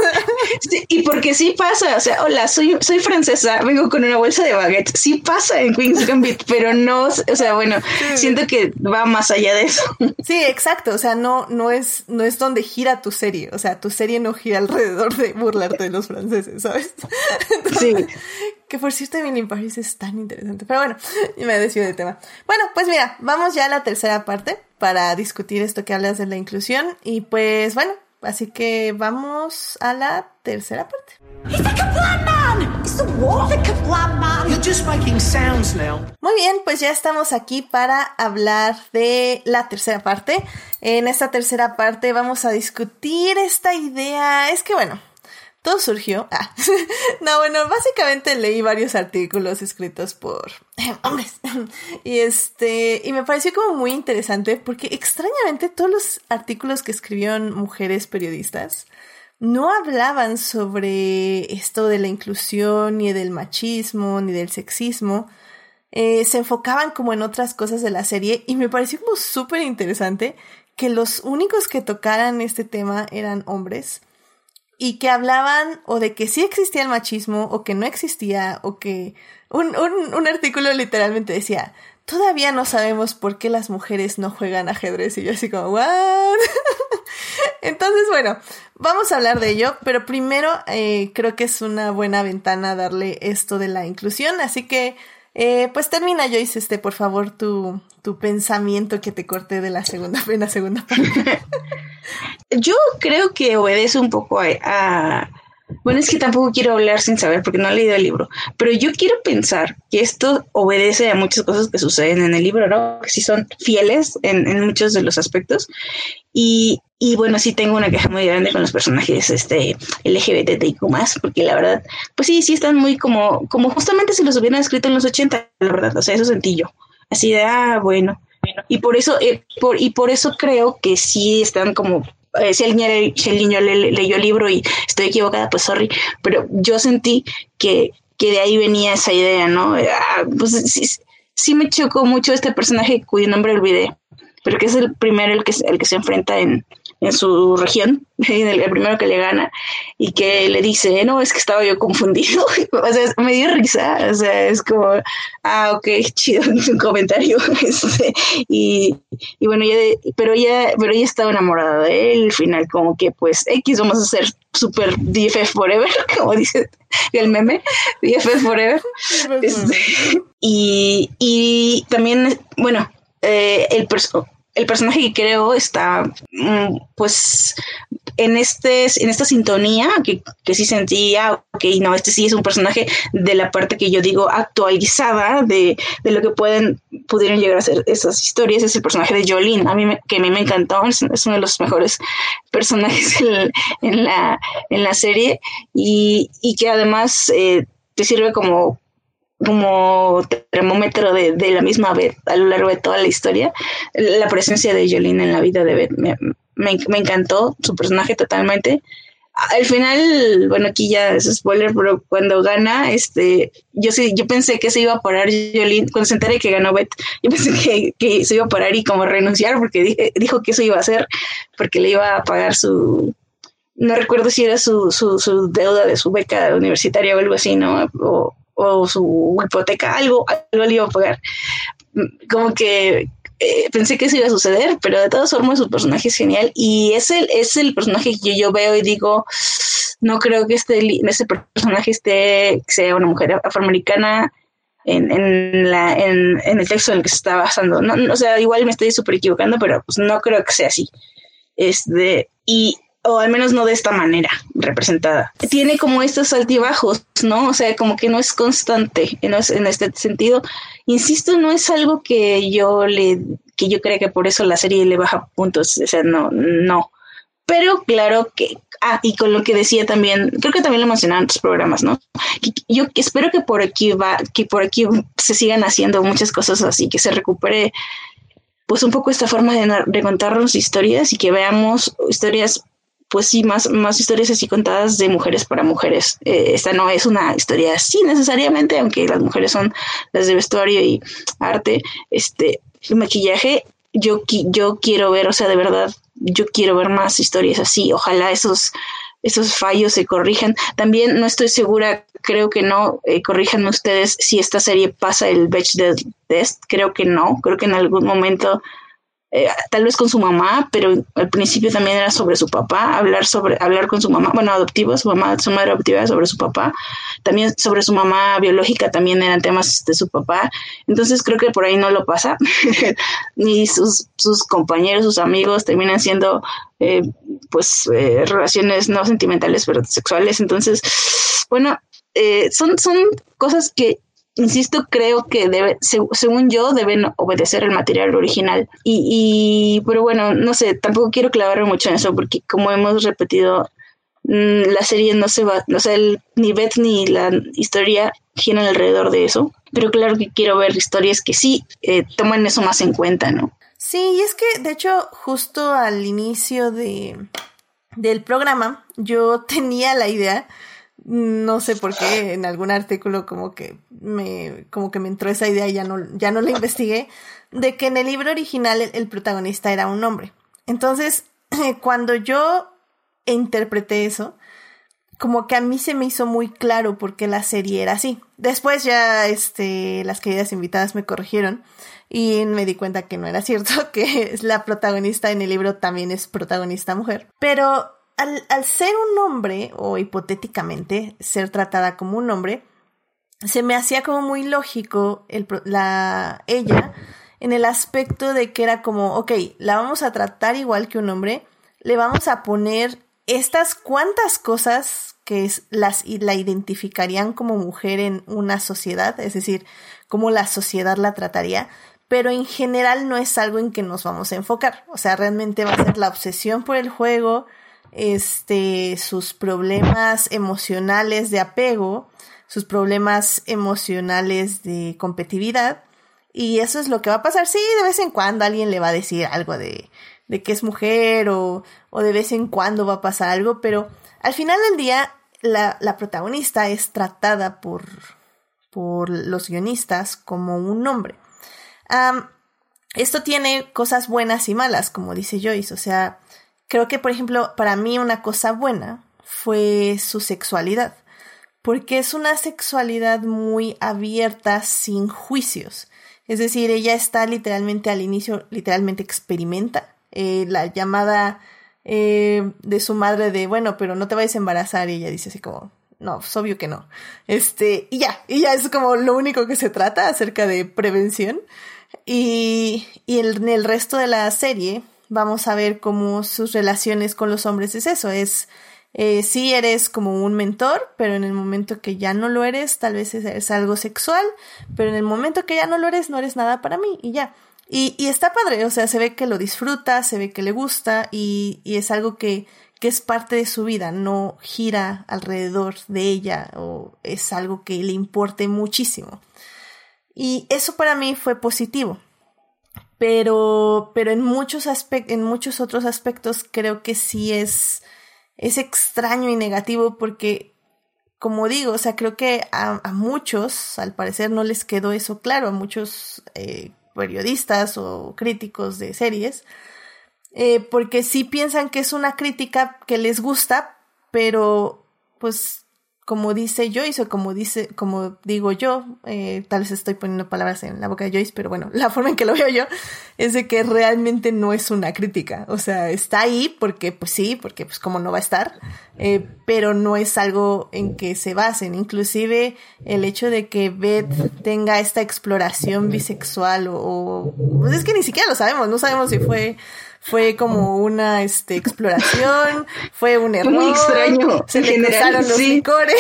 y porque sí pasa, o sea, hola, soy, soy francesa, vengo con una bolsa de baguette. Sí pasa en Queen's Gambit, pero no, o sea, bueno, siento que va más allá de eso. Sí, exacto, o sea, no, no es, no es donde gira tu serie, o sea, tu serie no gira alrededor de burlarte de los franceses, ¿sabes? sí. Que por cierto, Emily in Paris es tan interesante. Pero bueno, me desvío de tema. Bueno, pues mira, vamos ya a la tercera parte para discutir esto que hablas de la inclusión. Y pues bueno, así que vamos a la tercera parte. Muy bien, pues ya estamos aquí para hablar de la tercera parte. En esta tercera parte vamos a discutir esta idea. Es que bueno, todo surgió. Ah. no, bueno, básicamente leí varios artículos escritos por hombres. y este, y me pareció como muy interesante porque extrañamente todos los artículos que escribieron mujeres periodistas no hablaban sobre esto de la inclusión, ni del machismo, ni del sexismo. Eh, se enfocaban como en otras cosas de la serie y me pareció como súper interesante que los únicos que tocaran este tema eran hombres y que hablaban o de que sí existía el machismo o que no existía o que un, un, un, artículo literalmente decía, todavía no sabemos por qué las mujeres no juegan ajedrez y yo así como, ¿what? Entonces, bueno, vamos a hablar de ello, pero primero eh, creo que es una buena ventana darle esto de la inclusión, así que Eh, pues termina, Joyce, este, por favor, tu, tu pensamiento que te corté de la segunda, en la segunda parte. Yo creo que obedece un poco a bueno, es que tampoco quiero hablar sin saber porque no he leído el libro, pero yo quiero pensar que esto obedece a muchas cosas que suceden en el libro, ¿no? Que sí son fieles en, muchos de los aspectos. Y, y, bueno, sí tengo una queja muy grande con los personajes este, LGBTIQ porque la verdad, pues sí, sí están muy como, como justamente si los hubieran escrito en los 80, la verdad, o sea, eso sentí yo. Así de, ah, bueno. Y por eso, eh, por, y por eso creo que sí están como eh, si, el niño, leyó el libro y estoy equivocada, pues sorry, pero yo sentí que, que de ahí venía esa idea, ¿no? Ah, pues sí, sí, me chocó mucho este personaje cuyo nombre olvidé, pero que es el primero el que, el que se enfrenta en, en su región, el, primero que le gana, y que le dice, no, es que estaba yo confundido. o sea, me dio risa, o sea, es como, ah, ok, chido, un comentario. Este, y, y, bueno, ya pero ella, pero ella estaba enamorada de él, al final como que pues X, vamos a ser super DFF forever, como dice el meme, DFF forever. Este, y, y también, bueno, eh, el personaje el personaje que creo está mm, pues en este en esta sintonía que, que sí sentía ok no este sí es un personaje de la parte que yo digo actualizada de, de lo que pueden pudieron llegar a ser esas historias es el personaje de Jolene a mí me, que a mí me encantó es, uno de los mejores personajes en, en, la en la serie y, y que además eh, te sirve como como termómetro de, de, la misma vez a lo largo de toda la historia. La presencia de Jolene en la vida de Beth me, me, encantó, su personaje totalmente. Al final, bueno, aquí ya es spoiler, pero cuando gana, este, yo sí, yo pensé que se iba a parar Jolene, cuando se enteré que ganó Beth, yo pensé que, que se iba a parar y como renunciar, porque dijo que eso iba a hacer, porque le iba a pagar su, no recuerdo si era su, su, su deuda de su beca universitaria o algo así, ¿no? O su hipoteca, algo, algo le iba a pagar. Como que eh, pensé que eso iba a suceder, pero de todas formas su personaje es genial y es el, es el personaje que yo veo y digo, no creo que este, ese personaje esté, sea una mujer afroamericana en, en, la, en, en, el texto en el que se está basando. No, o sea, igual me estoy súper equivocando, pero pues no creo que sea así. Este, y o al menos no de esta manera representada. Tiene como estos altibajos, ¿no? O sea, como que no es constante en, este sentido. Insisto, no es algo que yo le, que yo crea que por eso la serie le baja puntos, o sea, no, no. Pero claro que, ah, y con lo que decía también, creo que también lo mencionaron en otros programas, ¿no? yo espero que por aquí va, que por aquí se sigan haciendo muchas cosas así, que se recupere pues un poco esta forma de, de contarnos historias y que veamos historias pues sí, más, más historias así contadas de mujeres para mujeres. Eh, esta no es una historia así necesariamente, aunque las mujeres son las de vestuario y arte, este, maquillaje. Yo, yo quiero ver, o sea, de verdad, yo quiero ver más historias así. Ojalá esos, esos fallos se corrijan. También no estoy segura, creo que no, eh, corríjanme ustedes si esta serie pasa el Bechdel Test. Creo que no, creo que en algún momento eh, tal vez con su mamá, pero al principio también era sobre su papá, hablar sobre hablar con su mamá, bueno, adoptiva, su mamá, su madre adoptiva sobre su papá, también sobre su mamá biológica también eran temas de su papá, entonces creo que por ahí no lo pasa, ni sus, sus compañeros, sus amigos terminan siendo eh, pues eh, relaciones no sentimentales pero sexuales, entonces, bueno, son, son cosas que insisto, creo que debe, según yo, deben obedecer el material original. Y, pero bueno, no sé, tampoco quiero clavarme mucho en eso porque como hemos repetido, mm, la serie no se va, o sea, el, ni Beth ni la historia giran alrededor de eso. Pero claro que quiero ver historias que sí eh, toman eso más en cuenta, ¿no? Sí, y es que de hecho justo al inicio de, del programa yo tenía la idea no sé por qué en algún artículo como que me como que me entró esa idea y ya no ya no la investigué de que en el libro original el, protagonista era un hombre. Entonces, cuando yo interpreté eso, como que a mí se me hizo muy claro por qué la serie era así. Después ya este las queridas invitadas me corrigieron y me di cuenta que no era cierto, que la protagonista en el libro también es protagonista mujer. Pero al, ser un hombre, o hipotéticamente ser tratada como un hombre, se me hacía como muy lógico el, la, ella en el aspecto de que era como, ok, la vamos a tratar igual que un hombre, le vamos a poner estas cuantas cosas que las, la identificarían como mujer en una sociedad, es decir, cómo la sociedad la trataría, pero en general no es algo en que nos vamos a enfocar. O sea, realmente va a ser la obsesión por el juego, este, sus problemas emocionales de apego, sus problemas emocionales de competitividad. Y eso es lo que va a pasar. Sí, de vez en cuando alguien le va a decir algo de, de que es mujer o, o de vez en cuando va a pasar algo, pero al final del día la, la protagonista es tratada por, por los guionistas como un hombre. esto tiene cosas buenas y malas, como dice Joyce. O sea, creo que, por ejemplo, para mí una cosa buena fue su sexualidad. Porque es una sexualidad muy abierta, sin juicios. Es decir, ella está literalmente al inicio, literalmente experimenta. Eh, la llamada eh, de su madre de, bueno, pero no te vayas a embarazar. Y ella dice así como, no, es obvio que no. Este, y ya, y ya es como lo único que se trata acerca de prevención. Y, y en el resto de la serie vamos a ver cómo sus relaciones con los hombres es eso, es eh, sí eres como un mentor, pero en el momento que ya no lo eres, tal vez es, algo sexual, pero en el momento que ya no lo eres, no eres nada para mí y ya. Y, y está padre, o sea, se ve que lo disfruta, se ve que le gusta y, y es algo que, que es parte de su vida, no gira alrededor de ella o es algo que le importe muchísimo. Y eso para mí fue positivo. Pero, pero en muchos aspectos, en muchos otros aspectos creo que sí es, es extraño y negativo porque, como digo, o sea, creo que a, muchos, al parecer, no les quedó eso claro, a muchos eh, periodistas o críticos de series, eh, porque sí piensan que es una crítica que les gusta, pero pues como dice Joyce o como dice, como digo yo, eh, tal vez estoy poniendo palabras en la boca de Joyce, pero bueno, la forma en que lo veo yo es de que realmente no es una crítica, o sea, está ahí porque pues sí, porque pues como no va a estar, eh, pero no es algo en que se basen, inclusive el hecho de que Beth tenga esta exploración bisexual o, o pues es que ni siquiera lo sabemos, no sabemos si fue fue como una este, exploración, fue un error. Muy extraño. Se le general, los licores.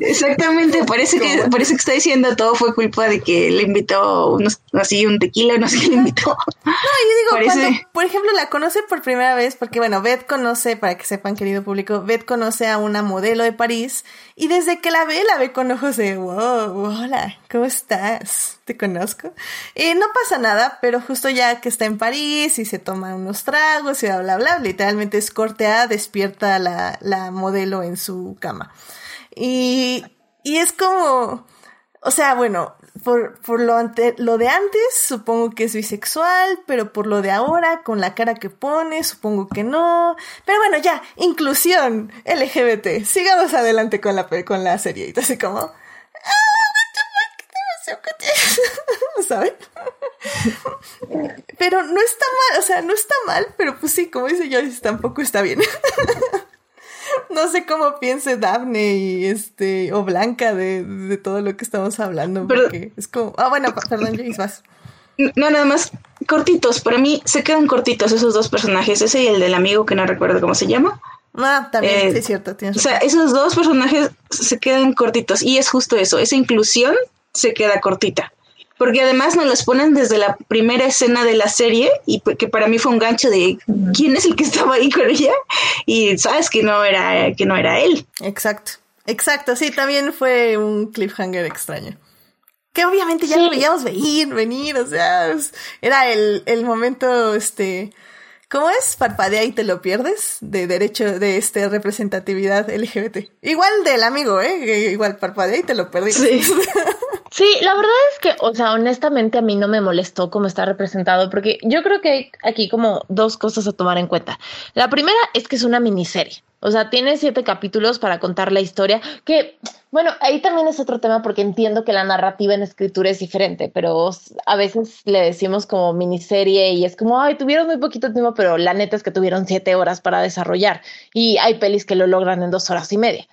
Exactamente, parece que, parece que está diciendo todo fue culpa de que le invitó unos, así un tequila, no sé qué le invitó. No, yo digo, cuando, por ejemplo, la conoce por primera vez, porque bueno, Beth conoce, para que sepan, querido público, Beth conoce a una modelo de París y desde que la ve, la ve con ojos de, wow, hola, ¿cómo estás? Te conozco. Y no pasa nada, pero justo ya que está en París y se toma unos tragos y bla, bla, bla, literalmente es cortea, despierta la, la modelo en su cama. Y, y es como, o sea, bueno, por, por lo, ante, lo de antes supongo que es bisexual, pero por lo de ahora, con la cara que pone, supongo que no. Pero bueno, ya, inclusión LGBT. Sigamos adelante con la, con la serie. Y así como... ¿Saben? Pero no está mal, o sea, no está mal, pero pues sí, como dice Joyce, tampoco está bien. no sé cómo piense Daphne y este, o Blanca de, todo lo que estamos hablando. Porque es como. Ah, bueno, perdón, James, vas. No, nada más cortitos. Para mí se quedan cortitos esos dos personajes. Ese y el del amigo que no recuerdo cómo se llama. Ah, también, sí, es cierto. o sea, esos dos personajes se quedan cortitos. Y es justo eso. Esa inclusión se queda cortita porque además nos las ponen desde la primera escena de la serie y que para mí fue un gancho de quién es el que estaba ahí con ella y sabes que no era que no era él. Exacto. Exacto, sí, también fue un cliffhanger extraño. Que obviamente ya lo veíamos venir, venir, o sea, era el, el momento, este, ¿Cómo es? Parpadea y te lo pierdes de derecho de este representatividad LGBT. Igual del amigo, ¿eh? Igual parpadea y te lo perdí. Sí. sí, la verdad es que, o sea, honestamente a mí no me molestó cómo está representado, porque yo creo que hay aquí como dos cosas a tomar en cuenta. La primera es que es una miniserie. O sea, tiene siete capítulos para contar la historia, que, bueno, ahí también es otro tema porque entiendo que la narrativa en escritura es diferente, pero a veces le decimos como miniserie y es como, ay, tuvieron muy poquito tiempo, pero la neta es que tuvieron siete horas para desarrollar y hay pelis que lo logran en dos horas y media.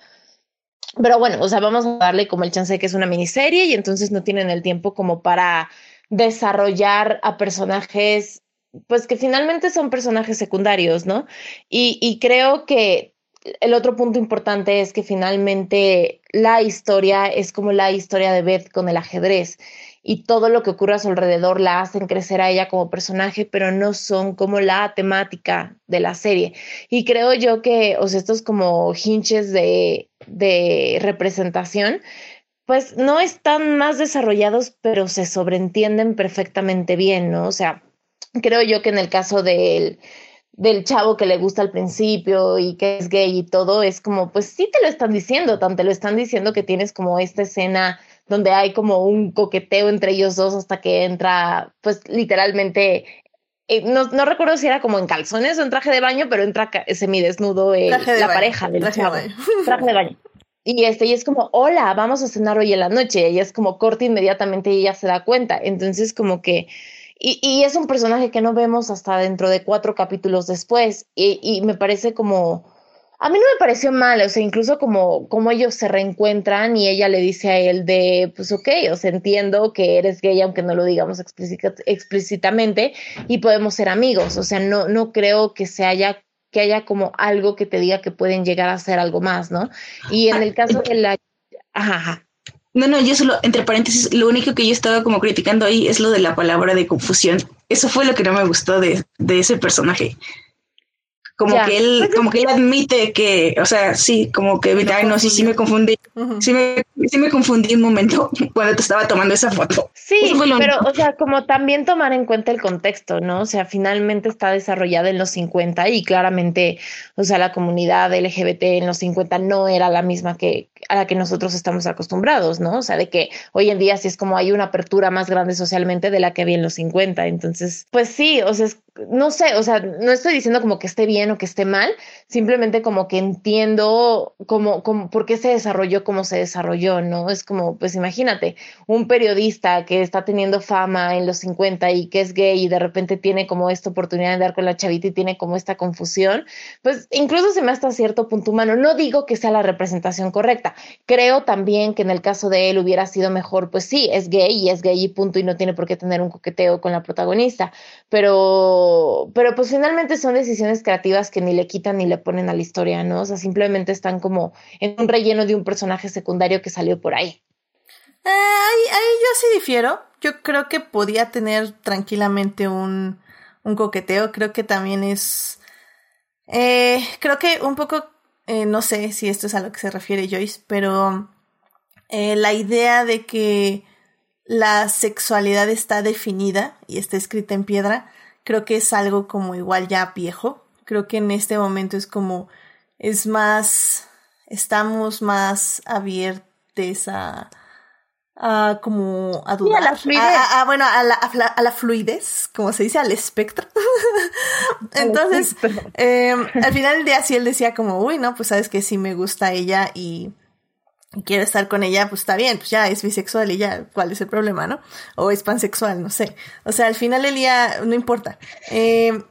Pero bueno, o sea, vamos a darle como el chance de que es una miniserie y entonces no tienen el tiempo como para desarrollar a personajes, pues que finalmente son personajes secundarios, ¿no? Y, y creo que el otro punto importante es que finalmente la historia es como la historia de Beth con el ajedrez y todo lo que ocurre a su alrededor la hacen crecer a ella como personaje, pero no son como la temática de la serie. Y creo yo que, o sea, estos como hinches de, de representación, pues no están más desarrollados, pero se sobreentienden perfectamente bien, ¿no? O sea, creo yo que en el caso del del chavo que le gusta al principio y que es gay y todo, es como, pues sí te lo están diciendo, tan te lo están diciendo que tienes como esta escena donde hay como un coqueteo entre ellos dos hasta que entra, pues literalmente, eh, no, no, recuerdo si era como en calzones o en traje de baño, pero entra semidesnudo eh, la pareja del traje chavo. De traje de baño. Y este, y es como, hola, vamos a cenar hoy en la noche. Y es como corta inmediatamente y ella se da cuenta. Entonces, como que, y, y es un personaje que no vemos hasta dentro de cuatro capítulos después. Y, y me parece como, a mí no me pareció mal, o sea, incluso como, como ellos se reencuentran y ella le dice a él de, pues ok, o sea, entiendo que eres gay aunque no lo digamos explícitamente y podemos ser amigos, o sea, no, no creo que se haya que haya como algo que te diga que pueden llegar a ser algo más, ¿no? Y en el caso de la... Ajá, ajá. No, no, yo solo, entre paréntesis, lo único que yo estaba como criticando ahí es lo de la palabra de confusión. Eso fue lo que no me gustó de, de ese personaje como que él, pues como que él admite que, o sea, sí, como que, ay, no, sí, sí me confundí, sí, me, sí me confundí un momento cuando te estaba tomando esa foto. Sí, pero, o sea, como también tomar en cuenta el contexto, ¿no? O sea, finalmente está desarrollada en los 50 y claramente, o sea, la comunidad LGBT en los 50 no era la misma que a la que nosotros estamos acostumbrados, ¿no? O sea, de que hoy en día sí es como hay una apertura más grande socialmente de la que había en los 50. Entonces, pues sí, o sea, es no sé, o sea, no estoy diciendo como que esté bien o que esté mal, simplemente como que entiendo cómo, por qué se desarrolló como se desarrolló, ¿no? Es como, pues imagínate, un periodista que está teniendo fama en los 50 y que es gay y de repente tiene como esta oportunidad de andar con la chavita y tiene como esta confusión, pues incluso se me hasta cierto punto humano. No digo que sea la representación correcta, creo también que en el caso de él hubiera sido mejor, pues sí, es gay y es gay y punto y no tiene por qué tener un coqueteo con la protagonista, pero pero, pues finalmente son decisiones creativas que ni le quitan ni le ponen a la historia, ¿no? O sea, simplemente están como en un relleno de un personaje secundario que salió por ahí. Eh, ahí, yo sí difiero. Yo creo que podía tener tranquilamente un, un coqueteo. Creo que también es. Eh, creo que un poco. Eh, no sé si esto es a lo que se refiere Joyce, pero la idea de que la sexualidad está definida y está escrita en piedra creo que es algo como igual ya viejo. Creo que en este momento es como, es más, estamos más abiertos a, a como a dudar. a la fluidez. A, bueno, a la, a la, fluidez, como se dice, al espectro. Entonces, em, al final del día sí él decía como, uy, no, pues sabes que sí me gusta ella y quiero estar con ella, pues está bien, pues ya es bisexual y ya, ¿cuál es el problema, no? O es pansexual, no sé. O sea, al final el día no importa. Eh,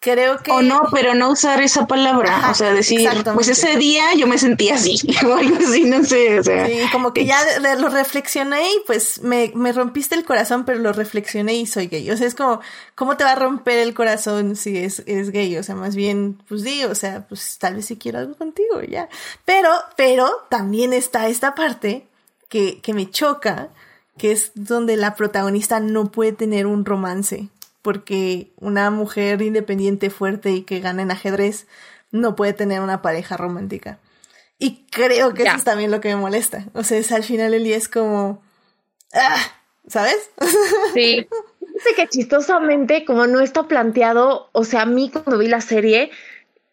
creo que... O no, pero no usar esa palabra, o sea, decir, pues ese día yo me sentí así, o algo así, no sé, o sea... Sí, como que ya lo reflexioné y pues me, me rompiste el corazón, pero lo reflexioné y soy gay, o sea, es como, ¿cómo te va a romper el corazón si es, es gay? O sea, más bien, pues di, o sea, pues tal vez si quiero algo contigo, ya. Pero, pero también está esta parte que, que me choca, que es donde la protagonista no puede tener un romance porque una mujer independiente, fuerte y que gana en ajedrez no puede tener una pareja romántica. Y creo que eso es también lo que me molesta. O sea, es al final el día es como... ¡Ah! ¿Sabes? Sí. Sé que chistosamente, como no está planteado, o sea, a mí cuando vi la serie,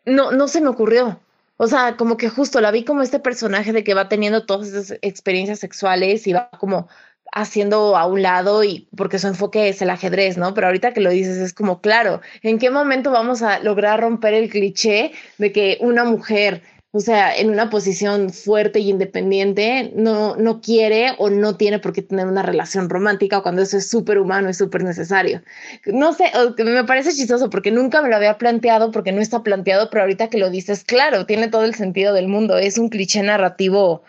no, no se me ocurrió. O sea, como que justo la vi como este personaje de que va teniendo todas esas experiencias sexuales y va como haciendo a un lado y porque su enfoque es el ajedrez, ¿no? Pero ahorita que lo dices es como, claro, ¿en qué momento vamos a lograr romper el cliché de que una mujer, o sea, en una posición fuerte y independiente, no, no quiere o no tiene por qué tener una relación romántica cuando eso es súper humano y súper necesario? No sé, me parece chistoso porque nunca me lo había planteado porque no está planteado, pero ahorita que lo dices, claro, tiene todo el sentido del mundo, es un cliché narrativo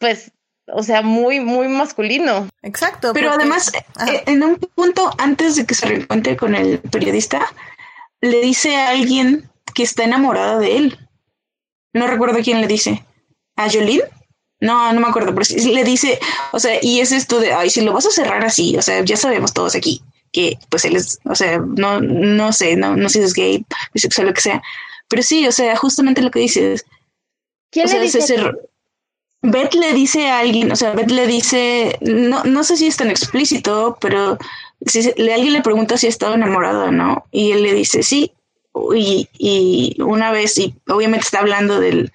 pues, o sea, muy, muy masculino. Exacto. Pero además, eh, en un punto antes de que se reencuentre con el periodista, le dice a alguien que está enamorada de él. No recuerdo quién le dice. ¿A Jolene? No, no me acuerdo, pero le dice, o sea, y es esto de, ay, si lo vas a cerrar así, o sea, ya sabemos todos aquí que pues él es, o sea, no, no sé, no, no sé si es gay, bisexual, lo que sea, pero sí, o sea, justamente lo que dices. ¿Quién le dice? Beth le dice a alguien, o sea, Beth le dice, no, no sé si es tan explícito, pero si alguien le pregunta si ha estado enamorado no, y él le dice sí, y, y una vez, y obviamente está hablando del,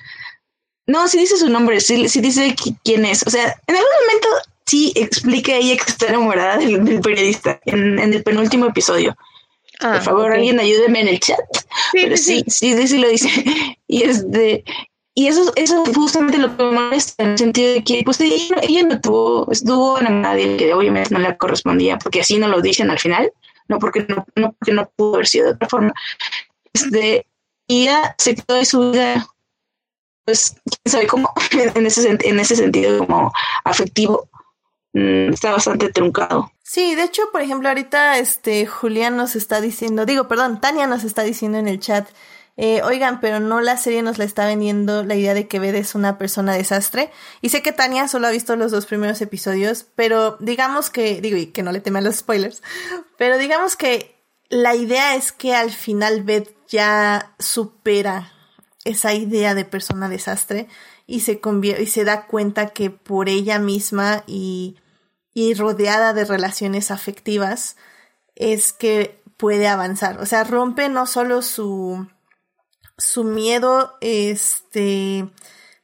no, si dice su nombre, si, si dice quién es, o sea, en algún momento sí explica ella que está enamorada del, periodista en, el penúltimo episodio. Ah, Por favor, alguien ayúdeme en el chat. Sí, Pero sí, sí, sí, sí, lo dice. Y es de, y eso, eso es justamente lo que me molesta, en el sentido de que pues ella, no tuvo, estuvo enamorada de que obviamente no le correspondía, porque así no lo dicen al final, no porque no, no, porque no pudo haber sido de otra forma. Este, y ella se quedó de su vida, pues, quién sabe cómo, en ese, en ese sentido como afectivo, Mm, está bastante truncado. Sí, de hecho, por ejemplo, ahorita este Julián nos está diciendo, digo, perdón, Tania nos está diciendo en el chat, eh, oigan, pero no la serie nos la está vendiendo la idea de que Bed es una persona desastre. Y sé que Tania solo ha visto los dos primeros episodios, pero digamos que, digo, y que no le teme a los spoilers, pero digamos que la idea es que al final Beth ya supera esa idea de persona desastre y se y se da cuenta que por ella misma y y rodeada de relaciones afectivas es que puede avanzar. O sea, rompe no solo su, su miedo este,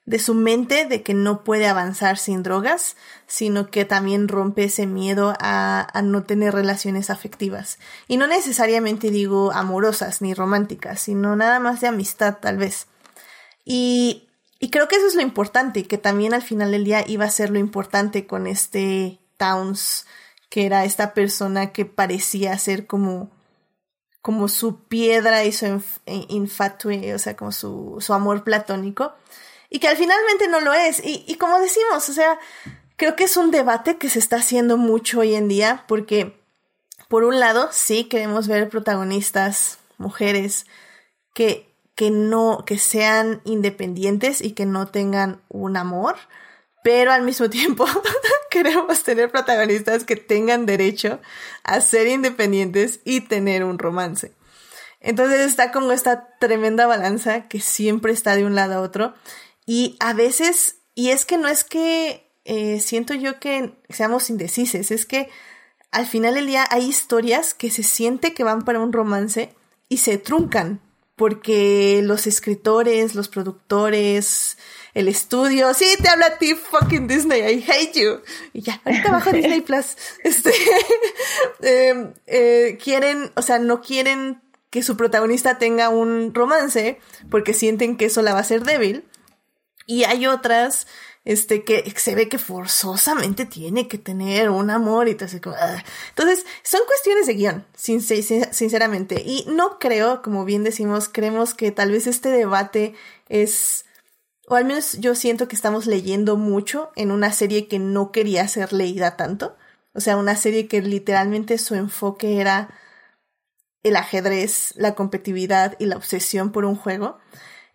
de su mente de que no puede avanzar sin drogas, sino que también rompe ese miedo a, a no tener relaciones afectivas. Y no necesariamente digo amorosas ni románticas, sino nada más de amistad tal vez. Y, y creo que eso es lo importante, que también al final del día iba a ser lo importante con este Towns, que era esta persona que parecía ser como, como su piedra y su eh, infatué, o sea, como su, su amor platónico, y que al finalmente no lo es. Y, y como decimos, o sea, creo que es un debate que se está haciendo mucho hoy en día, porque por un lado, sí queremos ver protagonistas, mujeres, que, que no, que sean independientes y que no tengan un amor, pero al mismo tiempo queremos tener protagonistas que tengan derecho a ser independientes y tener un romance. Entonces está como esta tremenda balanza que siempre está de un lado a otro y a veces, y es que no es que eh, siento yo que seamos indecises, es que al final del día hay historias que se siente que van para un romance y se truncan porque los escritores, los productores, el estudio, sí, te habla a ti, fucking Disney, I hate you. Y ya, ahorita bajo Disney Plus. Este, em, eh, quieren, o sea, no quieren que su protagonista tenga un romance porque sienten que eso la va a hacer débil. Y hay otras, este, que se ve que forzosamente tiene que tener un amor y todo así como, ah. Entonces, son cuestiones de guion, sinceramente. Y no creo, como bien decimos, creemos que tal vez este debate es o al menos yo siento que estamos leyendo mucho en una serie que no quería ser leída tanto. O sea, una serie que literalmente su enfoque era el ajedrez, la competitividad y la obsesión por un juego.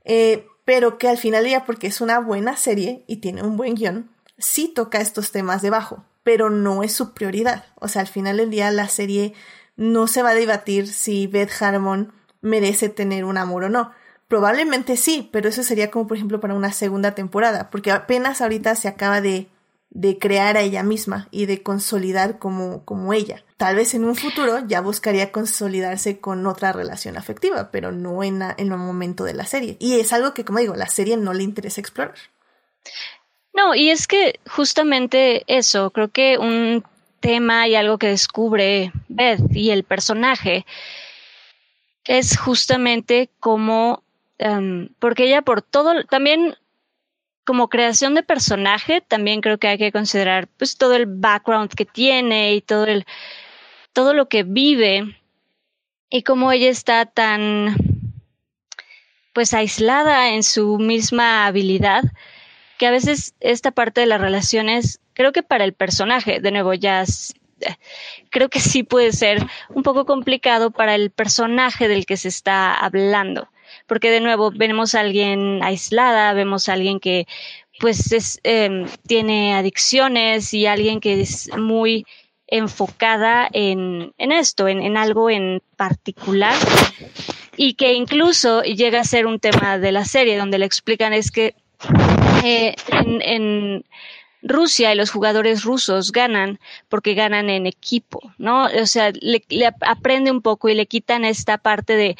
Eh, pero que al final ya porque es una buena serie y tiene un buen guion, sí toca estos temas debajo, pero no es su prioridad. O sea, al final del día la serie no se va a debatir si Beth Harmon merece tener un amor o no Probablemente sí, pero eso sería como por ejemplo para una segunda temporada, porque apenas ahorita se acaba de, de crear a ella misma y de consolidar como, como ella. Tal vez en un futuro ya buscaría consolidarse con otra relación afectiva, pero no en, en un momento de la serie. Y es algo que, como digo, la serie no le interesa explorar. No, y es que justamente eso, creo que un tema y algo que descubre Beth y el personaje es justamente cómo Em, porque ella por todo, también como creación de personaje, también creo que hay que considerar pues todo el background que tiene y todo el, todo lo que vive y cómo ella está tan pues aislada en su misma habilidad que a veces esta parte de las relaciones, creo que para el personaje, de nuevo, ya creo que sí puede ser un poco complicado para el personaje del que se está hablando, porque de nuevo vemos a alguien aislada, vemos a alguien que pues es, em, tiene adicciones y alguien que es muy enfocada en, en esto, en, en, algo en particular y que incluso llega a ser un tema de la serie donde le explican es que eh, en, Rusia y los jugadores rusos ganan porque ganan en equipo, ¿no? O sea, le aprende un poco y le quitan esta parte de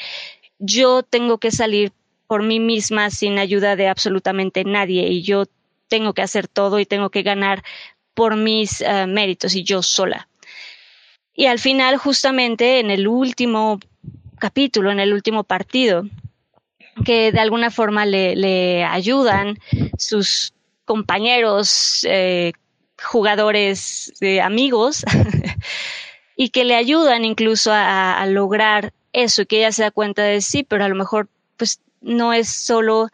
yo tengo que salir por mí misma sin ayuda de absolutamente nadie y yo tengo que hacer todo y tengo que ganar por mis uh, méritos y yo sola. Y al final, justamente en el último capítulo, en el último partido, que de alguna forma le, ayudan sus compañeros, eh, jugadores, eh, amigos, y que le ayudan incluso a, lograr eso, que ella se da cuenta de sí, pero a lo mejor pues no es solo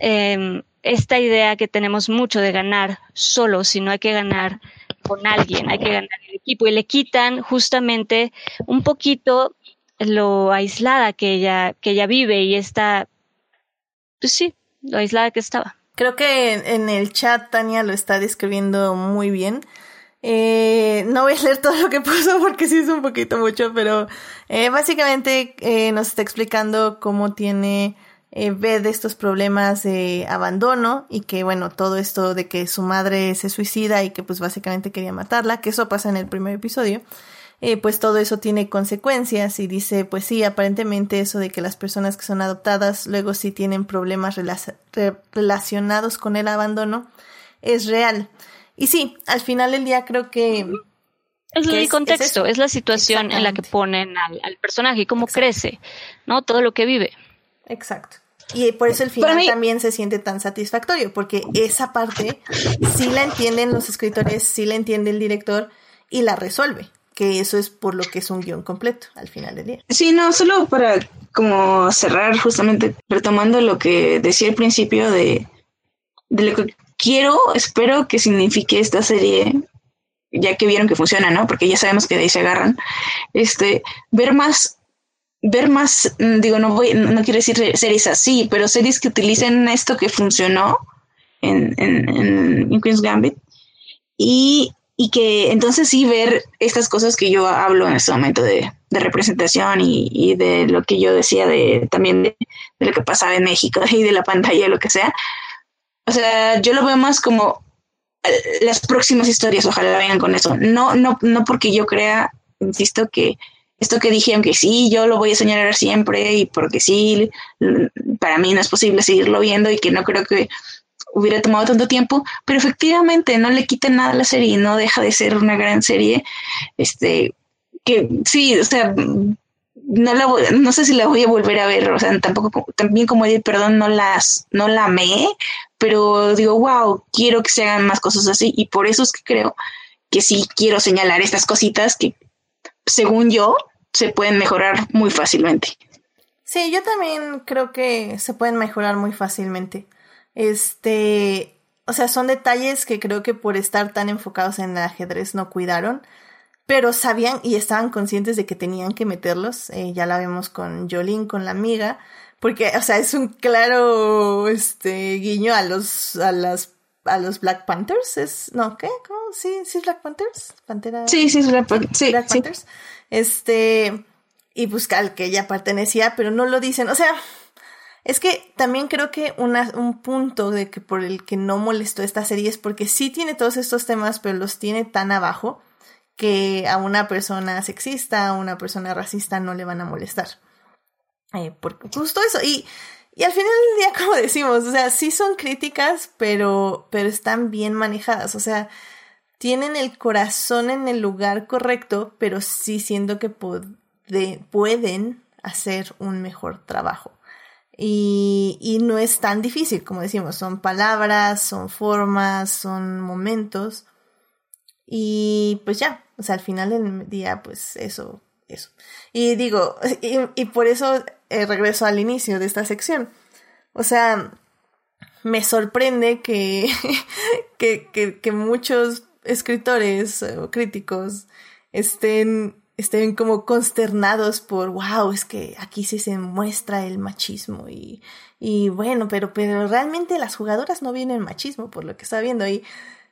eh, esta idea que tenemos mucho de ganar solo, sino hay que ganar con alguien, hay que ganar el equipo y le quitan justamente un poquito lo aislada que ella, que ella vive y está, pues sí, lo aislada que estaba. Creo que en el chat Tania lo está describiendo muy bien. Eh, no voy a leer todo lo que puso porque sí es un poquito mucho, pero eh, básicamente eh, nos está explicando cómo tiene eh, ve de estos problemas de abandono y que bueno, todo esto de que su madre se suicida y que pues básicamente quería matarla, que eso pasa en el primer episodio, eh, pues todo eso tiene consecuencias y dice pues sí, aparentemente eso de que las personas que son adoptadas luego sí tienen problemas relacionados con el abandono es real. Y sí, al final del día creo que... Es el contexto, es, la situación en la que ponen al, al personaje y cómo Exacto. crece, ¿no? Todo lo que vive. Exacto. Y por eso el final mí, también se siente tan satisfactorio, porque esa parte sí la entienden los escritores, sí la entiende el director y la resuelve, que eso es por lo que es un guion completo al final del día. Sí, no, solo para como cerrar justamente retomando lo que decía al principio de, de lo que quiero, espero que signifique esta serie ya que vieron que funciona, ¿no? Porque ya sabemos que de ahí se agarran, este, ver más ver más, mm, digo, no voy, no quiero decir series así, pero series que utilicen esto que funcionó en, en, en Queen's Gambit y, y, que entonces sí ver estas cosas que yo hablo en este momento de, de representación y, y, de lo que yo decía de también de, de, lo que pasaba en México y de la pantalla, lo que sea. O sea, yo lo veo más como eh, las próximas historias, ojalá vengan con eso. No, no, no porque yo crea, insisto, que esto que dije, aunque sí, yo lo voy a soñar siempre y porque sí, para mí no es posible seguirlo viendo y que no creo que hubiera tomado tanto tiempo, pero efectivamente no le quita nada a la serie y no deja de ser una gran serie, este, que sí, o sea, no la voy, no sé si la voy a volver a ver, o sea, tampoco, también como Edith, perdón, no las, no la amé, pero digo, wow, quiero que se hagan más cosas así y por eso es que creo que sí quiero señalar estas cositas que según yo, se pueden mejorar muy fácilmente. Sí, yo también creo que se pueden mejorar muy fácilmente. Este, o sea, son detalles que creo que por estar tan enfocados en el ajedrez no cuidaron, pero sabían y estaban conscientes de que tenían que meterlos. Eh, ya la vemos con Jolene, con la amiga, porque, o sea, es un claro, este, guiño a los, a las a los Black Panthers, es, no, ¿qué? ¿Cómo? Sí, sí es Black Panthers, Pantera. Sí, sí es Black, sí, Black sí. Panthers. Este, y buscar al que ella pertenecía, pero no lo dicen, o sea, es que también creo que una, un punto de que por el que no molestó esta serie es porque sí tiene todos estos temas, pero los tiene tan abajo que a una persona sexista, a una persona racista no le van a molestar. Eh, porque justo eso. Y y al final del día, como decimos, o sea, sí son críticas, pero, pero están bien manejadas. O sea, tienen el corazón en el lugar correcto, pero sí siento que puede, pueden hacer un mejor trabajo. Y, y no es tan difícil, como decimos, son palabras, son formas, son momentos. Y pues ya, o sea, al final del día, pues eso, eso. Y digo, y, por eso eh, regreso al inicio de esta sección. O sea, me sorprende que, que, que, que muchos escritores o críticos estén, estén como consternados por, wow, es que aquí sí se muestra el machismo y, y bueno, pero, pero realmente las jugadoras no vienen machismo por lo que está viendo y,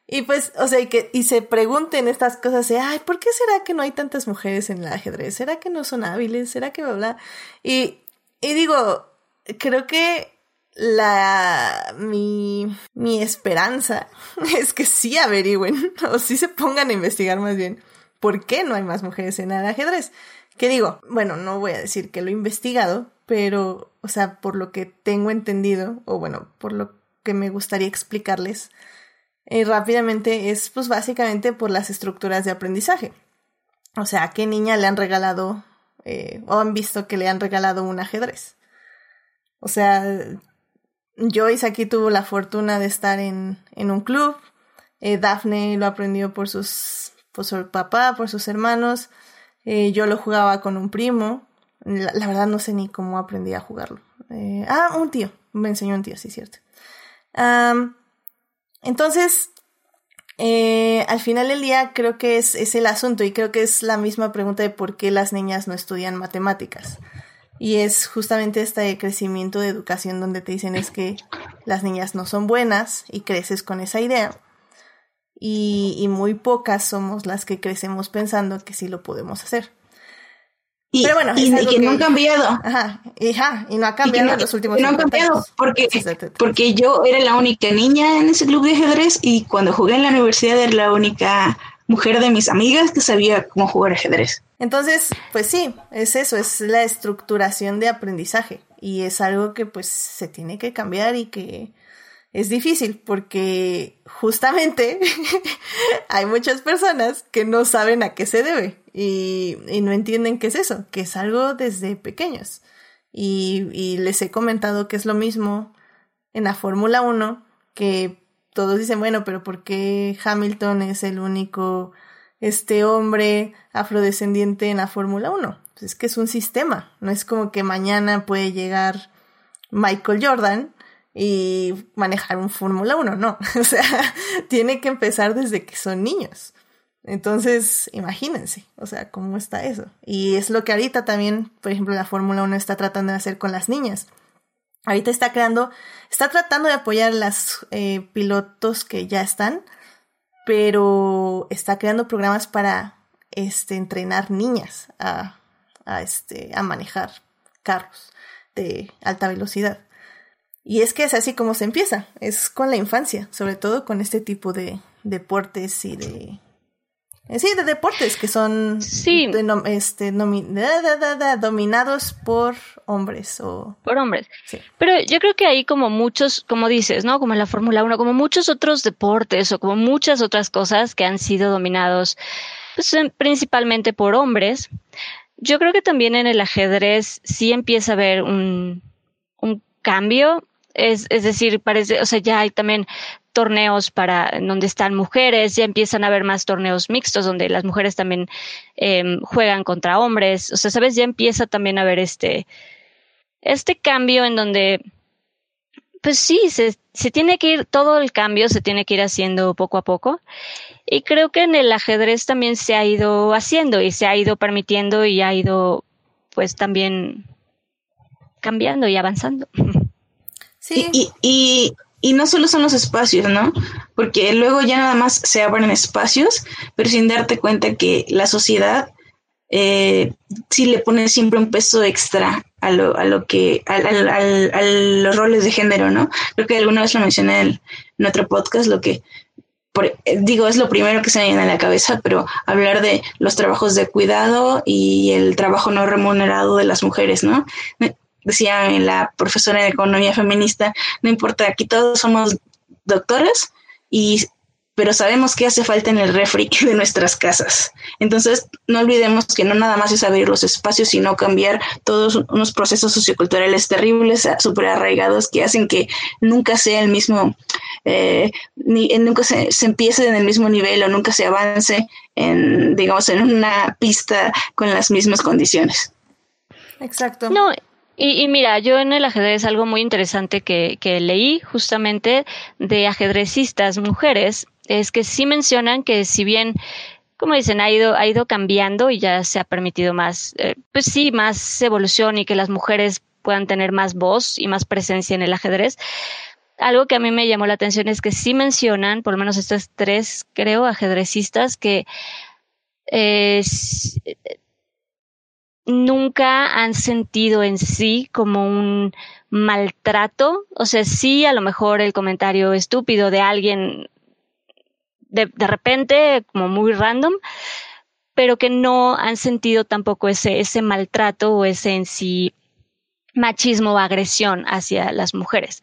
y pues, o sea, y que, y se pregunten estas cosas de, ay, ¿por qué será que no hay tantas mujeres en el ajedrez? ¿Será que no son hábiles? ¿Será que bla, bla? Y, y digo, creo que la mi, mi esperanza es que sí averigüen o sí se pongan a investigar más bien por qué no hay más mujeres en el ajedrez. Que digo, bueno, no voy a decir que lo he investigado, pero, o sea, por lo que tengo entendido, o bueno, por lo que me gustaría explicarles eh, rápidamente, es pues básicamente por las estructuras de aprendizaje. O sea, ¿a qué niña le han regalado eh, o han visto que le han regalado un ajedrez? O sea, Joyce aquí tuvo la fortuna de estar en, en un club. Eh, Daphne lo aprendió por sus por su papá, por sus hermanos. Eh, yo lo jugaba con un primo. La, verdad no sé ni cómo aprendí a jugarlo. Eh, ah, un tío. Me enseñó un tío, sí, cierto. Entonces, eh, al final del día creo que es, es el asunto y creo que es la misma pregunta de por qué las niñas no estudian matemáticas. Y es justamente este crecimiento de educación donde te dicen es que las niñas no son buenas y creces con esa idea. Y, y muy pocas somos las que crecemos pensando que sí lo podemos hacer. Y, Pero bueno, y, que, no han cambiado. Ajá, y, y no ha cambiado en los últimos No han cambiado porque, porque yo era la única niña en ese club de ajedrez y cuando jugué en la universidad era la única mujer de mis amigas que sabía cómo jugar ajedrez. Entonces, pues sí, es eso, es la estructuración de aprendizaje y es algo que pues se tiene que cambiar y que es difícil porque justamente hay muchas personas que no saben a qué se debe y, no entienden qué es eso, que es algo desde pequeños. Y, y les he comentado que es lo mismo en la Fórmula 1, que todos dicen, bueno, pero ¿por qué Hamilton es el único este hombre afrodescendiente en la Fórmula 1? Pues es que es un sistema, no es como que mañana puede llegar Michael Jordan y manejar un Fórmula 1, no, o sea, tiene que empezar desde que son niños. Entonces, imagínense, o sea, cómo está eso. Y es lo que ahorita también, por ejemplo, la Fórmula 1 está tratando de hacer con las niñas ahorita está creando, está tratando de apoyar a las eh, pilotos que ya están, pero está creando programas para este, entrenar niñas a, a, este, a manejar carros de alta velocidad. Y es que es así como se empieza, es con la infancia, sobre todo con este tipo de deportes y de sí, de deportes que son sí. este, dominados por hombres o por hombres. Sí. Pero yo creo que hay como muchos, como dices, ¿no? Como en la Fórmula 1, como muchos otros deportes o como muchas otras cosas que han sido dominados pues, principalmente por hombres. Yo creo que también en el ajedrez sí empieza a haber un, un cambio es, es decir, parece, o sea, ya hay también torneos para donde están mujeres, ya empiezan a haber más torneos mixtos donde las mujeres también eh, juegan contra hombres, o sea, sabes, ya empieza también a haber este, este cambio en donde, pues sí, se, se tiene que ir, todo el cambio se tiene que ir haciendo poco a poco. Y creo que en el ajedrez también se ha ido haciendo y se ha ido permitiendo y ha ido, pues también cambiando y avanzando. Sí. Y, y, y no solo son los espacios, ¿no? Porque luego ya nada más se abren espacios, pero sin darte cuenta que la sociedad eh, sí le pone siempre un peso extra a lo, a lo que, a, a, los roles de género, ¿no? Creo que alguna vez lo mencioné en, en otro podcast, lo que por, digo, es lo primero que se me viene a la cabeza, pero hablar de los trabajos de cuidado y el trabajo no remunerado de las mujeres, ¿no? Decía la profesora de economía feminista, no importa, aquí todos somos doctores y pero sabemos que hace falta en el refri de nuestras casas. Entonces, no olvidemos que no nada más es abrir los espacios, sino cambiar todos unos procesos socioculturales terribles, súper arraigados, que hacen que nunca sea el mismo, eh, ni, nunca se, se, empiece en el mismo nivel o nunca se avance en, digamos, en una pista con las mismas condiciones. Exacto. No, Y, mira, yo en el ajedrez algo muy interesante que, que leí justamente de ajedrecistas mujeres es que sí mencionan que si bien como dicen, ha ido, ha ido cambiando y ya se ha permitido más, eh, pues sí, más evolución y que las mujeres puedan tener más voz y más presencia en el ajedrez. Algo que a mí me llamó la atención es que sí mencionan, por lo menos estos tres, creo, ajedrecistas, que eh, nunca han sentido en sí como un maltrato. O sea, sí, a lo mejor el comentario estúpido de alguien de, de repente, como muy random, pero que no han sentido tampoco ese, ese maltrato o ese en sí machismo o agresión hacia las mujeres.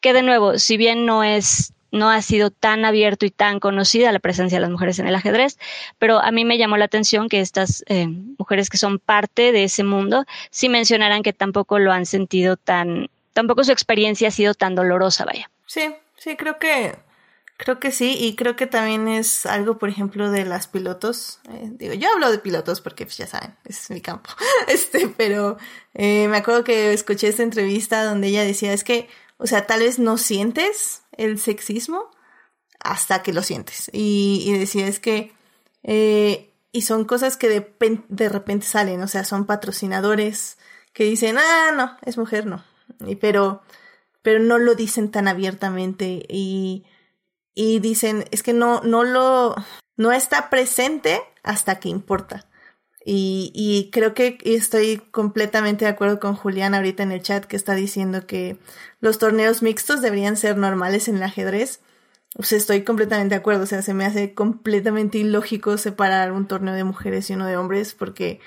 Que de nuevo, si bien no es no ha sido tan abierto y tan conocida la presencia de las mujeres en el ajedrez, pero a mí me llamó la atención que estas eh, mujeres que son parte de ese mundo sí mencionaran que tampoco lo han sentido tan, tampoco su experiencia ha sido tan dolorosa, vaya. Sí, sí, creo que Creo que sí, y creo que también es algo, por ejemplo, de las pilotos. Eh, digo, yo hablo de pilotos porque pues, ya saben, es mi campo. este, pero eh, me acuerdo que escuché esta entrevista donde ella decía, es que, o sea, tal vez no sientes el sexismo hasta que lo sientes. Y, y es que, eh, y son cosas que de, de repente salen, o sea, son patrocinadores que dicen, ah, no, es mujer, no. Y, pero, pero no lo dicen tan abiertamente y y dicen, es que no, no lo, no está presente hasta que importa. Y, y creo que estoy completamente de acuerdo con Julián ahorita en el chat que está diciendo que los torneos mixtos deberían ser normales en el ajedrez. O sea, estoy completamente de acuerdo. O sea, se me hace completamente ilógico separar un torneo de mujeres y uno de hombres porque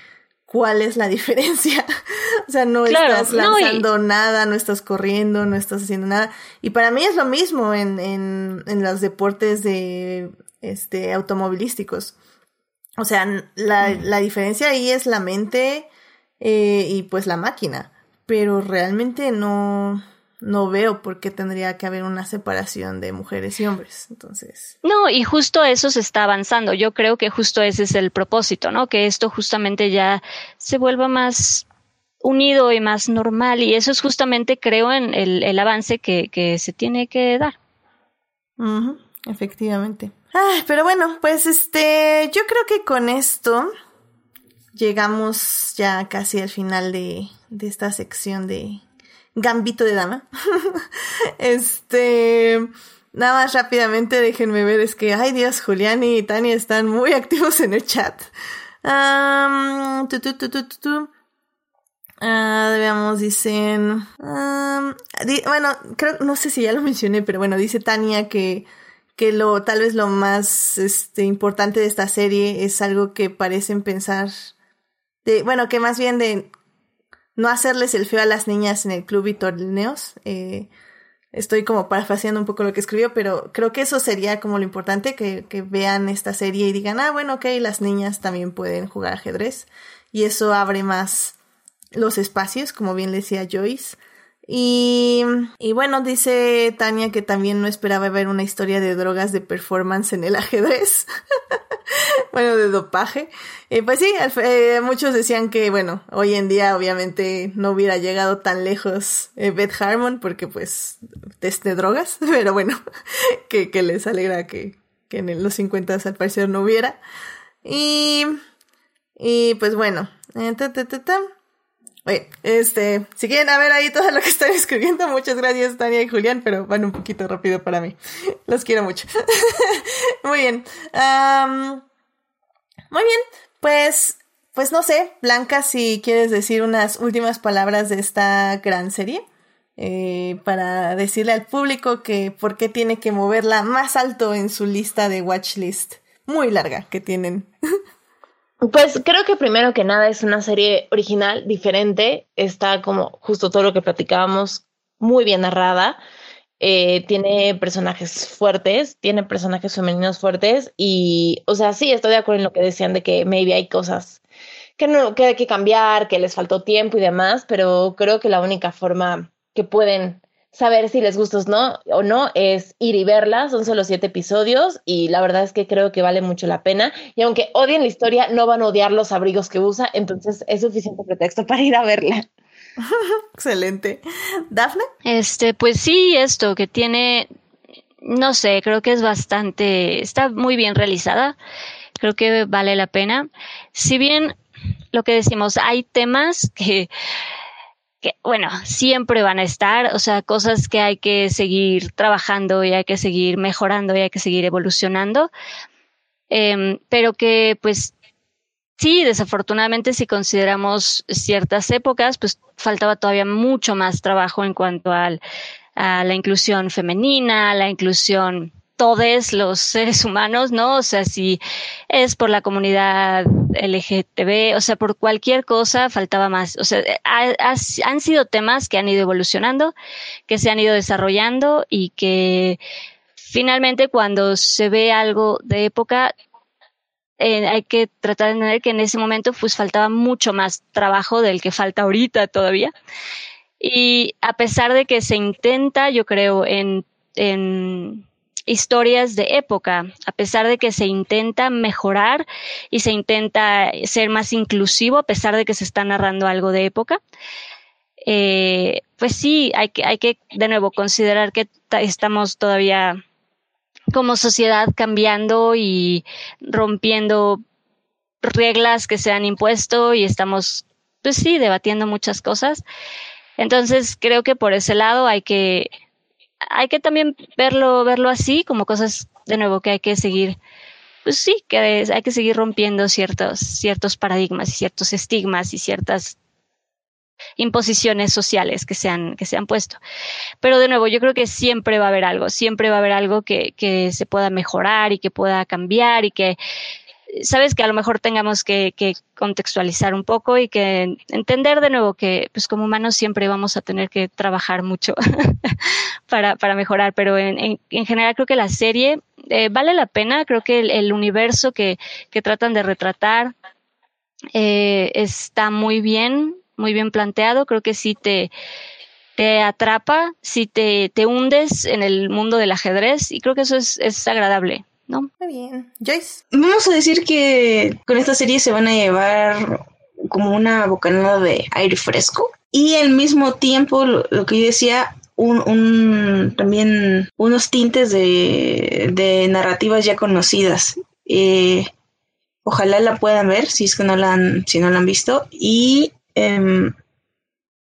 cuál es la diferencia. o sea, no estás lanzando nada, no estás corriendo, no estás haciendo nada. Y para mí es lo mismo en, en, en los deportes de este automovilísticos. O sea, la, mm. la diferencia ahí es la mente eh, y pues la máquina. Pero realmente no, no veo por qué tendría que haber una separación de mujeres y hombres. Entonces. No, y justo eso se está avanzando. Yo creo que justo ese es el propósito, ¿no? Que esto justamente ya se vuelva más unido y más normal. Y eso es justamente, creo, en el, el avance que, que, se tiene que dar. efectivamente. Ah, pero bueno, pues este, yo creo que con esto llegamos ya casi al final de, de esta sección de Gambito de Dama. este. Nada más rápidamente, déjenme ver, es que, ay Dios, Julián y Tania están muy activos en el chat. Um, tu, tu, tu, ah, veamos, dicen. bueno, creo, no sé si ya lo mencioné, pero bueno, dice Tania que, que lo, tal vez lo más este, importante de esta serie es algo que parecen pensar. De, bueno, que más bien de no hacerles el feo a las niñas en el club y torneos. Eh, estoy como parafraseando un poco lo que escribió, pero creo que eso sería como lo importante, que, que vean esta serie y digan, ah, bueno, ok, las niñas también pueden jugar ajedrez. Y eso abre más los espacios, como bien decía Joyce. Y, y, bueno, dice Tania que también no esperaba ver una historia de drogas de performance en el ajedrez. bueno, de dopaje. Eh, pues sí, eh, muchos decían que, bueno, hoy en día obviamente no hubiera llegado tan lejos eh, Beth Harmon porque pues test drogas, pero bueno, que, que les alegra que, que en los 50 al parecer no hubiera. Y, y pues bueno, eh, Oye, este, si quieren a ver ahí todo lo que están escribiendo, muchas gracias Tania y Julián, pero van un poquito rápido para mí. Los quiero mucho. Muy bien. muy bien, pues, pues no sé, Blanca, si quieres decir unas últimas palabras de esta gran serie, eh, para decirle al público que por qué tiene que moverla más alto en su lista de watchlist muy larga que tienen. Pues creo que primero que nada es una serie original, diferente, está como justo todo lo que platicábamos, muy bien narrada, eh, tiene personajes fuertes, tiene personajes femeninos fuertes y, o sea, sí, estoy de acuerdo en lo que decían de que maybe hay cosas que, no, que hay que cambiar, que les faltó tiempo y demás, pero creo que la única forma que pueden saber si les gusta ¿no? o no es ir y verla. Son solo siete episodios y la verdad es que creo que vale mucho la pena. Y aunque odien la historia, no van a odiar los abrigos que usa, entonces es suficiente pretexto para ir a verla. Excelente. ¿Dafne? Este, pues sí, esto que tiene, no sé, creo que es bastante, está muy bien realizada. Creo que vale la pena. Si bien lo que decimos, hay temas que, que, bueno, siempre van a estar, o sea, cosas que hay que seguir trabajando y hay que seguir mejorando y hay que seguir evolucionando, eh, pero que pues sí, desafortunadamente si consideramos ciertas épocas, pues faltaba todavía mucho más trabajo en cuanto al, a la inclusión femenina, la inclusión todos los seres humanos, ¿no? O sea, si es por la comunidad LGTB, o sea, por cualquier cosa faltaba más. O sea, ha, ha, han sido temas que han ido evolucionando, que se han ido desarrollando y que finalmente cuando se ve algo de época, eh, hay que tratar de entender que en ese momento pues faltaba mucho más trabajo del que falta ahorita todavía. Y a pesar de que se intenta, yo creo, en, en historias de época, a pesar de que se intenta mejorar y se intenta ser más inclusivo, a pesar de que se está narrando algo de época, eh, pues sí, hay que, hay que de nuevo considerar que estamos todavía como sociedad cambiando y rompiendo reglas que se han impuesto y estamos, pues sí, debatiendo muchas cosas. Entonces creo que por ese lado hay que, hay que también verlo, verlo así, como cosas de nuevo que hay que seguir, pues sí, que hay que seguir rompiendo ciertos, ciertos paradigmas y ciertos estigmas y ciertas imposiciones sociales que se han, que se han puesto. Pero de nuevo, yo creo que siempre va a haber algo, siempre va a haber algo que, que se pueda mejorar y que pueda cambiar y que, sabes que a lo mejor tengamos que, contextualizar un poco y que entender de nuevo que pues como humanos siempre vamos a tener que trabajar mucho para, para mejorar, pero en, en, en, general creo que la serie eh, vale la pena, creo que el, el universo que, que, tratan de retratar eh, está muy bien, muy bien planteado, creo que sí te, te atrapa, sí te, te hundes en el mundo del ajedrez y creo que eso es, es agradable. ¿No? Muy bien. Joyce. Vamos a decir que con esta serie se van a llevar como una bocanada de aire fresco y al mismo tiempo lo, lo que yo decía un, un, también unos tintes de, de narrativas ya conocidas eh, ojalá la puedan ver si es que no la han si no la han visto y eh,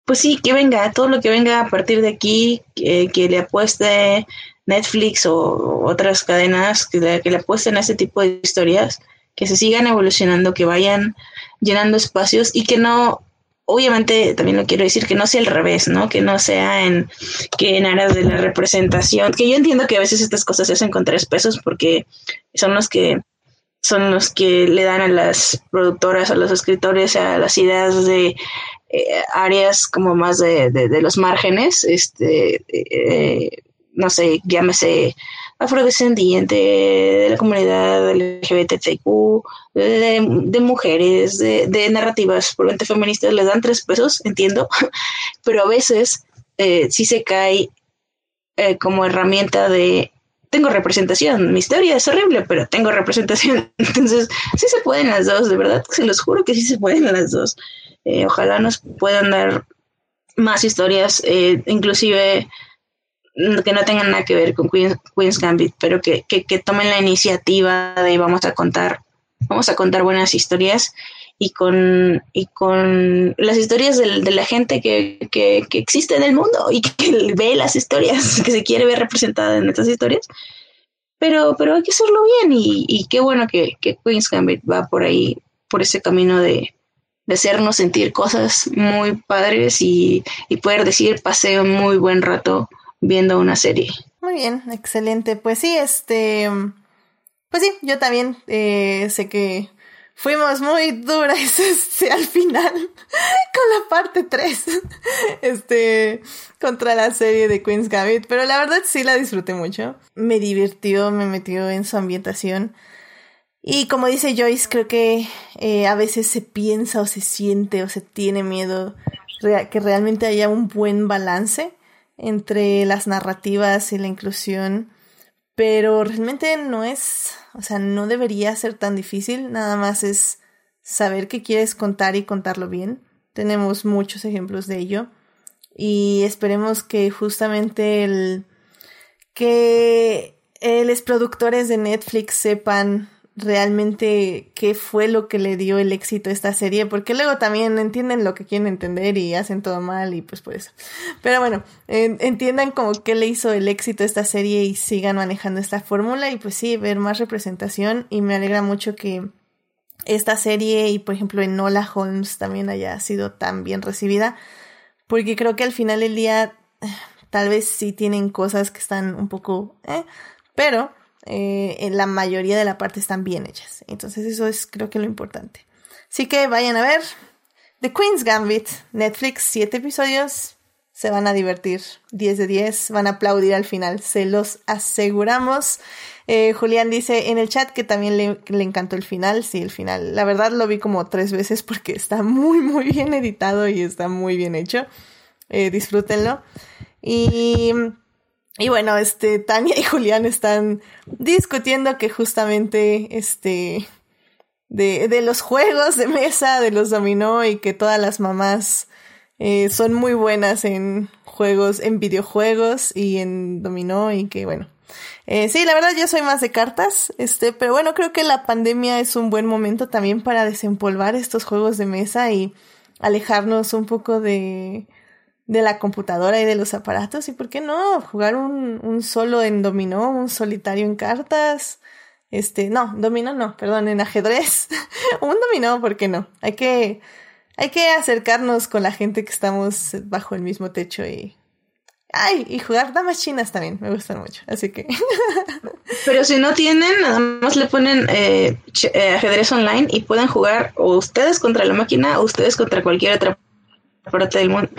pues sí que venga todo lo que venga a partir de aquí que, que le apueste Netflix o otras cadenas que le, apuesten a ese tipo de historias, que se sigan evolucionando, que vayan llenando espacios y que no, obviamente también lo quiero decir, que no sea al revés, ¿no? Que no sea en, que en aras de la representación, que yo entiendo que a veces estas cosas se hacen con tres pesos porque son los que son los que le dan a las productoras, a los escritores, a las ideas de eh, áreas como más de, de, de, los márgenes, este, eh, no sé, llámese afrodescendiente, de la comunidad LGBTQ, de, mujeres, de, narrativas puramente feministas, les dan tres pesos, entiendo, pero a veces eh, sí se cae eh, como herramienta de tengo representación, mi historia es horrible, pero tengo representación. Entonces, sí se pueden las dos, de verdad, se los juro que sí se pueden las dos. Eh, ojalá nos puedan dar más historias, inclusive que no tengan nada que ver con Queen's, Queen's Gambit, pero que, que, que, tomen la iniciativa de vamos a contar, vamos a contar buenas historias y con, y con las historias de, de la gente que, que, que, existe en el mundo y que ve las historias, que se quiere ver representada en estas historias. Pero, pero hay que hacerlo bien y, y qué bueno que, que Queen's Gambit va por ahí, por ese camino de, de hacernos sentir cosas muy padres y, y poder decir pasé un muy buen rato viendo una serie. Muy bien, excelente. Pues sí, este, pues sí, yo también eh, sé que fuimos muy duras este, al final con la parte 3, este, contra la serie de Queen's Gambit, pero la verdad sí la disfruté mucho. Me divirtió, me metió en su ambientación. Y como dice Joyce, creo que eh, a veces se piensa o se siente o se tiene miedo que realmente haya un buen balance entre las narrativas y la inclusión, pero realmente no es, o sea, no debería ser tan difícil, nada más es saber qué quieres contar y contarlo bien. Tenemos muchos ejemplos de ello. Y esperemos que justamente el que los productores de Netflix sepan realmente qué fue lo que le dio el éxito a esta serie, porque luego también entienden lo que quieren entender y hacen todo mal y pues por eso. Pero bueno, entiendan como qué le hizo el éxito a esta serie y sigan manejando esta fórmula y pues sí, ver más representación y me alegra mucho que esta serie y por ejemplo en Nola Holmes también haya sido tan bien recibida, porque creo que al final del día tal vez sí tienen cosas que están un poco, eh, pero eh, en la mayoría de la parte están bien hechas. Entonces eso es creo que lo importante. Así que vayan a ver The Queen's Gambit, Netflix, siete episodios. Se van a divertir 10 de 10, van a aplaudir al final, se los aseguramos. Eh, Julián dice en el chat que también le, le, encantó el final, sí, el final. La verdad lo vi como tres veces porque está muy, muy bien editado y está muy bien hecho. Eh, disfrútenlo. Y y bueno, este, Tania y Julián están discutiendo que justamente, este, de, de los juegos de mesa, de los dominó y que todas las mamás eh, son muy buenas en juegos, en videojuegos y en dominó y que bueno. Eh, sí, la verdad yo soy más de cartas, este, pero bueno, creo que la pandemia es un buen momento también para desempolvar estos juegos de mesa y alejarnos un poco de, de la computadora y de los aparatos. ¿Y por qué no? Jugar un, un solo en dominó, un solitario en cartas. Este, no, dominó no, perdón, en ajedrez. un dominó, ¿por qué no? Hay que, hay que acercarnos con la gente que estamos bajo el mismo techo y. Ay, y jugar damas chinas también, me gustan mucho, así que. Pero si no tienen, nada más le ponen eh, eh, ajedrez online y pueden jugar o ustedes contra la máquina o ustedes contra cualquier otra parte del mundo,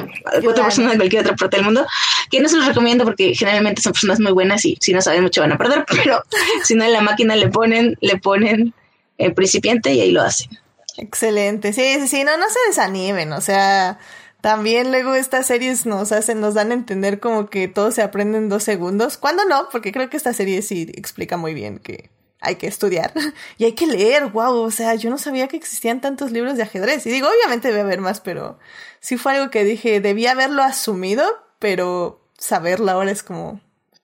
otra persona de cualquier otra parte del mundo, que no se los recomiendo porque generalmente son personas muy buenas y si no saben mucho van a perder, pero si no en la máquina le ponen, le ponen el principiante y ahí lo hacen. Excelente, sí, sí, sí, no, no se desanimen, o sea, también luego estas series nos hacen, nos dan a entender como que todo se aprende en dos segundos, cuando no, porque creo que esta serie sí explica muy bien que hay que estudiar y hay que leer, wow, o sea, yo no sabía que existían tantos libros de ajedrez. Y digo, obviamente debe haber más, pero sí fue algo que dije, debía haberlo asumido, pero saberlo ahora es como,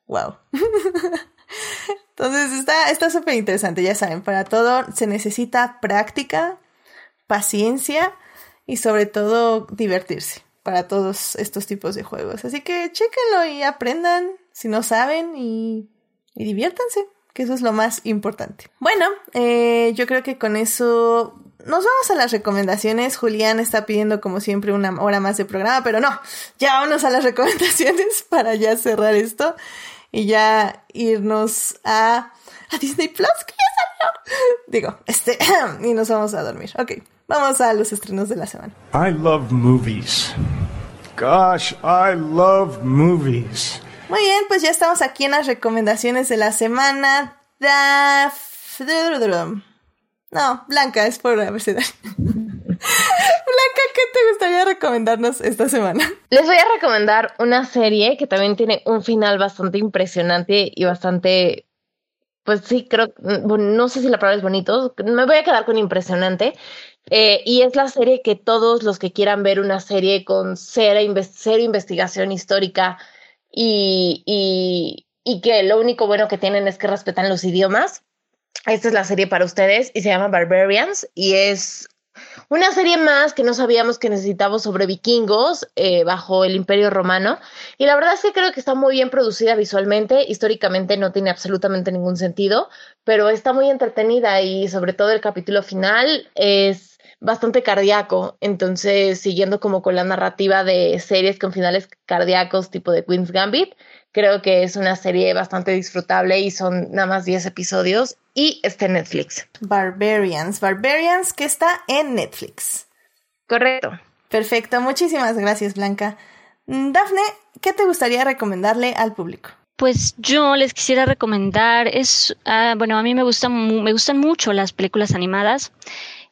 wow. Entonces está súper interesante, ya saben, para todo se necesita práctica, paciencia y sobre todo divertirse para todos estos tipos de juegos. Así que chéquenlo y aprendan si no saben y diviértanse que eso es lo más importante. Bueno, eh, yo creo que con eso nos vamos a las recomendaciones. Julián está pidiendo como siempre una hora más de programa, pero no, ya vámonos a las recomendaciones para ya cerrar esto y ya irnos a, a Disney Plus, que ya salió. Digo, este, y nos vamos a dormir. Ok, vamos a los estrenos de la semana. I love movies. Gosh, I love movies. Muy bien, pues ya estamos aquí en las recomendaciones de la semana. No, Blanca, es por abecedario. Blanca, ¿qué te gustaría recomendarnos esta semana? Les voy a recomendar una serie que también tiene un final bastante impresionante y bastante, pues sí, creo, no sé si la palabra es bonito, me voy a quedar con impresionante. Eh, y es la serie que todos los que quieran ver una serie con cero, cero investigación histórica, y, y, que lo único bueno que tienen es que respetan los idiomas. Esta es la serie para ustedes y se llama Barbarians y es una serie más que no sabíamos que necesitábamos sobre vikingos eh, bajo el Imperio Romano. Y la verdad es que creo que está muy bien producida visualmente. Históricamente no tiene absolutamente ningún sentido, pero está muy entretenida y sobre todo el capítulo final es bastante cardíaco, entonces siguiendo como con la narrativa de series con finales cardíacos tipo de Queen's Gambit, creo que es una serie bastante disfrutable y son nada más 10 episodios y está en Netflix. Barbarians, Barbarians que está en Netflix. Correcto. Perfecto, muchísimas gracias Blanca. Mm, Dafne, ¿qué te gustaría recomendarle al público? Pues yo les quisiera recomendar, es, ah, bueno, a mí me gustan, me gustan mucho las películas animadas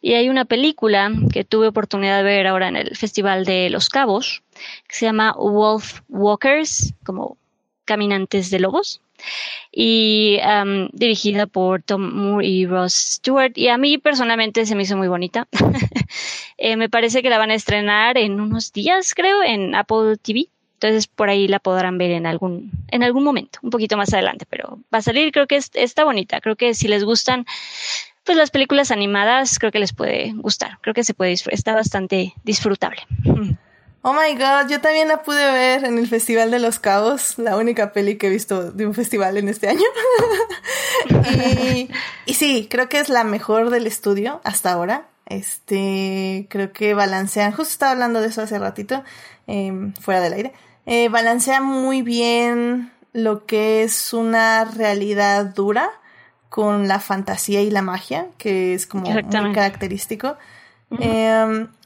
y hay una película que tuve oportunidad de ver ahora en el Festival de Los Cabos, que se llama Wolf Walkers, como caminantes de lobos. y dirigida por Tom Moore y Ross Stewart. Y a mí personalmente se me hizo muy bonita. Eh, me parece que la van a estrenar en unos días, creo, en Apple TV. Entonces por ahí la podrán ver en algún, en algún momento, un poquito más adelante, pero va a salir, creo que está bonita. Creo que si les gustan pues las películas animadas, creo que les puede gustar. Creo que se puede está bastante disfrutable. Oh my god, yo también la pude ver en el Festival de los Cabos, la única peli que he visto de un festival en este año. y, sí, creo que es la mejor del estudio hasta ahora. Este, creo que balancean, justo estaba hablando de eso hace ratito, em, fuera del aire. Eh, balancea muy bien lo que es una realidad dura con la fantasía y la magia, que es como muy característico.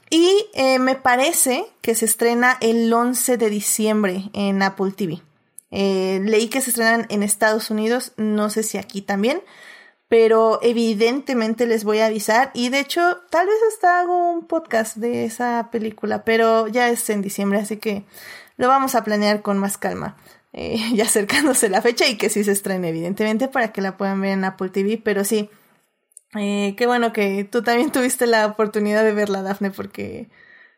Y eh, me parece que se estrena el 11 de diciembre en Apple TV. Eh, leí que se estrenan en Estados Unidos, no sé si aquí también, pero evidentemente les voy a avisar y de hecho tal vez hasta hago un podcast de esa película, pero ya es en diciembre, así que lo vamos a planear con más calma, eh, ya acercándose la fecha y que sí se estrene evidentemente para que la puedan ver en Apple TV, pero sí, eh, qué bueno que tú también tuviste la oportunidad de verla, Dafne, porque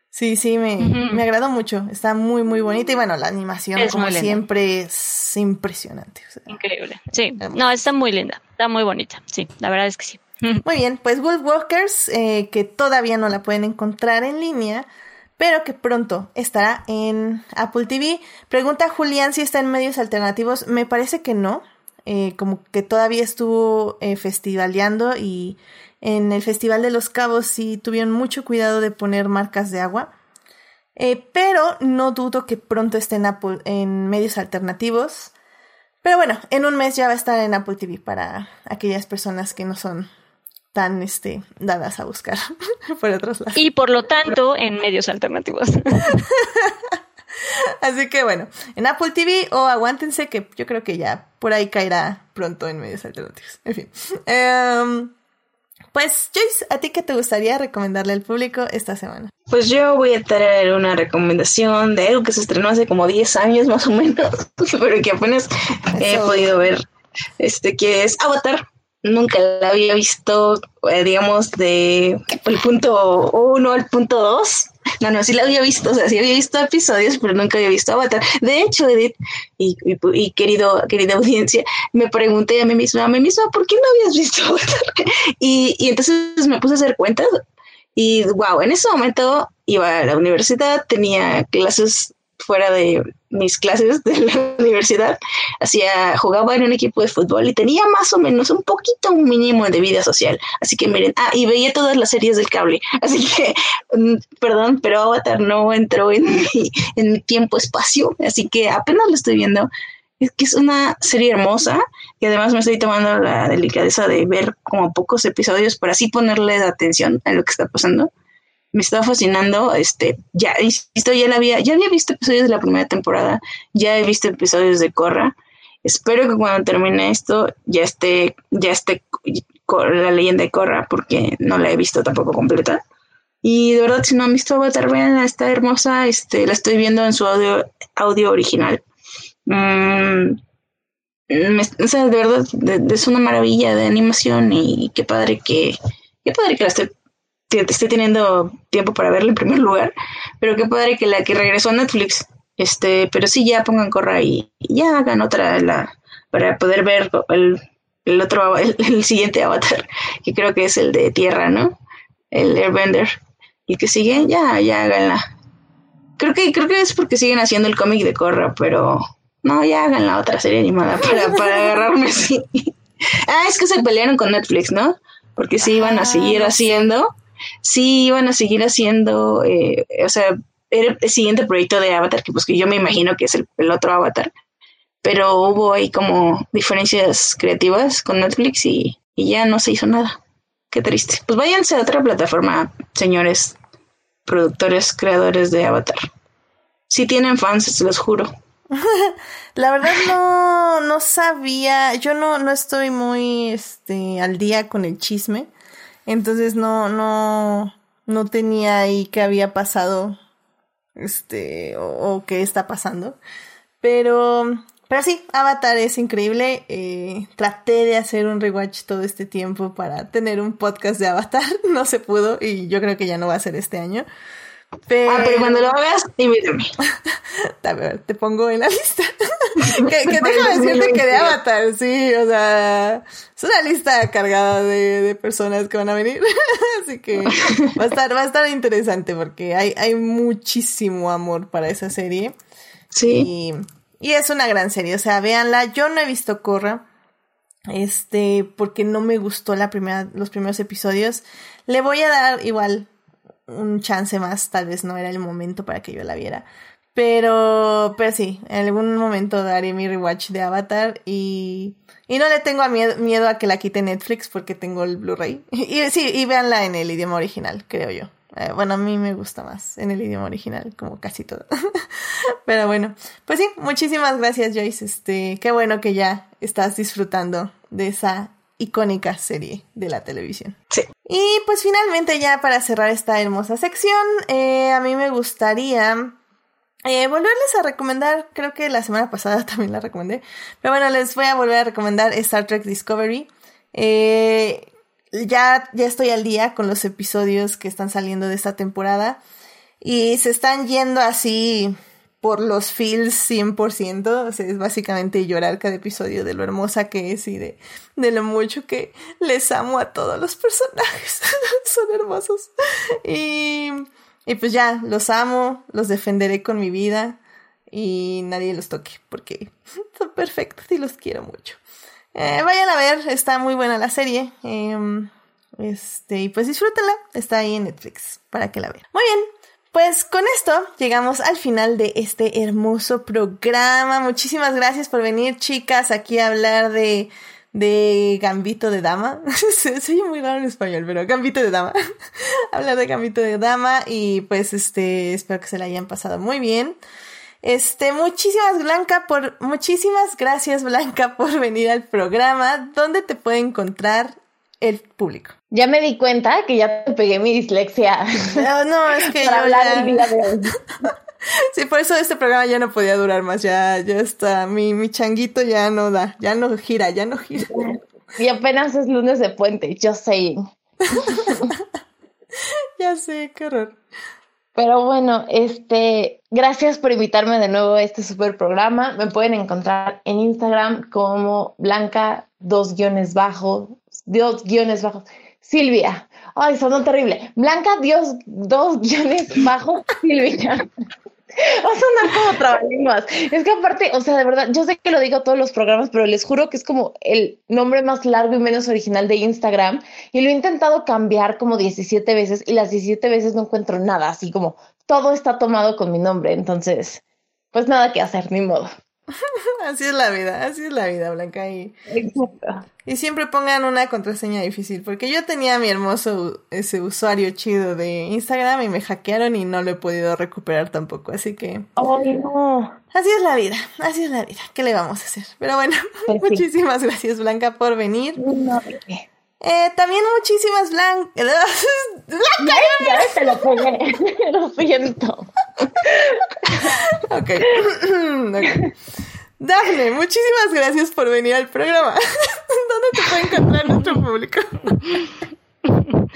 sí, sí, me, me agradó mucho. Está muy, muy bonita y bueno, la animación, como siempre, es impresionante. Increíble. Sí, no, está muy linda, está muy bonita. Sí, la verdad es que sí. Muy bien, pues Wolf Walkers, eh, que todavía no la pueden encontrar en línea, pero que pronto estará en Apple TV. Pregunta Julián si está en medios alternativos. Me parece que no. Eh, como que todavía estuvo eh, festivaleando y en el Festival de los Cabos sí tuvieron mucho cuidado de poner marcas de agua. Eh, pero no dudo que pronto esté en, Apple, en medios alternativos. Pero bueno, en un mes ya va a estar en Apple TV para aquellas personas que no son tan este, dadas a buscar por otros lados. Y por lo tanto, en medios alternativos. Así que bueno, en Apple TV o aguántense que yo creo que ya por ahí caerá pronto en medios alternativos. En fin. Em, pues Joyce, ¿a ti qué te gustaría recomendarle al público esta semana? Pues yo voy a traer una recomendación de algo que se estrenó hace como 10 años más o menos, pero que apenas he podido ver, este que es Avatar nunca la había visto, eh, digamos, de el punto uno al punto dos. No, no, sí la había visto, o sea, sí había visto episodios, pero nunca había visto Avatar. De hecho, Edith y, y, querido, querida audiencia, me pregunté a mí misma, a mí misma, ¿por qué no habías visto Avatar? Y, y entonces me puse a hacer cuentas y wow, en ese momento iba a la universidad, tenía clases fuera de mis clases de la universidad, hacía, jugaba en un equipo de fútbol y tenía más o menos un poquito, un mínimo de vida social. Así que miren, ah, y veía todas las series del cable. Así que, mm, perdón, pero Avatar no entró en mi, en mi tiempo-espacio. Así que apenas lo estoy viendo. Es que es una serie hermosa y además me estoy tomando la delicadeza de ver como pocos episodios para así ponerle atención a lo que está pasando me estaba fascinando, este, ya, insisto, ya la había, ya había visto episodios de la primera temporada, ya he visto episodios de Corra. Espero que cuando termine esto ya esté, ya esté la leyenda de Corra, porque no la he visto tampoco completa. Y de verdad, si no han visto Avatar, vean, está hermosa, este, la estoy viendo en su audio, audio original. Mm, o sea, de verdad, es una maravilla de animación y qué padre que, qué padre que la esté esté teniendo tiempo para verla en primer lugar, pero qué padre que la que regresó a Netflix, este, pero sí ya pongan corra y, ya hagan otra la, para poder ver el, el otro, el, siguiente avatar, que creo que es el de tierra, ¿no? El Airbender. Y que sigue, ya, ya háganla. Creo que, creo que es porque siguen haciendo el cómic de Corra, pero no, ya hagan la otra serie animada para, para agarrarme así. ah, es que se pelearon con Netflix, ¿no? Porque sí iban a seguir ah, haciendo sí iban a seguir haciendo, eh, o sea, era el siguiente proyecto de Avatar, que pues que yo me imagino que es el, otro Avatar, pero hubo ahí como diferencias creativas con Netflix y, ya no se hizo nada. Qué triste. Pues váyanse a otra plataforma, señores productores, creadores de Avatar. Si tienen fans, se los juro. La verdad no, no sabía, yo no, no estoy muy este, al día con el chisme. Entonces no, no, no tenía ahí qué había pasado, este, o, qué está pasando. Pero, pero sí, Avatar es increíble. Eh, traté de hacer un rewatch todo este tiempo para tener un podcast de Avatar. No se pudo y yo creo que ya no va a ser este año. Pero... Ah, pero cuando lo hagas, invítame. A ver, te pongo en la lista. que, que déjame decirte que de Avatar, sí, o sea, es una lista cargada de, de personas que van a venir. Así que va a estar, va a estar interesante porque hay, hay muchísimo amor para esa serie. Sí. Y, y es una gran serie, o sea, véanla. Yo no he visto Corra. Este, porque no me gustó la primera, los primeros episodios. Le voy a dar igual un chance más, tal vez no era el momento para que yo la viera. Pero, pero sí, en algún momento daré mi rewatch de Avatar y, y no le tengo a miedo, miedo a que la quite Netflix porque tengo el Blu-ray. Y, sí, y véanla en el idioma original, creo yo. Eh, bueno, a mí me gusta más en el idioma original, como casi todo. pero bueno, pues sí, muchísimas gracias Joyce. Este, qué bueno que ya estás disfrutando de esa icónica serie de la televisión. Sí. Y pues finalmente ya para cerrar esta hermosa sección, eh, a mí me gustaría eh, volverles a recomendar, creo que la semana pasada también la recomendé, pero bueno, les voy a volver a recomendar Star Trek Discovery. Eh, ya, ya estoy al día con los episodios que están saliendo de esta temporada y se están yendo así por los feels 100%, o es básicamente llorar cada episodio de lo hermosa que es y de, de lo mucho que les amo a todos los personajes, son hermosos. Y, y pues ya, los amo, los defenderé con mi vida y nadie los toque porque son perfectos y los quiero mucho. Eh, vayan a ver, está muy buena la serie. Eh, este, y pues disfrútenla, está ahí en Netflix para que la vean. Muy bien, pues con esto llegamos al final de este hermoso programa. Muchísimas gracias por venir, chicas, aquí a hablar de, de Gambito de Dama. Soy muy raro en español, pero Gambito de Dama. hablar de Gambito de Dama y pues este, espero que se la hayan pasado muy bien. Este, muchísimas Blanca por, muchísimas gracias Blanca por venir al programa. ¿Dónde te puede encontrar el público? Ya me di cuenta que ya te pegué mi dislexia. No, no, es que para hablar el día de hoy. Sí, por eso este programa ya no podía durar más, ya, ya está, mi, mi changuito ya no da, ya no gira, ya no gira. Y apenas es lunes de puente, just saying. ya sé, qué horror. Pero bueno, este, gracias por invitarme de nuevo a este super programa. Me pueden encontrar en Instagram como Blanca dos guiones bajos, dos guiones bajos. Silvia. Ay, sonó terrible. Blanca, Dios, dos guiones bajos, Silvia. Va a sonar como trabalenguas. Es que aparte, o sea, de verdad, yo sé que lo digo todos los programas, pero les juro que es como el nombre más largo y menos original de Instagram. Y lo he intentado cambiar como 17 veces y las 17 veces no encuentro nada, así como todo está tomado con mi nombre. Entonces, pues nada que hacer, ni modo. así es la vida, así es la vida, Blanca. Y, Exacto. y siempre pongan una contraseña difícil, porque yo tenía mi hermoso ese usuario chido de Instagram y me hackearon y no lo he podido recuperar tampoco, así que Ay, no. así es la vida, así es la vida. ¿Qué le vamos a hacer? Pero bueno, Pues sí. muchísimas gracias Blanca por venir. Eh, también muchísimas Blanca. Blanca. Ya te lo pegué. lo siento. Ok. Ok. Dafne, muchísimas gracias por venir al programa. ¿Dónde te puede encontrar nuestro público?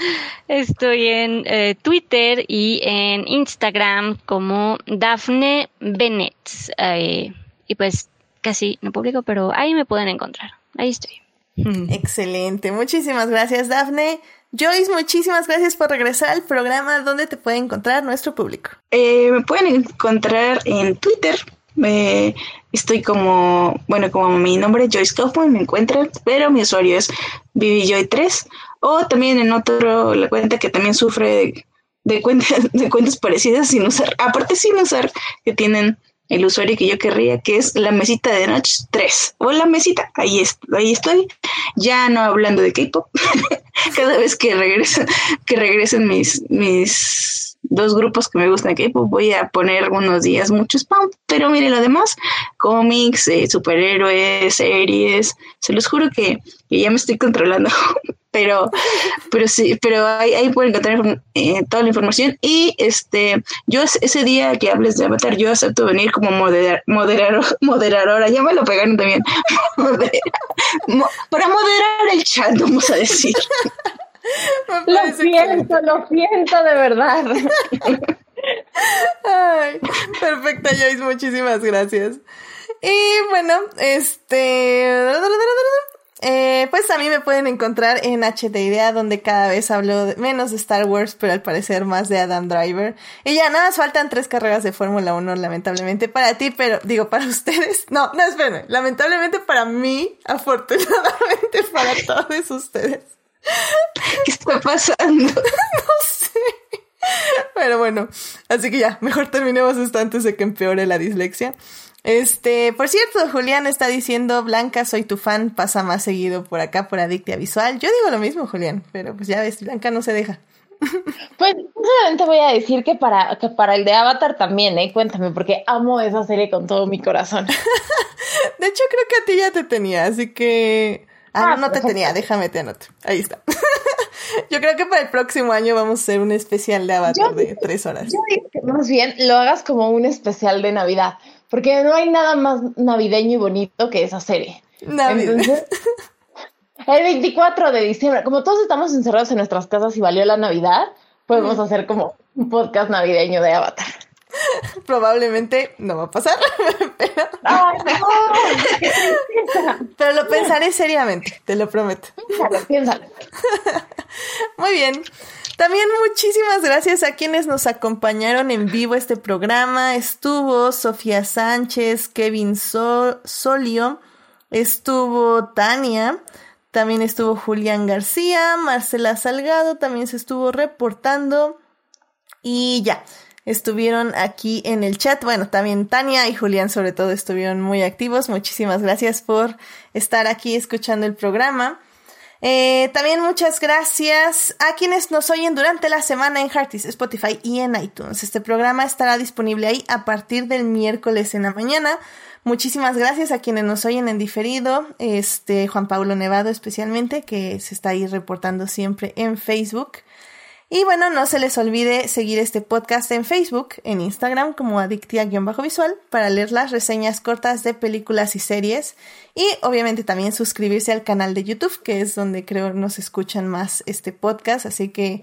Estoy en eh, Twitter y en Instagram como Dafne Bennett. Eh, y pues casi no publico, pero ahí me pueden encontrar. Ahí estoy. Excelente, muchísimas gracias Dafne. Joyce, muchísimas gracias por regresar al programa. ¿Dónde te puede encontrar nuestro público? Eh, me pueden encontrar en Twitter. Eh, estoy como, bueno, como mi nombre es Joyce Kaufman, me encuentran, pero mi usuario es ViviJoy3. O también en otro, la cuenta que también sufre de, de cuentas, de cuentas parecidas sin usar, aparte sin usar, que tienen el usuario que yo querría, que es la mesita de noche 3. O la mesita, ahí, es, ahí estoy. Ya no hablando de K-pop. Cada vez que regresen, que regresen mis, mis dos grupos que me gustan de K-pop, voy a poner algunos días mucho spam. Pero miren lo demás, cómics, eh, superhéroes, series. Se los juro que ya me estoy controlando. pero, pero sí, pero ahí, ahí pueden encontrar eh, toda la información. Y este, yo ese día que hables de Avatar, yo acepto venir como moderar, moderador, moderadora, ya me lo pegaron también, para moderar el chat, vamos a decir. lo siento, lo siento de verdad. Ay, perfecta, Joyce, muchísimas gracias. Y bueno, este... Eh, pues a mí me pueden encontrar en HD Idea, donde cada vez hablo menos de Star Wars, pero al parecer más de Adam Driver. Y ya nada más faltan tres carreras de Fórmula 1, lamentablemente para ti, pero digo para ustedes. No, no, espérenme. Lamentablemente para mí, afortunadamente para todos ustedes. ¿Qué está pasando? no sé. Pero bueno, así que ya, mejor terminemos esto antes de que empeore la dislexia. Este, por cierto, Julián está diciendo, Blanca, soy tu fan, pasa más seguido por acá por Adictia Visual. Yo digo lo mismo, Julián, pero pues ya ves, Blanca no se deja. Pues solamente voy a decir que para, que para el de Avatar también, ¿eh? Cuéntame, porque amo esa serie con todo mi corazón. de hecho, creo que a ti ya te tenía, así que... Ah, no, no te tenía, déjame te anoto. Ahí está. Yo creo que para el próximo año vamos a hacer un especial de Avatar de tres horas. Yo digo que más bien lo hagas como un especial de Navidad, porque no hay nada más navideño y bonito que esa serie. Navidad. el 24 de diciembre, como todos estamos encerrados en nuestras casas y valió la Navidad, podemos hacer como un podcast navideño de Avatar. Probablemente no va a pasar, pero... pero lo pensaré seriamente, te lo prometo. Piénsalo, piénsalo. Muy bien. También muchísimas gracias a quienes nos acompañaron en vivo este programa. Estuvo Sofía Sánchez, Kevin Solio, estuvo Tania, también estuvo Julián García, Marcela Salgado, también se estuvo reportando. Y ya, estuvieron aquí en el chat. Bueno, también Tania y Julián sobre todo estuvieron muy activos. Muchísimas gracias por estar aquí escuchando el programa. Eh, también muchas gracias a quienes nos oyen durante la semana en Heartis, Spotify y en iTunes. Este programa estará disponible ahí a partir del miércoles en la mañana. Muchísimas gracias a quienes nos oyen en diferido, este Juan Pablo Nevado especialmente, que se está ahí reportando siempre en Facebook. Y bueno, no se les olvide seguir este podcast en Facebook, en Instagram como Adictia-Visual para leer las reseñas cortas de películas y series. Y obviamente también suscribirse al canal de YouTube, que es donde creo nos escuchan más este podcast. Así que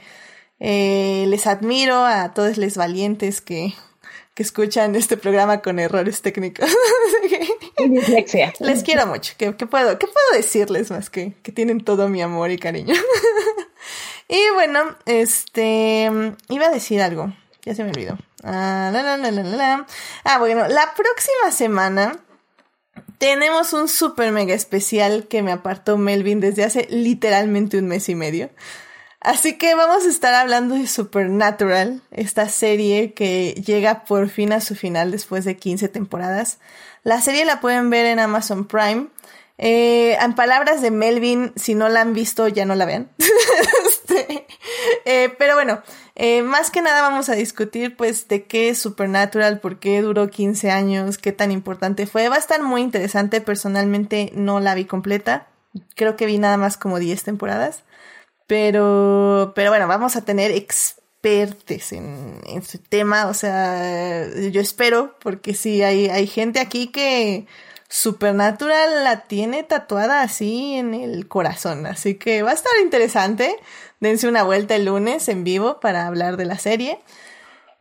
eh, les admiro a todos los valientes que, que escuchan este programa con errores técnicos. les quiero mucho. ¿Qué, puedo, ¿Qué puedo decirles más que que tienen todo mi amor y cariño? Y bueno, este, iba a decir algo, ya se me olvidó. Ah, ah, bueno, la próxima semana tenemos un super mega especial que me apartó Melvin desde hace literalmente un mes y medio. Así que vamos a estar hablando de Supernatural, esta serie que llega por fin a su final después de 15 temporadas. La serie la pueden ver en Amazon Prime. Eh, en palabras de Melvin, si no la han visto, ya no la vean. Eh, pero bueno, eh, más que nada vamos a discutir pues de qué es Supernatural, por qué duró 15 años, qué tan importante fue. Va a estar muy interesante, personalmente no la vi completa, creo que vi nada más como 10 temporadas, pero, pero bueno, vamos a tener expertos en, en su tema, o sea, yo espero, porque sí, hay, hay gente aquí que... Supernatural la tiene tatuada así en el corazón, así que va a estar interesante dense una vuelta el lunes en vivo para hablar de la serie.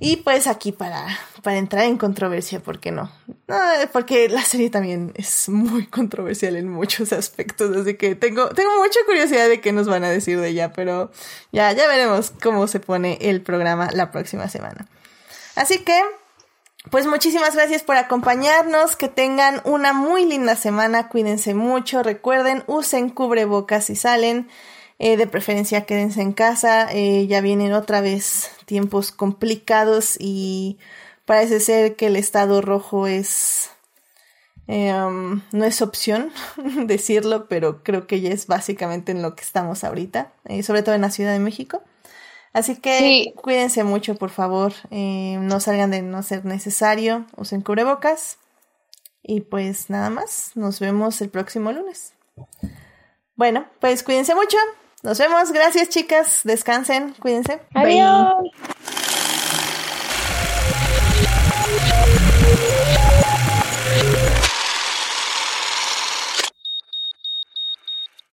Y pues aquí para, para entrar en controversia, ¿por qué no? no? Porque la serie también es muy controversial en muchos aspectos, así que tengo, tengo mucha curiosidad de qué nos van a decir de ella, pero ya, ya veremos cómo se pone el programa la próxima semana. Así que, pues muchísimas gracias por acompañarnos, que tengan una muy linda semana, cuídense mucho, recuerden, usen cubrebocas si salen. Eh, de preferencia quédense en casa, eh, ya vienen otra vez tiempos complicados y parece ser que el estado rojo es... Eh, no es opción decirlo, pero creo que ya es básicamente en lo que estamos ahorita, sobre todo en la Ciudad de México. Así que cuídense mucho, por favor. no salgan de no ser necesario. Usen cubrebocas. Y pues nada más. Nos vemos el próximo lunes. Bueno, pues cuídense mucho. Nos vemos. Gracias, chicas. Descansen. Cuídense. Adiós.